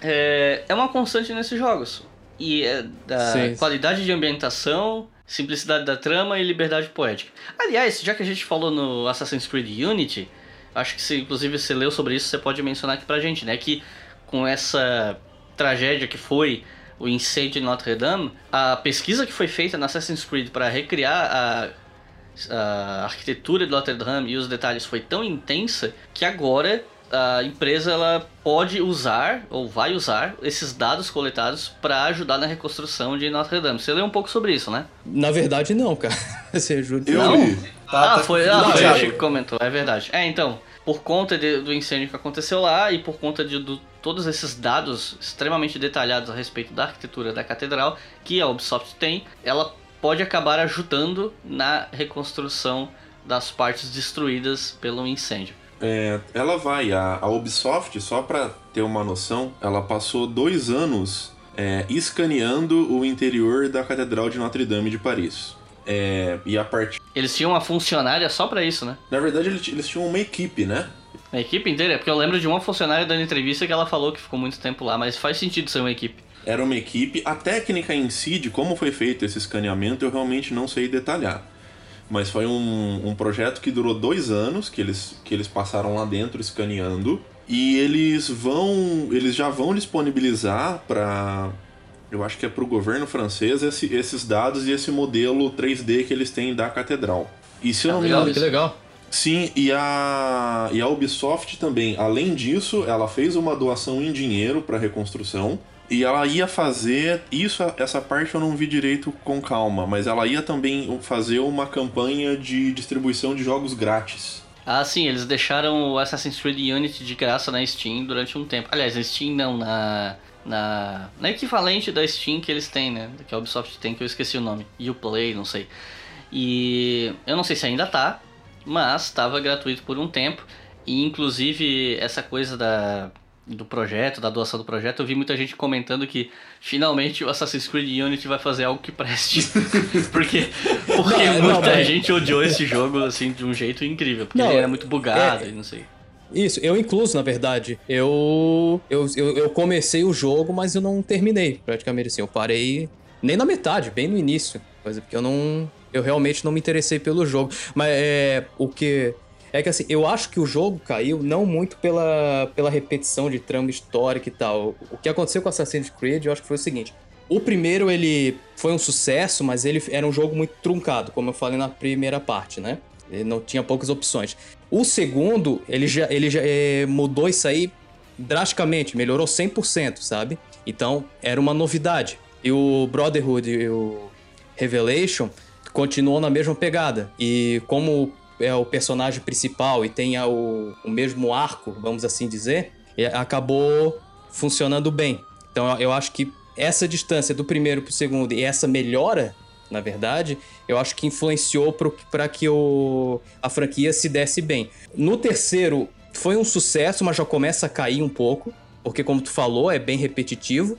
é, é uma constante nesses jogos. E é da Sim. qualidade de ambientação, simplicidade da trama e liberdade poética. Aliás, já que a gente falou no Assassin's Creed Unity, acho que se inclusive você leu sobre isso, você pode mencionar aqui pra gente, né? Que com essa tragédia que foi o incêndio de Notre Dame, a pesquisa que foi feita na Assassin's Creed para recriar a, a arquitetura de Notre Dame e os detalhes foi tão intensa que agora a empresa ela pode usar ou vai usar esses dados coletados para ajudar na reconstrução de Notre Dame. Você leu um pouco sobre isso, né? Na verdade, não, cara. [laughs] Você ajuda. Eu Não. li. Tá, ah, tá- foi, ah, foi o. Chico que comentou, é verdade. É, então, por conta de- do incêndio que aconteceu lá e por conta de do- todos esses dados extremamente detalhados a respeito da arquitetura da catedral que a Ubisoft tem, ela pode acabar ajudando na reconstrução das partes destruídas pelo incêndio. É, ela vai, a, a Ubisoft, só pra ter uma noção, ela passou dois anos é, escaneando o interior da Catedral de Notre Dame de Paris. É, e a partir. Eles tinham uma funcionária só pra isso, né? Na verdade, eles, eles tinham uma equipe, né? A equipe inteira, porque eu lembro de uma funcionária dando entrevista que ela falou que ficou muito tempo lá, mas faz sentido ser uma equipe. Era uma equipe. A técnica em si, de como foi feito esse escaneamento, eu realmente não sei detalhar. Mas foi um, um projeto que durou dois anos, que eles, que eles passaram lá dentro escaneando. E eles vão. Eles já vão disponibilizar para. Eu acho que é para o governo francês esse- esses dados e esse modelo 3D que eles têm da catedral. E se eu Ah, não me engano. Que legal. Sim, e a, e a Ubisoft também, além disso, ela fez uma doação em dinheiro para reconstrução. E ela ia fazer. Isso, essa parte eu não vi direito com calma, mas ela ia também fazer uma campanha de distribuição de jogos grátis. Ah, sim, eles deixaram o Assassin's Creed Unity de graça na Steam durante um tempo. Aliás, na Steam não, na, na, na equivalente da Steam que eles têm, né? Que a Ubisoft tem, que eu esqueci o nome. Uplay, não sei. E eu não sei se ainda tá, mas estava gratuito por um tempo. E inclusive essa coisa da, do projeto, da doação do projeto, eu vi muita gente comentando que finalmente o Assassin's Creed Unity vai fazer algo que preste. [laughs] porque porque Não, não, muita mas- gente odiou esse jogo assim de um jeito incrível, porque Não, ele era é- muito bugado é- e não sei. Isso, eu incluso, na verdade. Eu, eu, eu, eu comecei o jogo, mas eu não terminei, praticamente assim. Eu parei nem na metade, bem no início. Coisa porque eu não. Eu realmente não me interessei pelo jogo. Mas é. O que. É que assim, eu acho que o jogo caiu não muito pela, pela repetição de trama histórica e tal. O que aconteceu com Assassin's Creed, eu acho que foi o seguinte. O primeiro, ele foi um sucesso, mas ele era um jogo muito truncado, como eu falei na primeira parte, né? Ele não tinha poucas opções. O segundo, ele já, ele já eh, mudou isso aí drasticamente, melhorou 100%, sabe? Então, era uma novidade. E o Brotherhood e o Revelation continuou na mesma pegada. E como é o personagem principal e tem a- o, o mesmo arco, vamos assim dizer, eh, acabou funcionando bem. Então, eu- acho que essa distância do primeiro pro segundo e essa melhora, na verdade, eu acho que influenciou para que o, a franquia se desse bem. No terceiro, foi um sucesso, mas já começa a cair um pouco, porque, como tu falou, é bem repetitivo,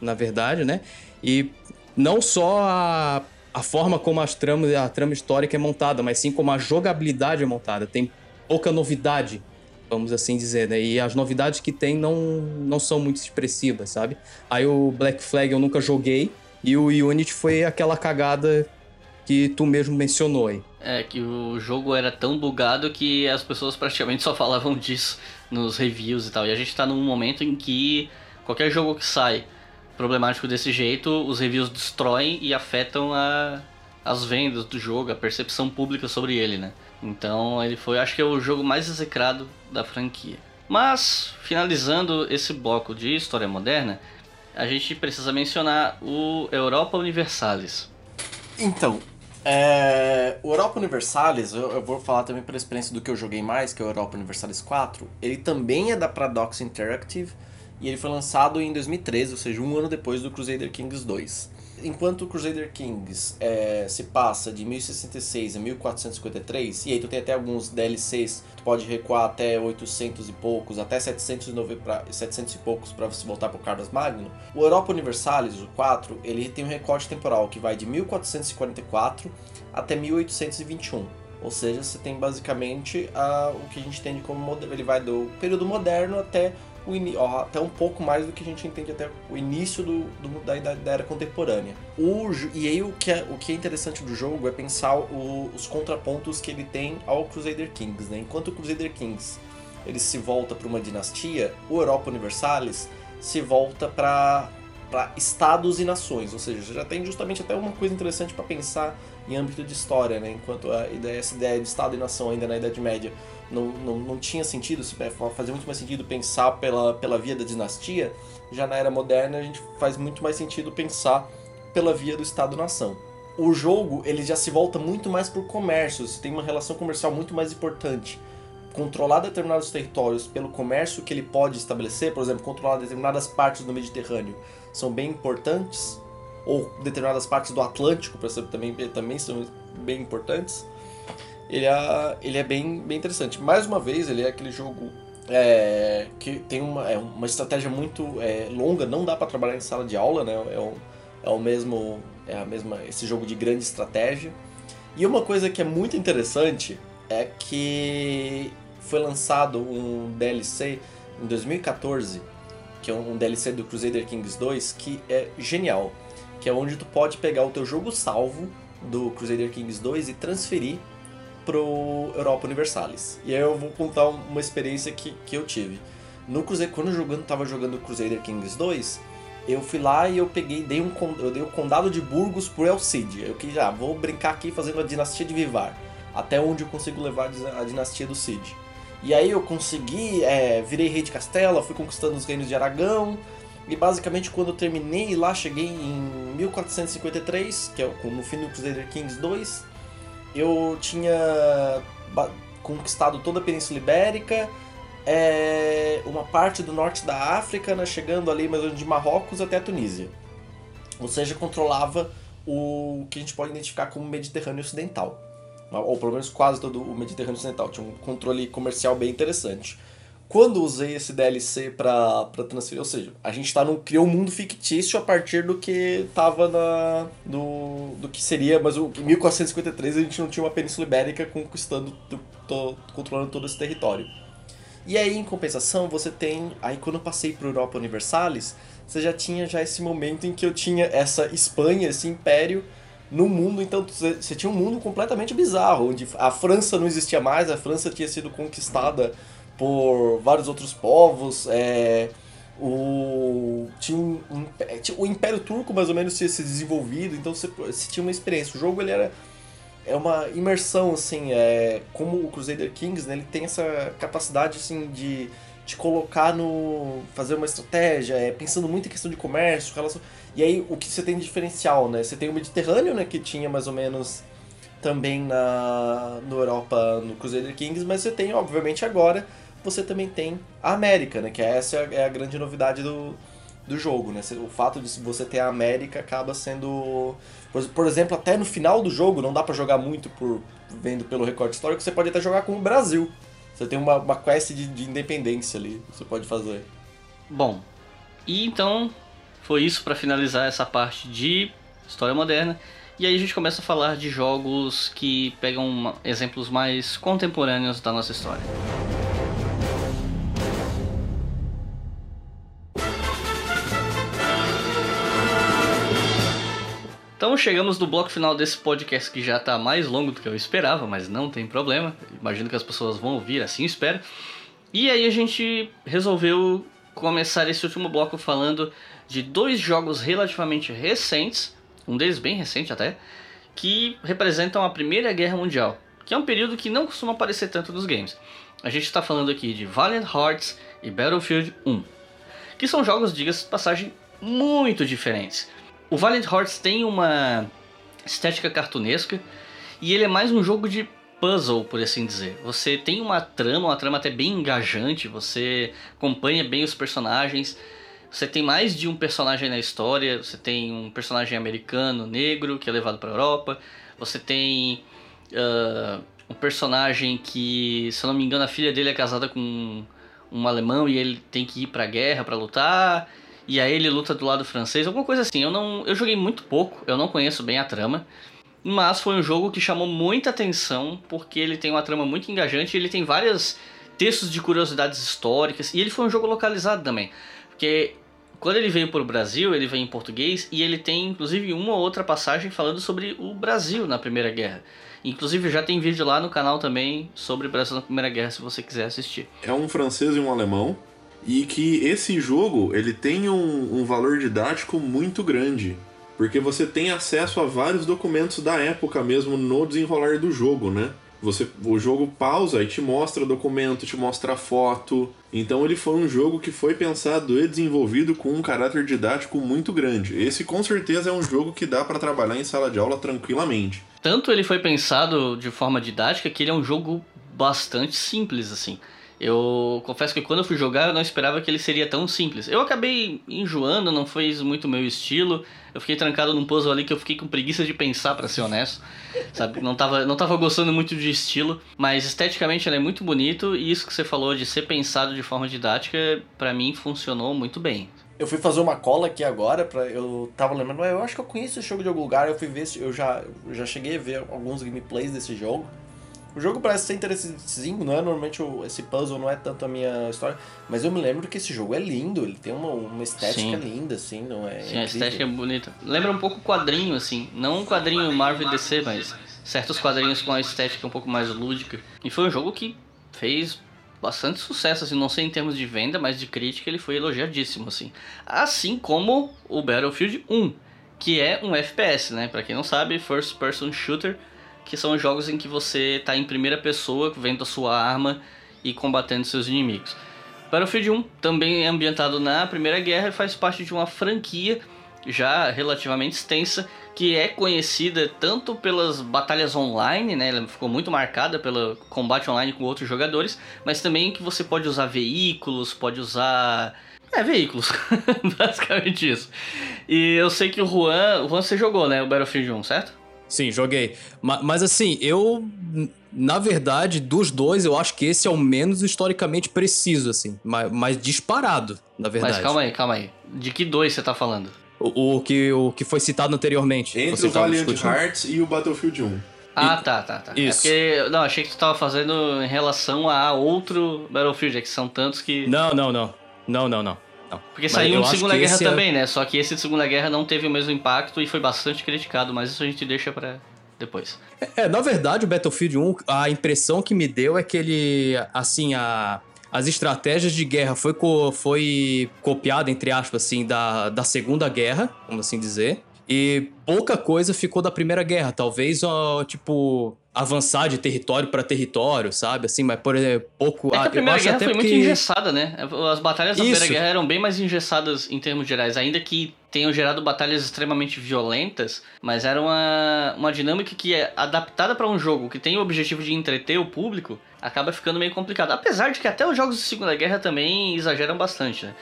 na verdade, né? E não só a, a forma como as tramas, a trama histórica é montada, mas sim como a jogabilidade é montada. Tem pouca novidade, vamos assim dizer, né? E as novidades que tem não, não são muito expressivas, sabe? Aí o Black Flag eu nunca joguei, e o Unity foi aquela cagada que tu mesmo mencionou aí. É que o jogo era tão bugado que as pessoas praticamente só falavam [laughs] disso nos reviews e tal. E a gente tá num momento em que qualquer jogo que sai problemático desse jeito, os reviews destroem e afetam a, as vendas do jogo, a percepção pública sobre ele, né? Então ele foi, acho que é o jogo mais execrado da franquia. Mas, finalizando esse bloco de história moderna, a gente precisa mencionar o Europa Universalis. Então, é, o Europa Universalis, eu, eu vou falar também pela experiência do que eu joguei mais, que é o Europa Universalis 4. Ele também é da Paradox Interactive e ele foi lançado em 2013, ou seja, um ano depois do Crusader Kings 2. Enquanto o Crusader Kings é, se passa de 1066 a 1453, e aí tu tem até alguns DLCs, tu pode recuar até 800 e poucos, até 709 pra, 700 e poucos para você voltar pro Carlos Magno. O Europa Universalis, o 4, ele tem um recorte temporal que vai de 1444 até 1821. Ou seja, você tem basicamente a, o que a gente entende como ele vai do período moderno até ó, até um pouco mais do que a gente entende até o início do, do da, da, era contemporânea. O, e aí o que, é, o que é interessante do jogo é pensar o, os contrapontos que ele tem ao Crusader Kings. Né? Enquanto o Crusader Kings ele se volta para uma dinastia, o Europa Universalis se volta para estados e nações, ou seja, já tem justamente até uma coisa interessante para pensar em âmbito de história, né? enquanto a ideia, essa ideia de estado e nação ainda na Idade Média não, não, não tinha sentido, fazia muito mais sentido pensar pela, pela via da dinastia, já na era moderna a gente faz muito mais sentido pensar pela via do Estado-nação. O jogo ele já se volta muito mais para o comércio, você tem uma relação comercial muito mais importante. Controlar determinados territórios pelo comércio que ele pode estabelecer, por exemplo, controlar determinadas partes do Mediterrâneo, são bem importantes, ou determinadas partes do Atlântico, exemplo, também, também são bem importantes ele é, ele é bem, bem interessante. Mais uma vez, ele é aquele jogo é, que tem uma, é uma estratégia muito é, longa, não dá para trabalhar em sala de aula, né? É o, é o mesmo, é a mesma, esse jogo de grande estratégia. E uma coisa que é muito interessante é que foi lançado um DLC em 2014, que é um DLC do Crusader Kings 2, que é genial, que é onde tu pode pegar o teu jogo salvo do Crusader Kings 2 e transferir pro Europa Universalis. E aí eu vou contar uma experiência que, que eu tive. No Cruzeiro, quando eu jogando, tava jogando Crusader Kings 2, eu fui lá e eu peguei, dei um, eu dei o condado de Burgos pro El Cid. Eu que já ah, vou brincar aqui fazendo a dinastia de Vivar, até onde eu consigo levar a dinastia do Cid. E aí eu consegui, é, virei rei de Castela, fui conquistando os reinos de Aragão, e basicamente quando eu terminei lá, cheguei em 1453, que é no fim do Crusader Kings 2, eu tinha conquistado toda a Península Ibérica, é, uma parte do norte da África, né, chegando ali mais ou menos de Marrocos até a Tunísia. Ou seja, controlava o que a gente pode identificar como Mediterrâneo Ocidental. Ou pelo menos quase todo o Mediterrâneo Ocidental. Tinha um controle comercial bem interessante quando usei esse DLC para transferir, ou seja, a gente tá no, criou um mundo fictício a partir do que tava na do, do que seria, mas o, em 1453 a gente não tinha uma Península Ibérica conquistando, to, controlando todo esse território. E aí, em compensação, você tem, aí quando eu passei para Europa Universalis, você já tinha já esse momento em que eu tinha essa Espanha, esse império no mundo, então você tinha um mundo completamente bizarro, onde a França não existia mais, a França tinha sido conquistada por vários outros povos. É, o, tinha um, um, o Império Turco mais ou menos tinha se desenvolvido, então você, você tinha uma experiência. O jogo ele era é uma imersão assim, é, como o Crusader Kings, né, ele tem essa capacidade assim de te colocar no fazer uma estratégia, é, pensando muito em questão de comércio, relação. E aí o que você tem de diferencial, né? Você tem o Mediterrâneo, né, que tinha mais ou menos também na no Europa no Crusader Kings, mas você tem obviamente agora você também tem a América, né? Que essa é a grande novidade do, do jogo, né? O fato de você ter a América acaba sendo... Por, exemplo, até no final do jogo, não dá para jogar muito por vendo pelo recorde histórico, você pode até jogar com o Brasil. Você tem uma, uma quest de, de independência ali, você pode fazer. Bom, e então foi isso para finalizar essa parte de história moderna. E aí a gente começa a falar de jogos que pegam exemplos mais contemporâneos da nossa história. Então chegamos no bloco final desse podcast que já está mais longo do que eu esperava, mas não tem problema. Imagino que as pessoas vão ouvir, assim espero. E aí a gente resolveu começar esse último bloco falando de dois jogos relativamente recentes, um deles bem recente até, que representam a Primeira Guerra Mundial, que é um período que não costuma aparecer tanto nos games. A gente está falando aqui de Valiant Hearts e Battlefield 1, que são jogos, diga-se de passagem, muito diferentes. O Valiant Hearts tem uma estética cartunesca e ele é mais um jogo de puzzle, por assim dizer. Você tem uma trama, uma trama até bem engajante, você acompanha bem os personagens, você tem mais de um personagem na história. Você tem um personagem americano, negro, que é levado para Europa. Você tem uh, um personagem que, se eu não me engano, a filha dele é casada com um alemão e ele tem que ir pra guerra para lutar. E aí ele luta do lado francês, alguma coisa assim. Eu não, eu joguei muito pouco, eu não conheço bem a trama, mas foi um jogo que chamou muita atenção porque ele tem uma trama muito engajante, ele tem vários textos de curiosidades históricas e ele foi um jogo localizado também, porque quando ele veio para o Brasil, ele vem em português e ele tem inclusive uma ou outra passagem falando sobre o Brasil na Primeira Guerra. Inclusive já tem vídeo lá no canal também sobre o Brasil na Primeira Guerra, se você quiser assistir. É um francês e um alemão, e que esse jogo ele tem um, um valor didático muito grande. Porque você tem acesso a vários documentos da época mesmo no desenrolar do jogo, né? Você, o jogo pausa e te mostra documento, te mostra foto. Então ele foi um jogo que foi pensado e desenvolvido com um caráter didático muito grande. Esse com certeza é um jogo que dá para trabalhar em sala de aula tranquilamente. Tanto ele foi pensado de forma didática que ele é um jogo bastante simples assim. Eu confesso que quando eu fui jogar eu não esperava que ele seria tão simples. Eu acabei enjoando, não foi muito meu estilo. Eu fiquei trancado num puzzle ali que eu fiquei com preguiça de pensar, para ser honesto. Sabe? Não tava, não tava gostando muito de estilo, mas esteticamente ele é muito bonito e isso que você falou de ser pensado de forma didática, para mim funcionou muito bem. Eu fui fazer uma cola aqui agora, pra, eu tava lembrando, eu acho que eu conheço esse jogo de algum lugar, eu fui ver, eu já, eu já cheguei a ver alguns gameplays desse jogo. O jogo parece ser interessantezinho, não é? Normalmente esse puzzle não é tanto a minha história, mas eu me lembro que esse jogo é lindo, ele tem uma, uma estética Sim. linda, assim, não é? Sim, a estética é bonita. Lembra um pouco quadrinho, assim, não um quadrinho Marvel DC, mas certos quadrinhos com a estética um pouco mais lúdica. E foi um jogo que fez bastante sucesso, assim, não sei em termos de venda, mas de crítica ele foi elogiadíssimo, assim. Assim como o Battlefield 1, que é um FPS, né? Para quem não sabe, First Person Shooter que são jogos em que você está em primeira pessoa, vendo a sua arma e combatendo seus inimigos. Battlefield 1 também é ambientado na Primeira Guerra e faz parte de uma franquia já relativamente extensa que é conhecida tanto pelas batalhas online, né? Ela ficou muito marcada pelo combate online com outros jogadores, mas também que você pode usar veículos, pode usar é, veículos. [laughs] Basicamente isso. E eu sei que o Juan, o Juan você jogou, né, o Battlefield 1, certo? Sim, joguei. Mas, mas, assim, eu. Na verdade, dos dois, eu acho que esse é o menos historicamente preciso, assim. Mas, mas disparado, na verdade. Mas calma aí, calma aí. De que dois você tá falando? O, o, que, o que foi citado anteriormente. Entre o Valiant Hearts e o Battlefield 1. Ah, tá, tá, tá. É Isso. É porque, não, achei que tu tava fazendo em relação a outro Battlefield, é que são tantos que. Não, não, não. Não, não, não. Não. Porque saiu de Segunda Guerra é também, é... né? Só que esse de Segunda Guerra não teve o mesmo impacto e foi bastante criticado, mas isso a gente deixa para depois. É, na verdade, o Battlefield 1, a impressão que me deu é que ele, assim, a, as estratégias de guerra foi, co, foi copiada, entre aspas, assim, da, da Segunda Guerra, vamos assim dizer. E pouca coisa ficou da Primeira Guerra. Talvez, ó, tipo, avançar de território para território, sabe? Assim, mas por exemplo, pouco. É que a Primeira Guerra foi porque... muito engessada, né? As batalhas da Isso. Primeira Guerra eram bem mais engessadas em termos gerais, ainda que tenham gerado batalhas extremamente violentas, mas era uma, uma dinâmica que é adaptada para um jogo que tem o objetivo de entreter o público, acaba ficando meio complicado. Apesar de que até os jogos de Segunda Guerra também exageram bastante, né?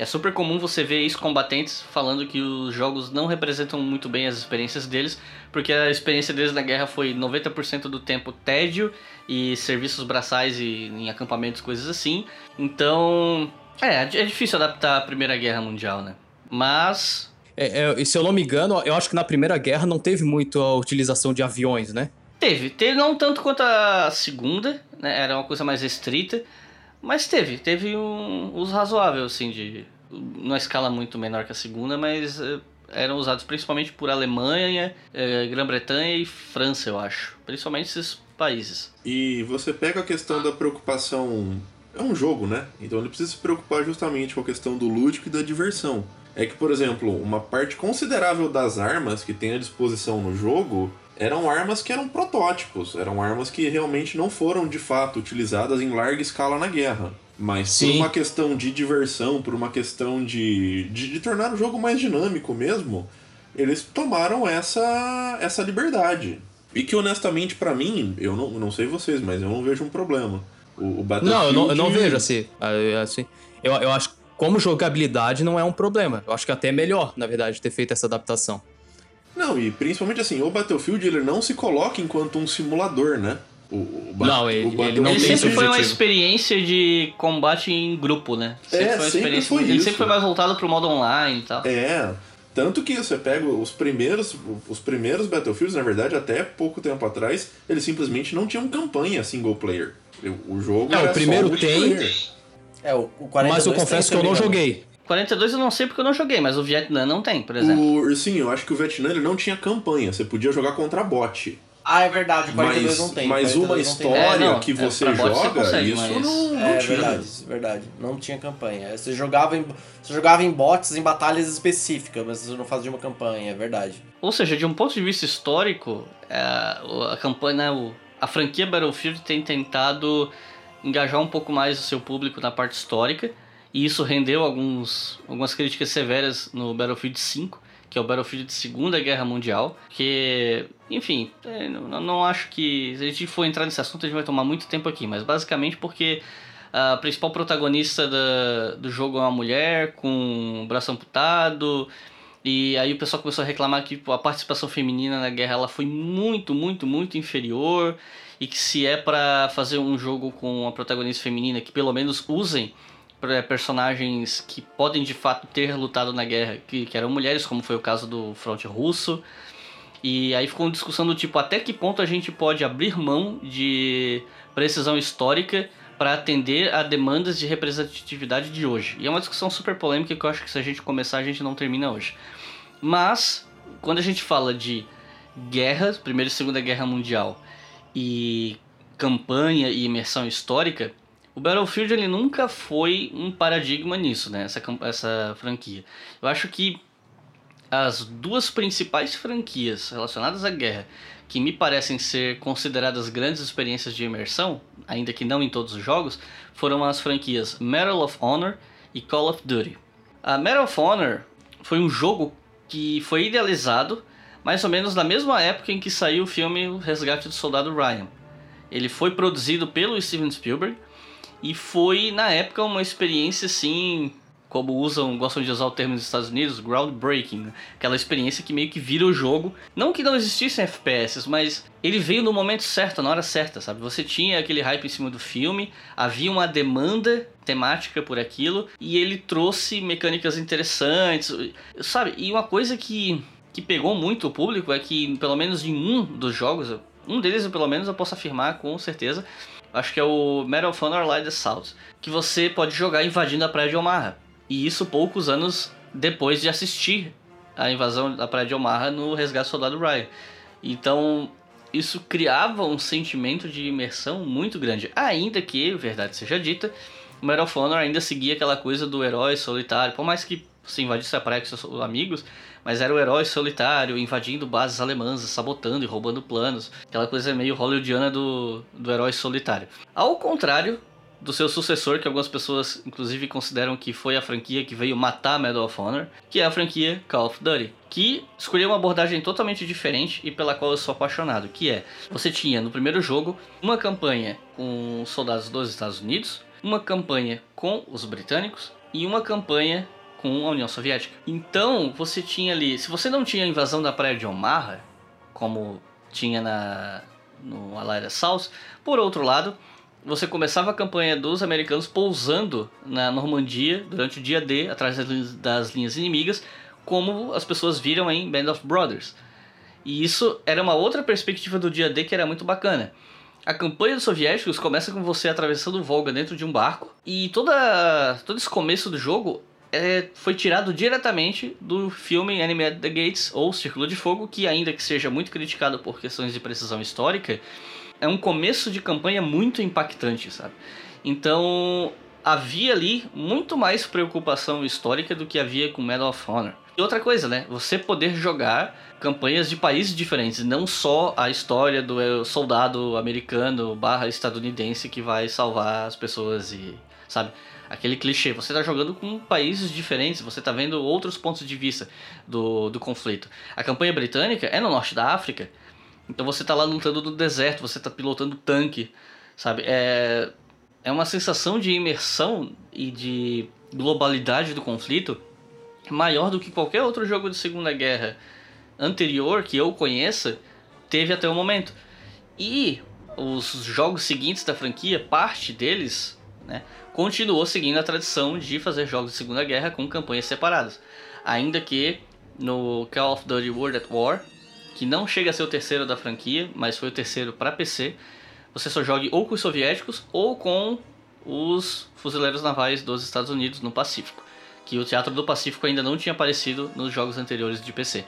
É super comum você ver ex-combatentes falando que os jogos não representam muito bem as experiências deles, porque a experiência deles na guerra foi 90% do tempo tédio e serviços braçais e em acampamentos, coisas assim. Então, é, é difícil adaptar a Primeira Guerra Mundial, né? Mas. É, é, se eu não me engano, eu acho que na Primeira Guerra não teve muito a utilização de aviões, né? Teve, teve não tanto quanto a Segunda, né? Era uma coisa mais restrita. Mas teve, teve um uso razoável, assim, de. Numa escala muito menor que a segunda, mas uh, eram usados principalmente por Alemanha, uh, Grã-Bretanha e França, eu acho. Principalmente esses países. E você pega a questão da preocupação. É um jogo, né? Então ele precisa se preocupar justamente com a questão do lúdico e da diversão. É que, por exemplo, uma parte considerável das armas que tem à disposição no jogo eram armas que eram protótipos, eram armas que realmente não foram de fato utilizadas em larga escala na guerra. Mas Sim. por uma questão de diversão, por uma questão de, de, de tornar o jogo mais dinâmico mesmo, eles tomaram essa, essa liberdade. E que honestamente, para mim, eu não, não sei vocês, mas eu não vejo um problema. O, o Battlefield... Não, eu não, eu não vejo assim. assim eu, eu acho como jogabilidade não é um problema. Eu acho que até é melhor, na verdade, ter feito essa adaptação. Não, e principalmente assim, o Battlefield ele não se coloca enquanto um simulador, né? O, o não, ele, ele não ele tem sempre foi uma experiência de combate em grupo, né? Sempre é, foi uma sempre foi Ele isso. sempre foi mais voltado pro modo online e tal. É. Tanto que você pega os primeiros, os primeiros Battlefields, na verdade, até pouco tempo atrás, eles simplesmente não tinham campanha single player. O jogo é, era o primeiro só tem. É, o, o 42 Mas eu confesso que eu não joguei. 42 eu não sei porque eu não joguei, mas o Vietnã não tem, por exemplo. O, sim, eu acho que o Vietnã ele não tinha campanha, você podia jogar contra bot. Ah, é verdade, o 42 mas, não tem. Mas uma história é, não, que é, você é, joga, você consegue, isso mas... não, não É tinha. verdade, verdade. Não tinha campanha. Você jogava, em, você jogava em bots em batalhas específicas, mas você não fazia uma campanha, é verdade. Ou seja, de um ponto de vista histórico, é, a, a campanha, né, a franquia Battlefield tem tentado engajar um pouco mais o seu público na parte histórica, e isso rendeu alguns, algumas críticas severas no Battlefield 5, que é o Battlefield de Segunda Guerra Mundial, que, enfim, é, não, não acho que, se a gente for entrar nesse assunto, a gente vai tomar muito tempo aqui, mas basicamente porque a principal protagonista da, do jogo é uma mulher com o braço amputado, e aí o pessoal começou a reclamar que a participação feminina na guerra ela foi muito, muito, muito inferior, e que se é para fazer um jogo com uma protagonista feminina que pelo menos usem personagens que podem de fato ter lutado na guerra, que, que eram mulheres, como foi o caso do fronte russo. E aí ficou uma discussão do tipo até que ponto a gente pode abrir mão de precisão histórica para atender a demandas de representatividade de hoje. E é uma discussão super polêmica que eu acho que se a gente começar a gente não termina hoje. Mas quando a gente fala de guerras, Primeira e Segunda Guerra Mundial e campanha e imersão histórica, o Battlefield ele nunca foi um paradigma nisso, né? Essa, essa franquia. Eu acho que as duas principais franquias relacionadas à guerra que me parecem ser consideradas grandes experiências de imersão, ainda que não em todos os jogos, foram as franquias Medal of Honor e Call of Duty. A Medal of Honor foi um jogo que foi idealizado mais ou menos na mesma época em que saiu o filme O Resgate do Soldado Ryan. Ele foi produzido pelo Steven Spielberg e foi, na época, uma experiência assim, como usam, gostam de usar o termo nos Estados Unidos, groundbreaking. Né? Aquela experiência que meio que vira o jogo. Não que não existissem FPS, mas ele veio no momento certo, na hora certa, sabe? Você tinha aquele hype em cima do filme, havia uma demanda temática por aquilo, e ele trouxe mecânicas interessantes, sabe? E uma coisa que, que pegou muito o público é que, pelo menos em um dos jogos, um deles, pelo menos, eu posso afirmar com certeza, acho que é o Medal of Honor Light Assault, que você pode jogar invadindo a praia de Omaha. E isso poucos anos depois de assistir a invasão da praia de Omaha no Resgate Soldado Ryan. Então, isso criava um sentimento de imersão muito grande. Ainda que, verdade seja dita, o Medal of Honor ainda seguia aquela coisa do herói solitário. Por mais que você invadisse a praia com seus amigos, mas era o herói solitário invadindo bases alemãs, sabotando e roubando planos. Aquela coisa meio hollywoodiana do, do herói solitário. Ao contrário do seu sucessor, que algumas pessoas inclusive consideram que foi a franquia que veio matar Medal of Honor, que é a franquia Call of Duty, que escolheu uma abordagem totalmente diferente e pela qual eu sou apaixonado, que é, você tinha no primeiro jogo uma campanha com soldados dos Estados Unidos, uma campanha com os britânicos e uma campanha com a União Soviética. Então, você tinha ali, se você não tinha a invasão da praia de Omaha, como tinha na no Allied South, por outro lado, você começava a campanha dos americanos pousando na Normandia durante o dia D, atrás das linhas inimigas, como as pessoas viram em Band of Brothers. E isso era uma outra perspectiva do dia D que era muito bacana. A campanha dos soviéticos começa com você atravessando o Volga dentro de um barco, e toda, todo esse começo do jogo é, foi tirado diretamente do filme Enemy at the Gates ou Círculo de Fogo, que ainda que seja muito criticado por questões de precisão histórica, é um começo de campanha muito impactante, sabe? Então havia ali muito mais preocupação histórica do que havia com Medal of Honor. E outra coisa, né? Você poder jogar campanhas de países diferentes, não só a história do soldado americano barra estadunidense que vai salvar as pessoas e, sabe? Aquele clichê. Você está jogando com países diferentes, você está vendo outros pontos de vista do, do conflito. A campanha britânica é no norte da África, então você está lá lutando no deserto, você está pilotando tanque, sabe? É, é uma sensação de imersão e de globalidade do conflito maior do que qualquer outro jogo de Segunda Guerra anterior que eu conheça teve até o momento. E os jogos seguintes da franquia, parte deles, né, continuou seguindo a tradição de fazer jogos de Segunda Guerra com campanhas separadas. Ainda que no Call of Duty World at War, que não chega a ser o terceiro da franquia, mas foi o terceiro para PC, você só jogue ou com os soviéticos ou com os fuzileiros navais dos Estados Unidos no Pacífico, que o Teatro do Pacífico ainda não tinha aparecido nos jogos anteriores de PC.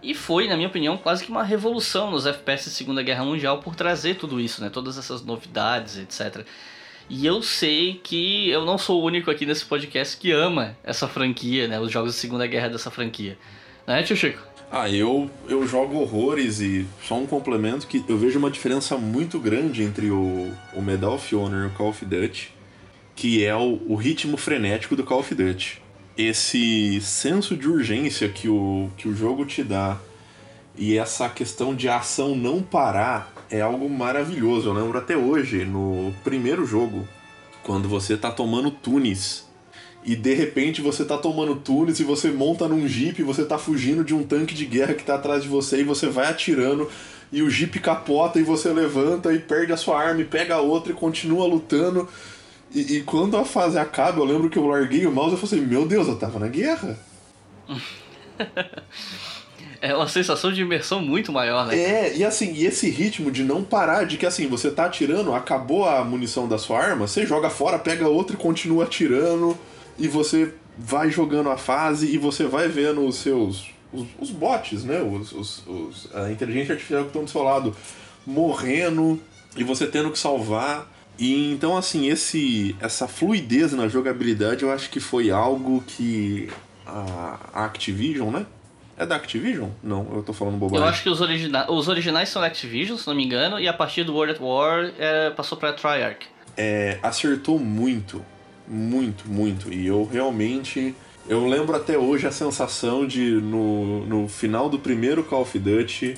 E foi, na minha opinião, quase que uma revolução nos FPS de Segunda Guerra Mundial por trazer tudo isso, né? Todas essas novidades, etc. E eu sei que eu não sou o único aqui nesse podcast que ama essa franquia, né? Os jogos de Segunda Guerra dessa franquia. Né, tio Chico? Ah, eu, eu jogo horrores e só um complemento que eu vejo uma diferença muito grande entre o, o Medal of Honor e o Call of Duty, que é o, o ritmo frenético do Call of Duty esse senso de urgência que o, que o jogo te dá e essa questão de ação não parar é algo maravilhoso. Eu lembro até hoje, no primeiro jogo, quando você tá tomando tunis e de repente você tá tomando tunis e você monta num jeep você tá fugindo de um tanque de guerra que tá atrás de você e você vai atirando e o jeep capota e você levanta e perde a sua arma e pega a outra e continua lutando. E, e, quando a fase acaba, eu lembro que eu larguei o mouse e falei assim, meu Deus, eu tava na guerra. [laughs] é uma sensação de imersão muito maior, né? É, e assim, e esse ritmo de não parar, de que assim, você tá atirando, acabou a munição da sua arma, você joga fora, pega outra e continua atirando, e você vai jogando a fase e você vai vendo os seus. os, os bots, né? Os, os, os, a inteligência artificial que estão do seu lado morrendo e você tendo que salvar. E então assim, esse essa fluidez na jogabilidade eu acho que foi algo que a, Activision, né? É da Activision? Não, eu tô falando bobagem. Eu acho que os, origina os originais são da Activision, se não me engano, e a partir do World at War é, passou pra Treyarch. É, acertou muito, muito, muito. E eu realmente. Eu lembro até hoje a sensação de, no, no final do primeiro Call of Duty,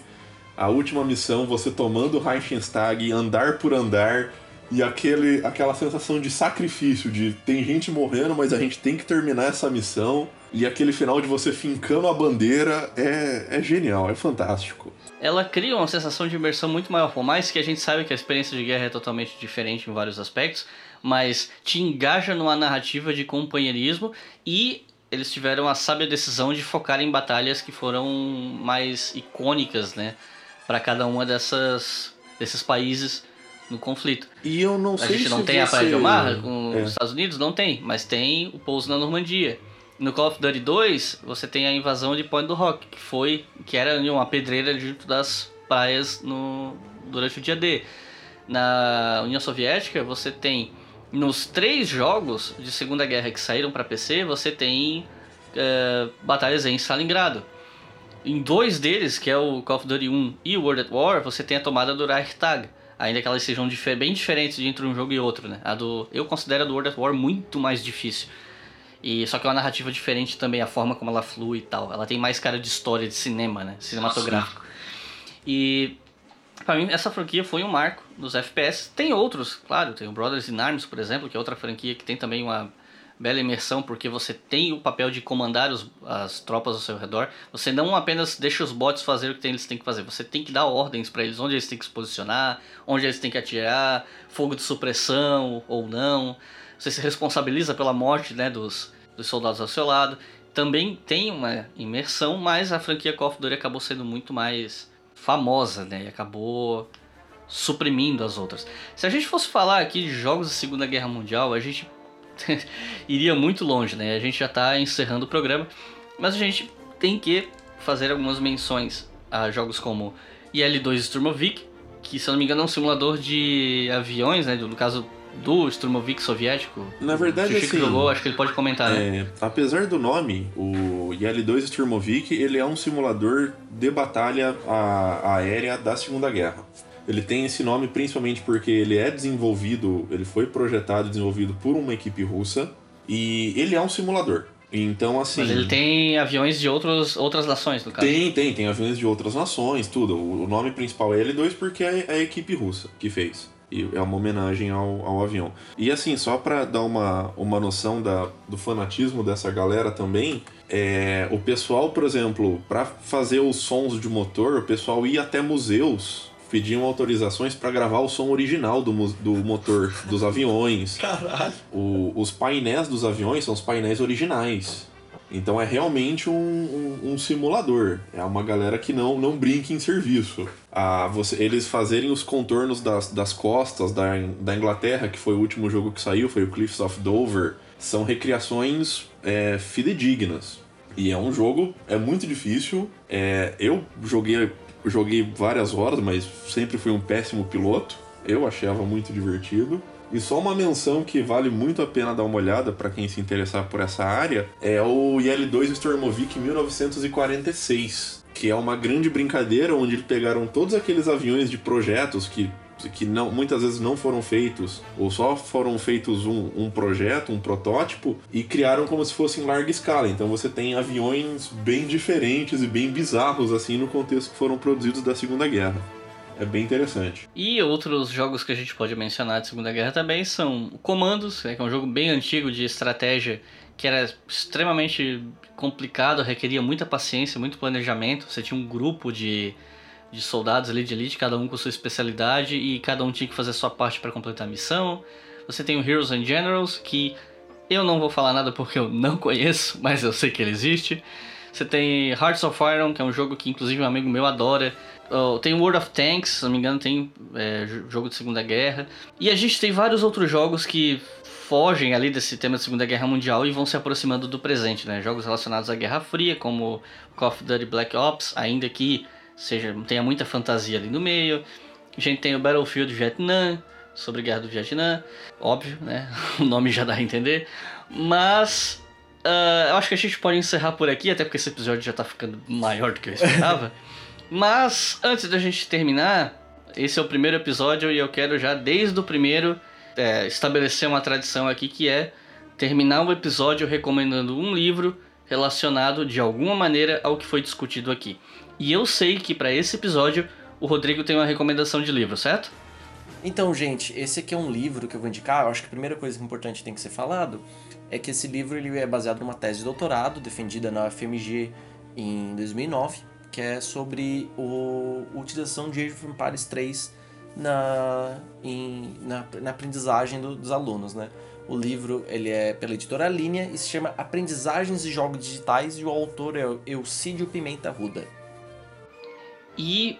a última missão, você tomando Reichenstag, andar por andar, e aquele, aquela sensação de sacrifício, de tem gente morrendo, mas a gente tem que terminar essa missão. E aquele final de você fincando a bandeira é, é genial, é fantástico. Ela cria uma sensação de imersão muito maior, por mais que a gente saiba que a experiência de guerra é totalmente diferente em vários aspectos, mas te engaja numa narrativa de companheirismo e eles tiveram a sábia decisão de focar em batalhas que foram mais icônicas, né, para cada uma dessas desses países no conflito. E eu não sei A gente não tem a Praia de Omar com é. os Estados Unidos? Não tem, mas tem o pouso na Normandia. No Call of Duty 2, você tem a invasão de Point do Rock, que foi que era uma pedreira junto das praias no, durante o dia D. Na União Soviética, você tem nos três jogos de Segunda Guerra que saíram para PC, você tem é, batalhas em Stalingrado. Em dois deles, que é o Call of Duty 1 e o World at War, você tem a tomada do Reichstag ainda que elas sejam bem diferentes entre um jogo e outro, né? A do, eu considero a do World of War muito mais difícil. E só que é uma narrativa diferente também, a forma como ela flui e tal. Ela tem mais cara de história de cinema, né? Cinematográfico. E para mim essa franquia foi um marco nos FPS. Tem outros, claro, tem o Brothers in Arms, por exemplo, que é outra franquia que tem também uma bela imersão, porque você tem o papel de comandar os, as tropas ao seu redor. Você não apenas deixa os bots fazer o que eles têm que fazer, você tem que dar ordens para eles, onde eles têm que se posicionar, onde eles têm que atirar, fogo de supressão ou não. Você se responsabiliza pela morte né, dos, dos soldados ao seu lado. Também tem uma imersão, mas a franquia Call of Duty acabou sendo muito mais famosa, né? E acabou suprimindo as outras. Se a gente fosse falar aqui de jogos da Segunda Guerra Mundial, a gente [laughs] iria muito longe, né? A gente já está encerrando o programa, mas a gente tem que fazer algumas menções a jogos como IL-2 Sturmovik, que se eu não me engano é um simulador de aviões, né? No caso do Sturmovik soviético. Na verdade, o Chico assim, jogou, acho que ele pode comentar, né? é, né? Apesar do nome, o IL-2 Sturmovik, ele é um simulador de batalha aérea da Segunda Guerra. Ele tem esse nome principalmente porque ele é desenvolvido, ele foi projetado e desenvolvido por uma equipe russa e ele é um simulador. Então, assim. Mas ele tem aviões de outros, outras nações, no caso? Tem, tem, tem aviões de outras nações, tudo. O nome principal é L2 porque é a equipe russa que fez. E é uma homenagem ao, ao avião. E assim, só para dar uma, uma noção da, do fanatismo dessa galera também, é, o pessoal, por exemplo, para fazer os sons de motor, o pessoal ia até museus pediam autorizações para gravar o som original do, do motor dos aviões. [laughs] Caralho. O, os painéis dos aviões são os painéis originais. Então é realmente um, um, um, simulador. É uma galera que não, não brinca em serviço. Ah, você, eles fazerem os contornos das, das costas da, da Inglaterra, que foi o último jogo que saiu, foi o Cliffs of Dover, são recriações é, fidedignas. E é um jogo, é muito difícil. É, eu joguei, joguei várias horas, mas sempre fui um péssimo piloto. Eu achava muito divertido. E só uma menção que vale muito a pena dar uma olhada para quem se interessar por essa área é o IL-2 Stormovic 1946, que é uma grande brincadeira onde eles pegaram todos aqueles aviões de projetos que que não, muitas vezes não foram feitos, ou só foram feitos um, um projeto, um protótipo, e criaram como se fosse em larga escala. Então você tem aviões bem diferentes e bem bizarros, assim, no contexto que foram produzidos da Segunda Guerra. É bem interessante. E outros jogos que a gente pode mencionar de Segunda Guerra também são Comandos, né, que é um jogo bem antigo de estratégia que era extremamente complicado, requeria muita paciência, muito planejamento. Você tinha um grupo de, de soldados ali de elite, cada um com sua especialidade e cada um tinha que fazer a sua parte para completar a missão. Você tem o Heroes and Generals, que eu não vou falar nada porque eu não [laughs] conheço, mas eu sei que ele existe. Você tem Hearts of Iron, que é um jogo que inclusive um amigo meu adora. Oh, tem World of Tanks, se não me engano, tem é, jogo de Segunda Guerra. E a gente tem vários outros jogos que fogem ali desse tema de Segunda Guerra Mundial e vão se aproximando do presente, né? Jogos relacionados à Guerra Fria, como Call of Duty Black Ops, ainda que seja tenha muita fantasia ali no meio. A gente tem o Battlefield Vietnã, sobre a Guerra do Vietnã, óbvio, né? [laughs] O nome já dá a entender. Mas Uh, eu acho que a gente pode encerrar por aqui, até porque esse episódio já tá ficando maior do que eu esperava. [laughs] Mas, antes da gente terminar, esse é o primeiro episódio e eu quero já, desde o primeiro, é, estabelecer uma tradição aqui que é terminar o episódio recomendando um livro relacionado de alguma maneira ao que foi discutido aqui. E eu sei que para esse episódio o Rodrigo tem uma recomendação de livro, certo? Então, gente, esse aqui é um livro que eu vou indicar. Eu acho que a primeira coisa importante que tem que ser falado é que esse livro ele é baseado numa tese de doutorado defendida na UFMG em 2009, que é sobre a utilização de Age of Empires 3 na, em, na, na aprendizagem do, dos alunos, né? O livro ele é pela editora Linha e se chama Aprendizagens de Jogos Digitais e o autor é Eucídio Pimenta Ruda. E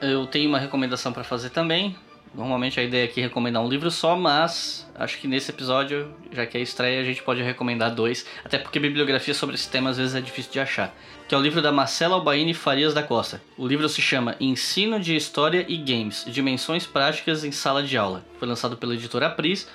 eu tenho uma recomendação para fazer também, Normalmente a ideia aqui é recomendar um livro só, mas acho que nesse episódio, já que é estreia, a gente pode recomendar dois, até porque bibliografia sobre esse tema às vezes é difícil de achar. Que é o livro da Marcela Albaini Farias da Costa. O livro se chama Ensino de História e Games: Dimensões Práticas em Sala de Aula. Foi lançado pela editora Apris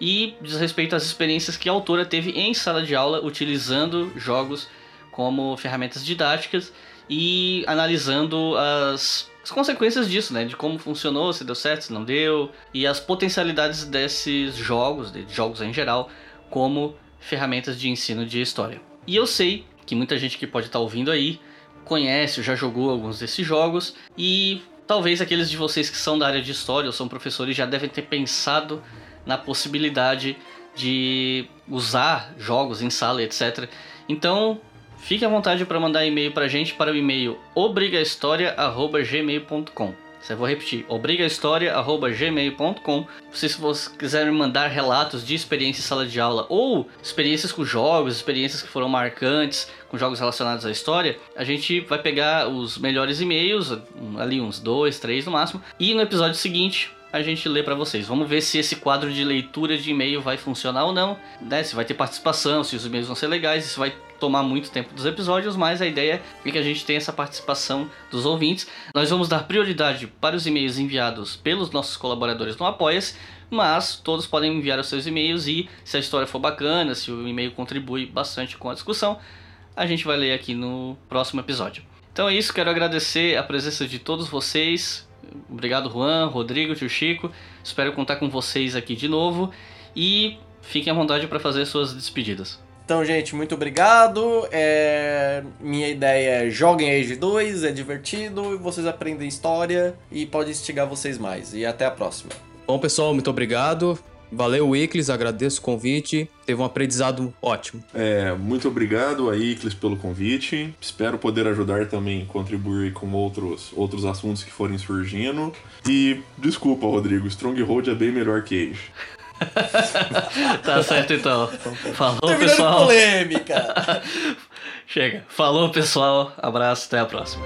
e diz respeito às experiências que a autora teve em sala de aula utilizando jogos como ferramentas didáticas e analisando as as consequências disso, né? De como funcionou, se deu certo, se não deu, e as potencialidades desses jogos, de jogos em geral, como ferramentas de ensino de história. E eu sei que muita gente que pode estar tá ouvindo aí conhece ou já jogou alguns desses jogos e talvez aqueles de vocês que são da área de história ou são professores já devem ter pensado na possibilidade de usar jogos em sala, etc. Então, Fique à vontade para mandar e-mail para a gente para o e-mail obrigahistoria.gmail.com eu vou repetir, obrigahistoria.gmail.com Se vocês quiserem mandar relatos de experiência em sala de aula ou experiências com jogos, experiências que foram marcantes, com jogos relacionados à história, a gente vai pegar os melhores e-mails, ali uns dois, três no máximo, e no episódio seguinte a gente lê para vocês. Vamos ver se esse quadro de leitura de e-mail vai funcionar ou não, né? Se vai ter participação, se os e-mails vão ser legais, se vai tomar muito tempo dos episódios, mas a ideia é que a gente tenha essa participação dos ouvintes. Nós vamos dar prioridade para os e-mails enviados pelos nossos colaboradores no Apoia-se, mas todos podem enviar os seus e-mails e se a história for bacana, se o e-mail contribui bastante com a discussão, a gente vai ler aqui no próximo episódio. Então é isso, quero agradecer a presença de todos vocês. Obrigado, Juan, Rodrigo, tio Chico. Espero contar com vocês aqui de novo e fiquem à vontade para fazer suas despedidas. Então, gente, muito obrigado. É... Minha ideia é joguem Age 2, é divertido, vocês aprendem história e pode instigar vocês mais. E até a próxima. Bom, pessoal, muito obrigado. Valeu, Iclis, agradeço o convite. Teve um aprendizado ótimo. É, muito obrigado a Iclis pelo convite. Espero poder ajudar também, contribuir com outros, outros assuntos que forem surgindo. E desculpa, Rodrigo, Stronghold é bem melhor que Age. [laughs] tá certo então. Falou, pessoal. polêmica. [laughs] Chega. Falou, pessoal. Abraço, até a próxima.